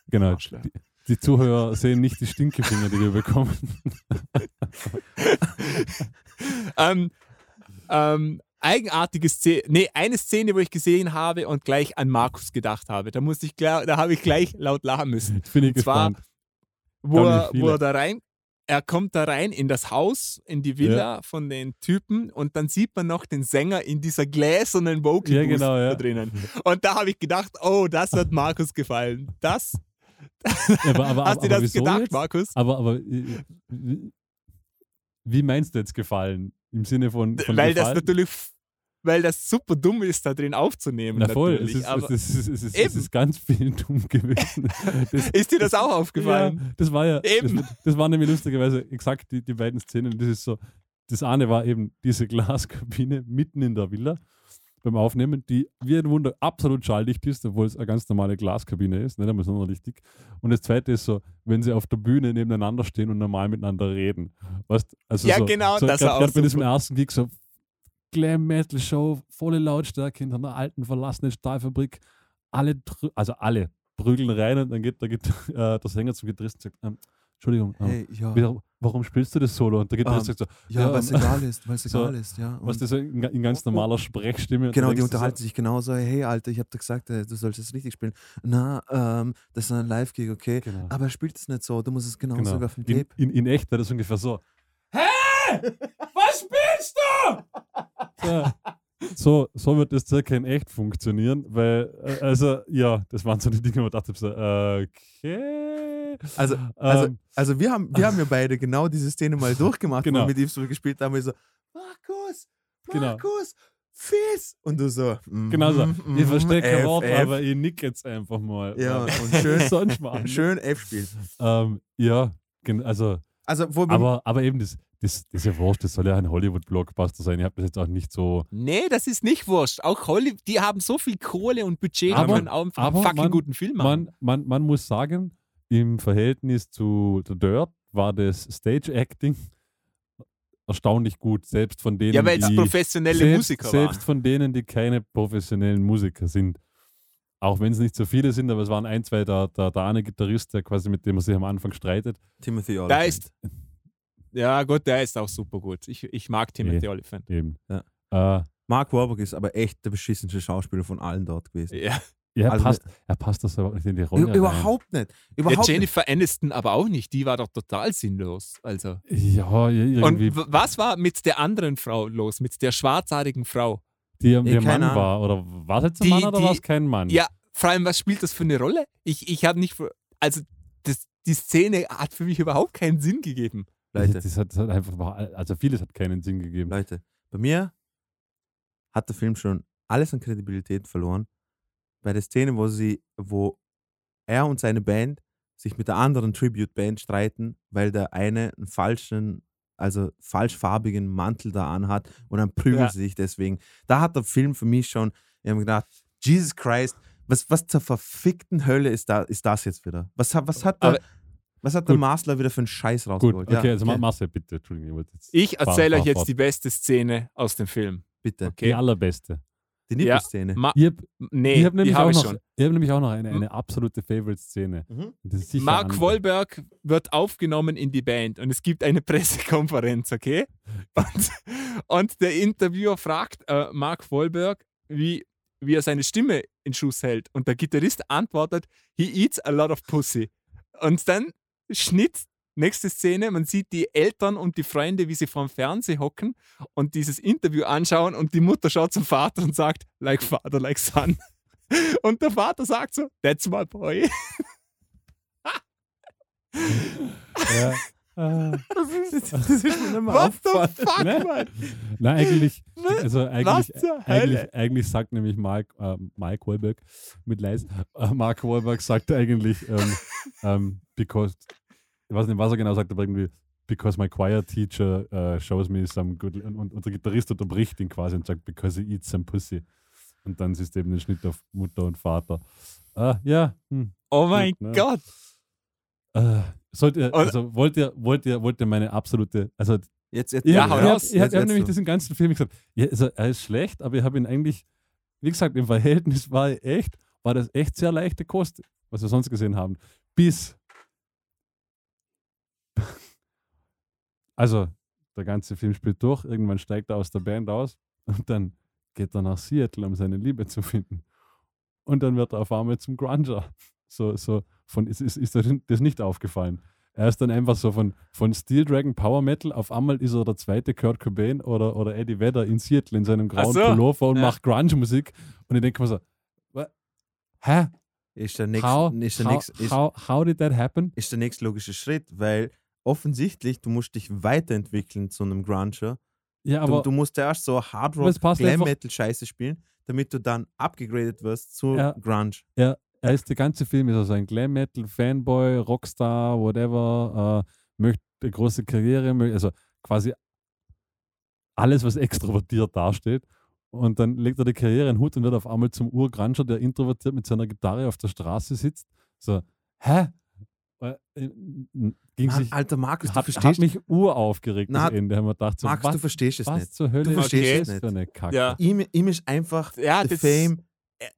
Genau. Die, die Zuhörer sehen nicht die Stinkefinger, die wir bekommen. ähm, ähm, eigenartige Szene, nee, eine Szene, wo ich gesehen habe und gleich an Markus gedacht habe. Da musste ich gleich, da habe ich gleich laut lachen müssen. Bin ich Und zwar- gespannt. wo er, wo er da rein, er kommt da rein in das Haus, in die Villa von den Typen und dann sieht man noch den Sänger in dieser gläsernen Vocal Ja, genau, ja. da drinnen. Und da habe ich gedacht, oh, das wird Markus gefallen. Das, Aber, aber, hast du das gedacht, jetzt? Markus? Aber, aber äh, wie- meinst du jetzt gefallen? Im Sinne von, von Weil das gefallen? natürlich, weil das super dumm ist, da drin aufzunehmen. Na voll, es natürlich. ist, Aber es, ist, es, ist, es ist ganz viel dumm gewesen. Das, ist dir das auch aufgefallen? Ja, das war ja, Eben. Das, das war nämlich lustigerweise exakt die, die beiden Szenen. Das ist so, das eine war eben diese Glaskabine mitten in der Villa beim Aufnehmen, die wie ein Wunder absolut schalldicht ist, obwohl es eine ganz normale Glaskabine ist, nicht einmal sonderlich dick. Und das zweite ist so, wenn sie auf der Bühne nebeneinander stehen und normal miteinander reden. Weißt, also Ja, so, genau, so, das war auch Gerade bei diesem ersten Gig so Glam Metal Show, volle Lautstärke hinter einer alten verlassenen Stahlfabrik. Alle, also alle prügeln rein und dann geht der, Git- äh, der Sänger zum Gitarristen und sagt, ähm, Entschuldigung, ähm, Hey, ja, wieder, warum spielst du das Solo? Und der Gitarrist Ähm, sagt so, ja, ja, weil es ähm, egal ist, weil es so, egal ist, ja. was Und das so in, in ganz normaler Sprechstimme. genau, die unterhalten sich genauso, hey Alter, ich habe dir gesagt, äh, du sollst es richtig spielen. Na, ähm, das ist ein Live-Gig, okay? So, genau. Aber er spielt es nicht so, du musst es genauso genau. wie auf dem In, Tape. in, in echt wäre das ungefähr so. Was Ja. So, so wird das circa in echt funktionieren, weil, äh, also, ja, das waren so die Dinge, wo ich dachte, so, okay. Also, also, Ähm, also wir, haben, wir haben ja beide genau diese Szene mal durchgemacht, wo Genau. wir mit ihm so gespielt haben. Wir so, Markus, Genau. Markus, Fies. Und du so, mhm, genau so. mhm, Ich verstehe kein Wort, aber ich nick jetzt einfach mal. Ja, und schön, sonst machen. schön F spielen. Ähm, ja, also, Also, wo aber, aber eben, das, das, das ist ja wurscht, das soll ja ein Hollywood-Blockbuster sein. Ich habe das jetzt auch nicht so. Nee, das ist nicht wurscht. Auch Hollywood, die haben so viel Kohle und Budget, die Aber- können auch einfach einen aber fucking man- guten Film machen. Man, man, man muss sagen, im Verhältnis zu The Dirt war das Stage-Acting erstaunlich gut, selbst von denen, ja, weil es die professionelle selbst, Musiker selbst waren. von denen, die keine professionellen Musiker sind. Auch wenn es nicht so viele sind, aber es waren ein, zwei, der, der, der eine Gitarrist, der quasi mit dem er sich am Anfang streitet. Timothy Da Olyphant. ist, ja gut, der ist auch super gut. Ich, ich mag Timothy Nee. Olyphant. Eben. Ja. Äh, Mark Warburg ist aber echt der beschissenste Schauspieler von allen dort gewesen. Ja. ja, Also passt, er passt das aber nicht in die Rolle. rein. Überhaupt nicht. Überhaupt ja, Jennifer Aniston aber auch nicht. Die war doch total sinnlos. Also. Ja, ja, irgendwie. Und was war mit der anderen Frau los? Mit der schwarzhaarigen Frau? die der keine Mann Ahnung. war. Oder war es jetzt ein Die- Mann oder war es kein Mann? Ja, vor allem, was spielt das für eine Rolle? Ich, ich habe nicht. Also, das, die Szene hat für mich überhaupt keinen Sinn gegeben. Das, Leute, das, hat, das hat einfach, also vieles hat keinen Sinn gegeben. Leute, bei mir hat der Film schon alles an Kredibilität verloren. Bei der Szene, wo sie, wo er und seine Band sich mit der anderen Tribute-Band streiten, weil der eine einen falschen, also falschfarbigen Mantel da anhat und dann prügeln Ja. sie sich deswegen. Da hat der Film für mich schon Ich habe gedacht, Jesus Christ, was, was zur verfickten Hölle ist, da, ist das jetzt wieder? Was, hat- was hat der, Aber- was hat der Gut. Maßler wieder für einen Scheiß Gut, rausgeholt? okay, ja, also Ma- Marcel, bitte, Entschuldigung. Ich, Ich erzähle fahr- euch jetzt fahr die beste Szene aus dem Film. bitte. Okay. Die allerbeste. Die Ja. Nippelszene. Ma Ich habe nee, ich hab nämlich, habe auch ich noch- schon. ich hab nämlich auch noch eine, eine absolute Favorite-Szene. Mhm. Mark andere. Wahlberg wird aufgenommen in die Band und es gibt eine Pressekonferenz, okay? Und, und der Interviewer fragt äh, Mark Wahlberg, wie, wie er seine Stimme in Schuss hält. Und der Gitarrist antwortet, he eats a lot of pussy. Und dann Schnitt, nächste Szene, man sieht die Eltern und die Freunde, wie sie vorm Fernseher hocken und dieses Interview anschauen und die Mutter schaut zum Vater und sagt, like father, like son. Und der Vater sagt so, that's my boy. Ja. Ah. Das ist, das ist mir mehr What the fuck, Ne? Mann? Nein, eigentlich, also eigentlich, eigentlich, eigentlich sagt nämlich Mark, äh, Mike Wahlberg mit Leis, äh, Mark Wahlberg sagt eigentlich, ähm, ähm, because, ich weiß nicht, was er genau sagt, aber irgendwie, because my choir teacher äh, shows me some good, und, unser Gitarrist unterbricht ihn quasi und sagt, because he eats some pussy. Und dann ist eben ein Schnitt auf Mutter und Vater. Ah, ja, hm, Oh mein ne? Gott. äh, sollt ihr, also wollt ihr, wollt ihr, wollt ihr meine absolute, also Jetzt, jetzt, ich Ja, hau raus. Jetzt- jetzt nämlich diesen ganzen Film gesagt, ja, also er ist schlecht, aber ich habe ihn eigentlich, wie gesagt, im Verhältnis war er echt, war das echt sehr leichte Kost, was wir sonst gesehen haben. Bis. Also, der ganze Film spielt durch, irgendwann steigt er aus der Band aus und dann geht er nach Seattle, um seine Liebe zu finden. Und dann wird er auf einmal zum Grunger. So, so von, ist, ist, ist das nicht aufgefallen? Er ist dann einfach so von, von Steel Dragon Power Metal, auf einmal ist er der zweite Kurt Cobain oder, oder Eddie Vedder in Seattle in seinem grauen so, Pullover und ja. macht Grunge-Musik. Und ich denke mir so, wa- hä? ist der nächste, How, ist der how, ist, how, how did that happen? ist der nächste logische Schritt, weil offensichtlich, du musst dich weiterentwickeln zu einem Grunger. Ja, Du, aber du musst erst so Hard Rock, Glam Metal Scheiße spielen, damit du dann abgegradet wirst zu Ja. Grunge. Er ist der ganze Film ist also ein Glam Metal Fanboy, Rockstar, whatever, äh, möchte eine große Karriere, also quasi alles, was extrovertiert dasteht. Und dann legt er die Karriere in den Hut und wird auf einmal zum Urgranger, der introvertiert mit seiner Gitarre auf der Straße sitzt. So, hä? Äh, äh, Ging Mann, sich, Alter Markus, du hat, hat verstehst, mich uraufgeregt, Na, das Ende. Haben wir gedacht, so, Markus, was, du verstehst es was nicht. zur Hölle Du verstehst ist es das nicht. für eine Kacke? Ja. Ihm, ihm ist einfach Ja, das- Fame,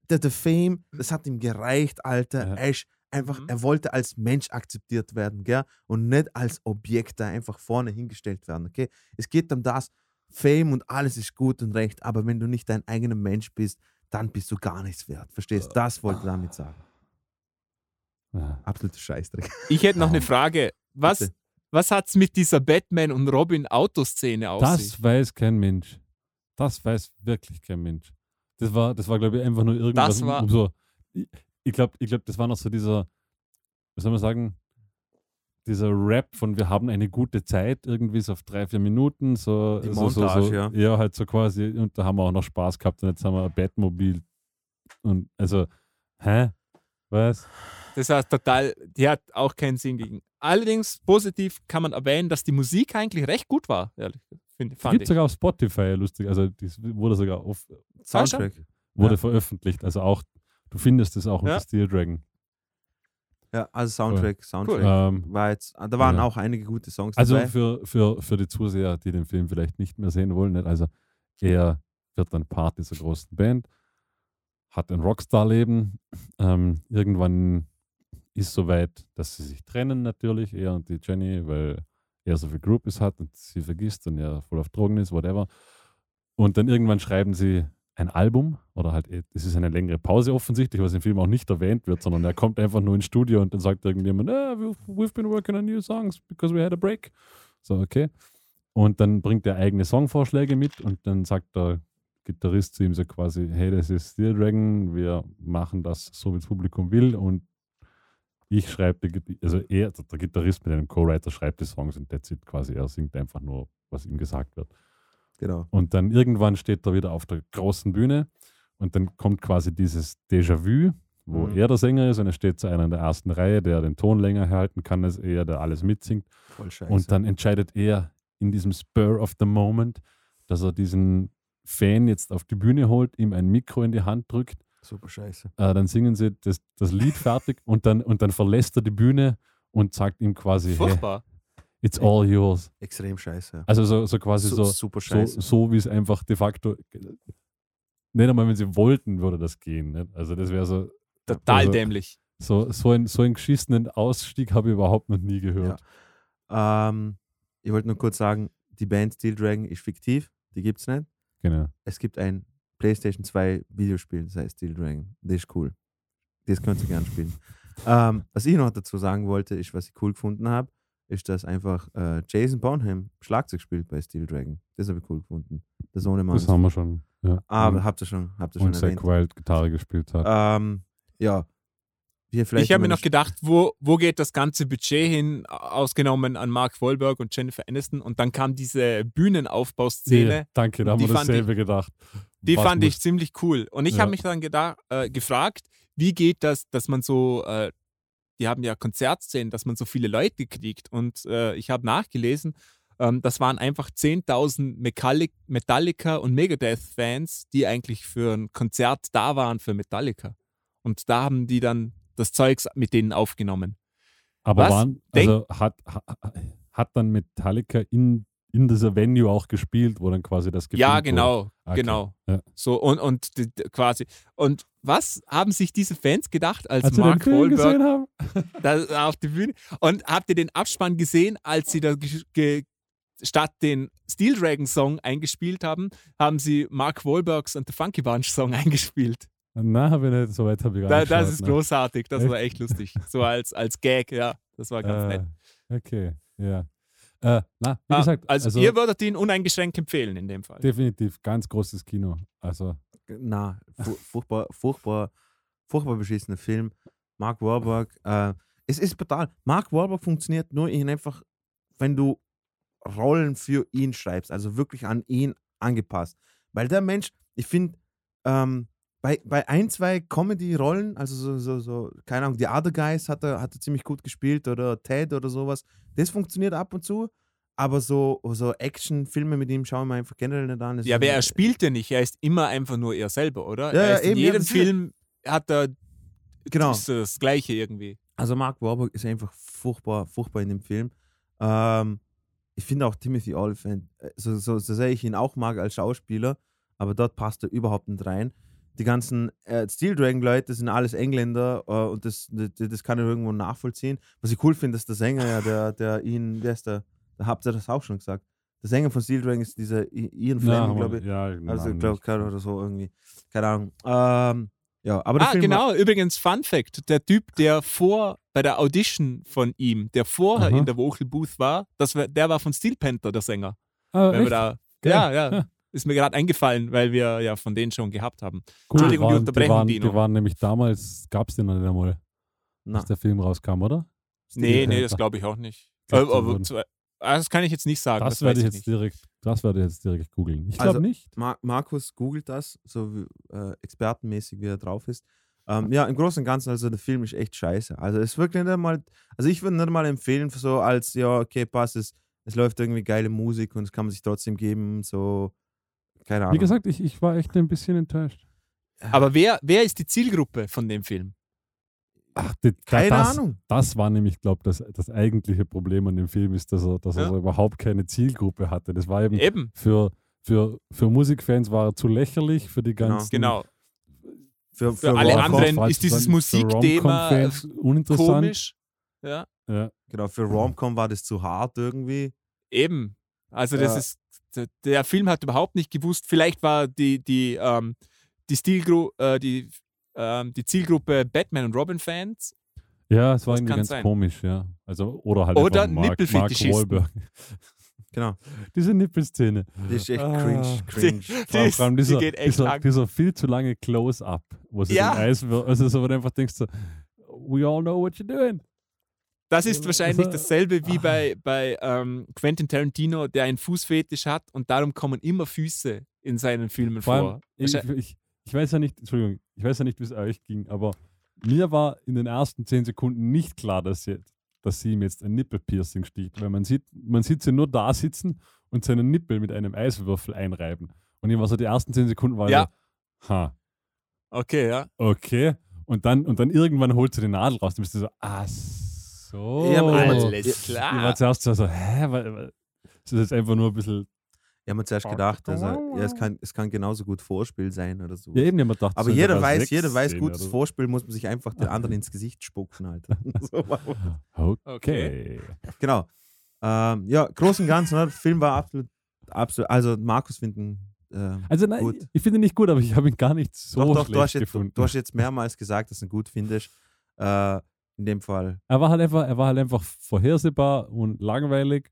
der, der Fame, das hat ihm gereicht, Alter. Ja. Er ist einfach, Mhm. er wollte als Mensch akzeptiert werden, gell? Und nicht als Objekt da einfach vorne hingestellt werden, okay? Es geht um das, Fame und alles ist gut und recht, aber wenn du nicht dein eigener Mensch bist, dann bist du gar nichts wert. Verstehst? Das wollte ich damit sagen. Ja. Absoluter Scheißdreck. Ich hätte noch eine Frage. Was, Bitte. was hat es mit dieser Batman- und Robin-Autoszene auf Das sich? weiß kein Mensch. Das weiß wirklich kein Mensch. Das war, das war glaube ich, einfach nur irgendwas. Das war- um so, ich glaube, ich glaub, das war noch so dieser, was soll man sagen, dieser Rap von wir haben eine gute Zeit, irgendwie so auf drei, vier Minuten. So, Die so, so, Montage, so, ja. Ja, halt so quasi. Und da haben wir auch noch Spaß gehabt und jetzt haben wir ein Batmobil. Und also, hä? Was? Das heißt total, die hat auch keinen Sinn gegen. Allerdings positiv kann man erwähnen, dass die Musik eigentlich recht gut war, ehrlich fand Gibt ich. sogar auf Spotify, lustig. Also, das wurde sogar auf, Soundtrack. wurde Ja. veröffentlicht. Also auch, du findest es auch unter Ja. Steel Dragon. Ja, also Soundtrack, Soundtrack. Ähm, War jetzt, da waren Ja. auch einige gute Songs also dabei. für, für, für die Zuseher, die den Film vielleicht nicht mehr sehen wollen, nicht? also er wird dann Part dieser großen Band, hat ein Rockstar-Leben. Ähm, irgendwann ist soweit, dass sie sich trennen natürlich, er und die Jenny, weil er so viel Groupies hat und sie vergisst und er voll auf Drogen ist, whatever. Und dann irgendwann schreiben sie ein Album oder halt, es ist eine längere Pause offensichtlich, was im Film auch nicht erwähnt wird, sondern er kommt einfach nur ins Studio und dann sagt irgendjemand, ah, we've, we've been working on new songs because we had a break. So, okay. Und dann bringt er eigene Songvorschläge mit und dann sagt der Gitarrist zu ihm so quasi, hey, das ist Steel Dragon, wir machen das so, wie das Publikum will und ich schreibe, also er, der Gitarrist mit einem Co-Writer schreibt die Songs und that's it quasi, er singt einfach nur, was ihm gesagt wird. Genau. Und dann irgendwann steht er wieder auf der großen Bühne und dann kommt quasi dieses Déjà-vu, wo Mhm. er der Sänger ist und er steht zu einer in der ersten Reihe, der den Ton länger halten kann als er, der alles mitsingt. Voll scheiße. Und dann entscheidet er in diesem Spur of the Moment, dass er diesen Fan jetzt auf die Bühne holt, ihm ein Mikro in die Hand drückt, Super scheiße. äh, dann singen sie das, das Lied fertig und dann, und dann verlässt er die Bühne und sagt ihm quasi, hey, Furchtbar. it's all yours. Extrem scheiße. Also so, so quasi so, super so, scheiße. so wie es einfach de facto, nicht einmal wenn sie wollten, würde das gehen. Nicht? Also das wäre so, Total Also- dämlich. so, so, ein, so einen geschissenen Ausstieg habe ich überhaupt noch nie gehört. Ähm, ich wollte nur kurz sagen, die Band Steel Dragon ist fiktiv, die gibt es nicht. Genau. Es gibt ein PlayStation 2 Videospiel, das heißt Steel Dragon. Das ist cool. Das könnt ihr gerne spielen. ähm, was ich noch dazu sagen wollte, ist, was ich cool gefunden habe, ist, dass einfach äh, Jason Bonham Schlagzeug spielt bei Steel Dragon. Das habe ich cool gefunden. Das ohne Mann. Das haben wir schon. Ja. Aber und, habt ihr schon, habt ihr schon und erwähnt. Zack Wild Gitarre gespielt hat. Ähm, ja. Vielleicht Ich habe mir noch gedacht, wo, wo geht das ganze Budget hin, ausgenommen an Mark Wahlberg und Jennifer Aniston. Und dann kam diese Bühnenaufbauszene. Nee, danke, da haben wir dasselbe gedacht. Die fand ich ziemlich cool. Und ich Ja. habe mich dann gedacht, äh, gefragt, wie geht das, dass man so, äh, die haben ja Konzertszenen, dass man so viele Leute kriegt. Und äh, ich habe nachgelesen, ähm, das waren einfach 10.000 Metallic Metallica und Megadeth-Fans, die eigentlich für ein Konzert da waren für Metallica. Und da haben die dann das Zeugs mit denen aufgenommen. Aber Was? waren, also hat, ha- hat dann Metallica in, in dieser Venue auch gespielt, wo dann quasi das gefilmt Ja, genau, Okay. genau. Ja. So und, und die- quasi. Und was haben sich diese Fans gedacht, als Als Mark Wahlberg gesehen haben? da auf die Bühne. Und habt ihr den Abspann gesehen, als sie da statt den Steel Dragon Song eingespielt haben, haben sie Mark Wahlbergs und The Funky Bunch Song eingespielt. Na, habe ich nicht, so weit habe ich gar Da, nicht das ist ne. großartig, das Echt? war echt lustig. So als, als Gag, ja, das war ganz nett. Äh, okay, ja. Äh, na, wie Ah, gesagt, also, ihr würdet ihn uneingeschränkt empfehlen in dem Fall. definitiv ganz großes Kino. Also, Na, fu furchtbar, furchtbar, furchtbar beschissener Film. Mark Wahlberg, äh, es ist brutal. Mark Wahlberg funktioniert nur in einfach, wenn du Rollen für ihn schreibst, also wirklich an ihn angepasst. Weil der Mensch, ich finde, ähm, bei, bei ein, zwei Comedy-Rollen, also so, so, so, keine Ahnung, The Other Guys hat er, hat er ziemlich gut gespielt oder Ted oder sowas, das funktioniert ab und zu. Aber so, so Action-Filme mit ihm schauen wir einfach generell nicht an. Das Ja, wer er spielt ja nicht, er ist immer einfach nur er selber, oder? Ja, ja, in eben, ja, jedem das ist- Film hat er Genau. ist das Gleiche irgendwie. Also Mark Wahlberg ist einfach furchtbar, furchtbar in dem Film. Ähm, ich finde auch Timothy Olyphant, äh, so, so, so sehr ich ihn auch mag als Schauspieler, aber dort passt er überhaupt nicht rein. Die ganzen äh, Steel Dragon Leute sind alles Engländer äh, und das, das, das kann ich irgendwo nachvollziehen. Was ich cool finde, ist der Sänger, ja, der, der ihn, wer ist der? Da habt ihr das auch schon gesagt. Der Sänger von Steel Dragon ist dieser Ian Fleming, glaube ich. ja, den Also, glaube ich, oder so irgendwie. Keine Ahnung. Ähm, ja, aber der Ah, genau. Übrigens, Fun Fact: Der Typ, der vor bei der Audition von ihm, der vorher Aha. in der Vocal Booth war, das war, der war von Steel Panther, der Sänger. Ah, da, ja, ja. Ja. Ist mir gerade eingefallen, weil wir ja von denen schon gehabt haben. Gut, Entschuldigung, die waren, Unterbrechung, die waren, Dino. Die waren nämlich damals, gab es den noch nicht einmal, Na, als der Film rauskam, oder? Nee, nee, das Panther. glaube ich auch nicht. Äh, aber ah, das kann ich jetzt nicht sagen. Das, Das, werde ich jetzt nicht. direkt, das werde ich jetzt direkt googeln. Ich glaube Also, nicht. Mar Markus googelt das, so wie, äh, expertenmäßig, wie er drauf ist. Ähm, ja, im Großen und Ganzen, also der Film ist echt scheiße. Also es ist wirklich nicht einmal, also ich würde nicht mal empfehlen, so als, ja, okay, passt, es, es läuft irgendwie geile Musik und es kann man sich trotzdem geben, so, keine Ahnung. Wie gesagt, ich, ich war echt ein bisschen enttäuscht. Aber wer, wer ist die Zielgruppe von dem Film? Ach, die, keine das, Ahnung. Das war nämlich, glaube ich, das, das eigentliche Problem an dem Film, ist, dass er, dass er Ja. so überhaupt keine Zielgruppe hatte. Das war eben Eben, für, für, für Musikfans war er zu lächerlich, für die ganzen. genau. Für, Für alle Rom-Com- anderen ist dieses für Musikthema. Komisch. Ja, Ja. Genau, für Romcom war das zu hart irgendwie. eben. Also das Ja. ist, der- Film hat überhaupt nicht gewusst, vielleicht war die, die, ähm, die, Stilgru äh, die, ähm, die Zielgruppe Batman und Robin-Fans. ja, es war Das irgendwie ganz sein. komisch, ja. Also, oder halt Oder einfach Mark, Mark Nippelfetischisten. Wahlberg. Genau. Diese Nippelszene. Das ist echt Ah. cringe, Die, cringe. Vor allem, die, vor allem die dieser, geht echt dieser, lang. dieser viel zu lange Close-Up, wo sie Ja. den Eis also so, wo du einfach denkst so, we all know what you're doing. Das ist wahrscheinlich dasselbe wie bei, bei ähm, Quentin Tarantino, der einen Fußfetisch hat und darum kommen immer Füße in seinen Filmen Vor vor. ich, ich, ich weiß ja nicht, Entschuldigung, ich weiß ja nicht, wie es euch ging, aber mir war in den ersten zehn Sekunden nicht klar, dass sie, dass sie ihm jetzt ein Nippelpiercing sticht, weil man sieht, man sieht sie nur da sitzen und seinen Nippel mit einem Eiswürfel einreiben. Und ich war so die ersten zehn Sekunden war Ja. so, ha, Okay, ja. okay. Und dann, und dann irgendwann holt sie die Nadel raus. Dann bist du so, ach so. Ja, aber- Alles Ich war klar. zuerst so, so hä, weil, weil, das ist jetzt einfach nur ein bisschen, Ich habe mir zuerst gedacht, also, ja, es, kann, es kann genauso gut Vorspiel sein oder so. ja eben, jemand dachte, Aber so, jeder weiß, jeder weiß, gutes so. Vorspiel muss man sich einfach den anderen ins Gesicht spucken, Alter. so, Okay. Genau. Ähm, ja, groß und ganz, ne, der Film war absolut, absolut, also Markus finden. Äh, Also nein, Gut. ich, ich finde ihn nicht gut, aber ich habe ihn gar nicht so doch, doch, schlecht du hast, jetzt, gefunden. du hast jetzt mehrmals gesagt, dass du ihn gut findest. Äh, in dem Fall. er war halt einfach, er war halt einfach vorhersehbar und langweilig.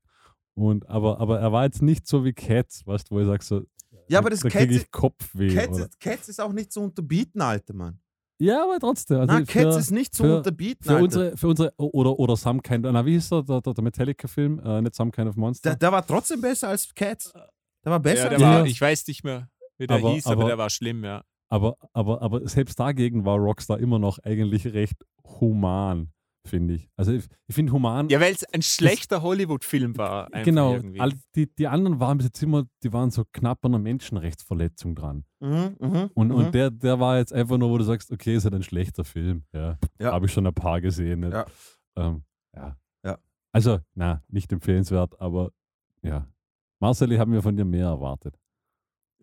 Und, aber, aber er war jetzt nicht so wie Cats, weißt du, wo ich sage so, Ja, aber das da Cats, ich Kopfweh. Cats, ist, Cats ist auch nicht zu unterbieten, Alter Mann. Ja, aber trotzdem. Also Nein, Cats für, ist nicht zu für- unterbieten, für Alter. unsere, für unsere, oder, oder Some Kind, na, wie hieß der, der, der Metallica-Film? Äh, nicht Some Kind of Monster. der, der war trotzdem besser als Cats. Der war besser Ja, der als war, Ja. ich weiß nicht mehr, wie der Aber- hieß, aber, aber- der war schlimm, ja. Aber, aber, aber selbst dagegen war Rockstar immer noch eigentlich recht human, finde ich. Also ich, ich finde human. Ja, weil es ein schlechter Hollywood-Film war. genau. All, die, die anderen waren bis jetzt immer, die waren so knapp an einer Menschenrechtsverletzung dran. Mhm, mhm, Und, mhm. und der, der war jetzt einfach nur, wo du sagst, okay, ist halt ein schlechter Film. Ja. Ja. Habe ich schon ein paar gesehen. Nicht? Ja. Ähm, ja. Ja. Also, na, nicht empfehlenswert, aber ja. Marcel, ich habe mir von dir mehr erwartet.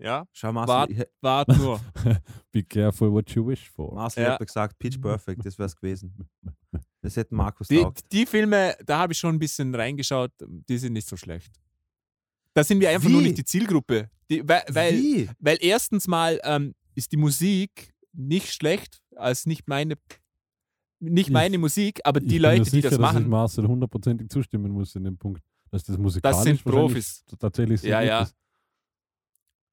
Ja, Schau, Marcel, Wart- ich, wart nur. Be careful what you wish for. Marcel Ja. hat gesagt, Pitch Perfect, das wäre es gewesen. Das hätte Markus Die, taugt. die Filme, da habe ich schon ein bisschen reingeschaut, die sind nicht so schlecht. Da sind wir einfach nur Wie? nicht die Zielgruppe. Die, weil, weil, Wie? weil erstens mal ähm, ist die Musik nicht schlecht, als nicht meine, nicht Ich- meine Musik, aber die Leute, mir die sicher, das dass ich machen, Marcel hundertprozentig zustimmen muss in dem Punkt, dass das musikalisch sind wahrscheinlich Profis. tatsächlich Ja, ja. ist.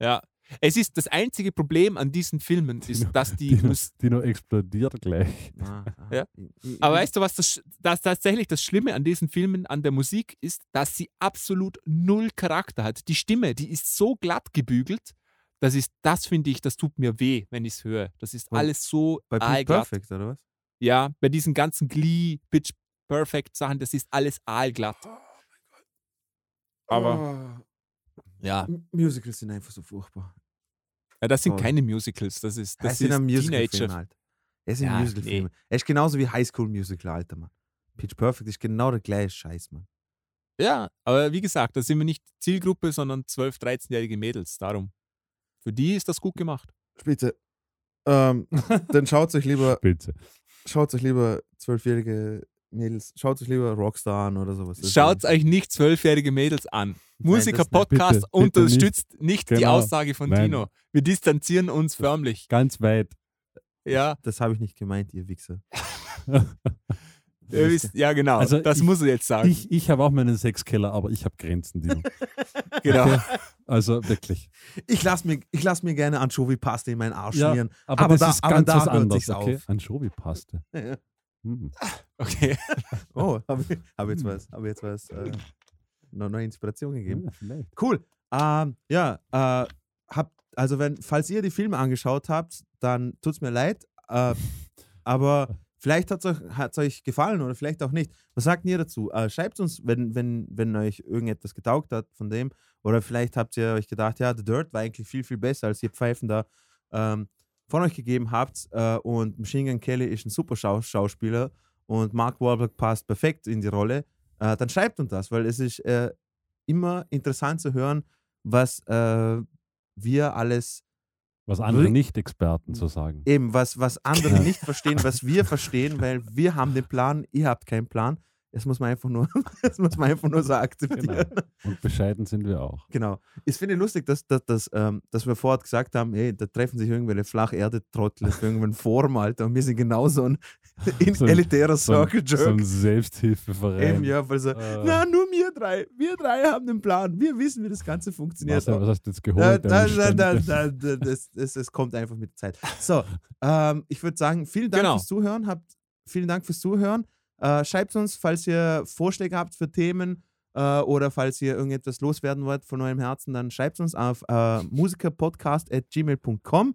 Ja. Es ist das einzige Problem an diesen Filmen, ist, Dino- dass die Dino, Mus Dino explodiert gleich. Ah, ah, Ja. Aber weißt du, was das, das tatsächlich das Schlimme an diesen Filmen, an der Musik ist, dass sie absolut null Charakter hat. Die Stimme, die ist so glatt gebügelt, das ist, das finde ich, das tut mir weh, wenn ich es höre. Das ist Bei- alles so Bei Pitch. Perfect, oder was? Ja, bei diesen ganzen Glee, Pitch Perfect Sachen, das ist alles aalglatt. Aber ja, Oh, M- Musicals sind einfach so furchtbar. ja das sind Toll. keine Musicals, das ist, das es sind ist ein Musical-Film, Teenager. Alter. Es sind Ja, Musical-Filme. Er ist genauso wie High School Musical, Alter, Mann. Pitch Perfect ist genau der gleiche Scheiß, Mann. Ja, aber wie gesagt, da sind wir nicht Zielgruppe, sondern 12-, 13-jährige Mädels. Darum. Für die ist das gut gemacht. Bitte. Ähm, dann schaut euch lieber, Bitte. schaut euch lieber zwölfjährige Mädels, schaut euch lieber Rockstar an oder sowas. Schaut euch nicht zwölfjährige Mädels an. Musiker-Podcast bitte unterstützt nicht die Genau. Aussage von Nein. Tino. Wir distanzieren uns förmlich. Ganz weit. Ja, Das habe ich nicht gemeint, ihr Wichser. wisst, ja genau. Also das ich- muss er jetzt sagen. Ich, ich habe auch meinen Sexkeller, aber ich habe Grenzen, Dino. genau. Also wirklich. Ich lasse mir, ich lass mir gerne Anchovy-Paste in meinen Arsch Ja, schmieren. Aber, Aber das da- ist ganz da was anderes. Okay? Anchovy-Paste. Ja. Hm. Okay. Oh, habe ich, hab jetzt was, hab jetzt was, äh, noch neue Inspiration gegeben. Ja. Cool. Ähm, ja, äh, habt, also wenn, falls ihr die Filme angeschaut habt, dann tut es mir leid. Äh, aber vielleicht hat es euch, hat's euch gefallen oder vielleicht auch nicht. Was sagt ihr dazu? Äh, schreibt uns, wenn, wenn, wenn euch irgendetwas getaugt hat von dem. Oder vielleicht habt ihr euch gedacht, ja, The Dirt war eigentlich viel, viel besser, als ihr Pfeifen da ähm, von euch gegeben habt. Äh, und Machine Gun Kelly ist ein super Schau Schauspieler und Mark Wahlberg passt perfekt in die Rolle. Äh, dann schreibt uns das, weil es ist äh, immer interessant zu hören, was wir alles, Was andere Nicht-Experten zu sagen. eben was, was andere nicht verstehen, was wir verstehen, weil wir haben den Plan, ihr habt keinen Plan. Das muss man einfach nur, das muss man einfach nur so akzeptieren. Genau. Und bescheiden sind wir auch. Genau. Ich finde lustig, dass, dass, dass, ähm, dass wir vorher gesagt haben, hey, da treffen sich irgendwelche Flacherde-Trottel für irgendeinen Form, Alter. Und wir sind genauso ein, in So ein- elitärer So ein, Circle so ein. Selbsthilfeverein. Eben, ja, weil so, Äh. na, nur wir drei. Wir drei haben den Plan. Wir wissen, wie das Ganze funktioniert. Marcel, was hast du jetzt geholt? da, da, da, Stände? da, da, das, das, das kommt einfach mit der Zeit. So, ähm, ich würde sagen, vielen Dank Genau. fürs Zuhören. Habt, vielen Dank fürs Zuhören. Äh, schreibt uns, falls ihr Vorschläge habt für Themen äh, oder falls ihr irgendetwas loswerden wollt von eurem Herzen, dann schreibt uns auf äh, musikerpodcast.gmail.com.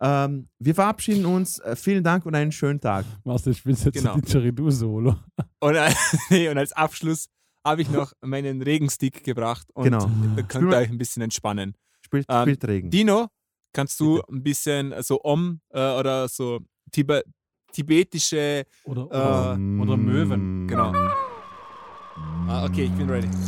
Ähm, wir verabschieden uns. Äh, vielen Dank und einen schönen Tag. Marcel, spielst jetzt Genau. Didgeridoo-Solo. Und, äh, nee, und als Abschluss habe ich noch meinen Regenstick gebracht und Genau. ihr könnt mal- euch ein bisschen entspannen. Spielt, Ähm, spielt Regen. Dino, kannst du ein bisschen so Om äh, oder so Tibe tibetische. Oder, Äh, oder, oder Möwen. Genau. Ah, okay, ich bin ready.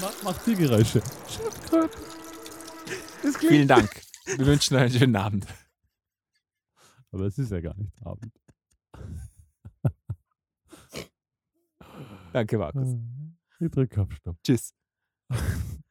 Mach, mach die Geräusche. Vielen Dank. Wir wünschen euch einen schönen Abend. Aber es ist ja gar nicht Abend. Danke, Markus. Ich drücke Stopp. Tschüss.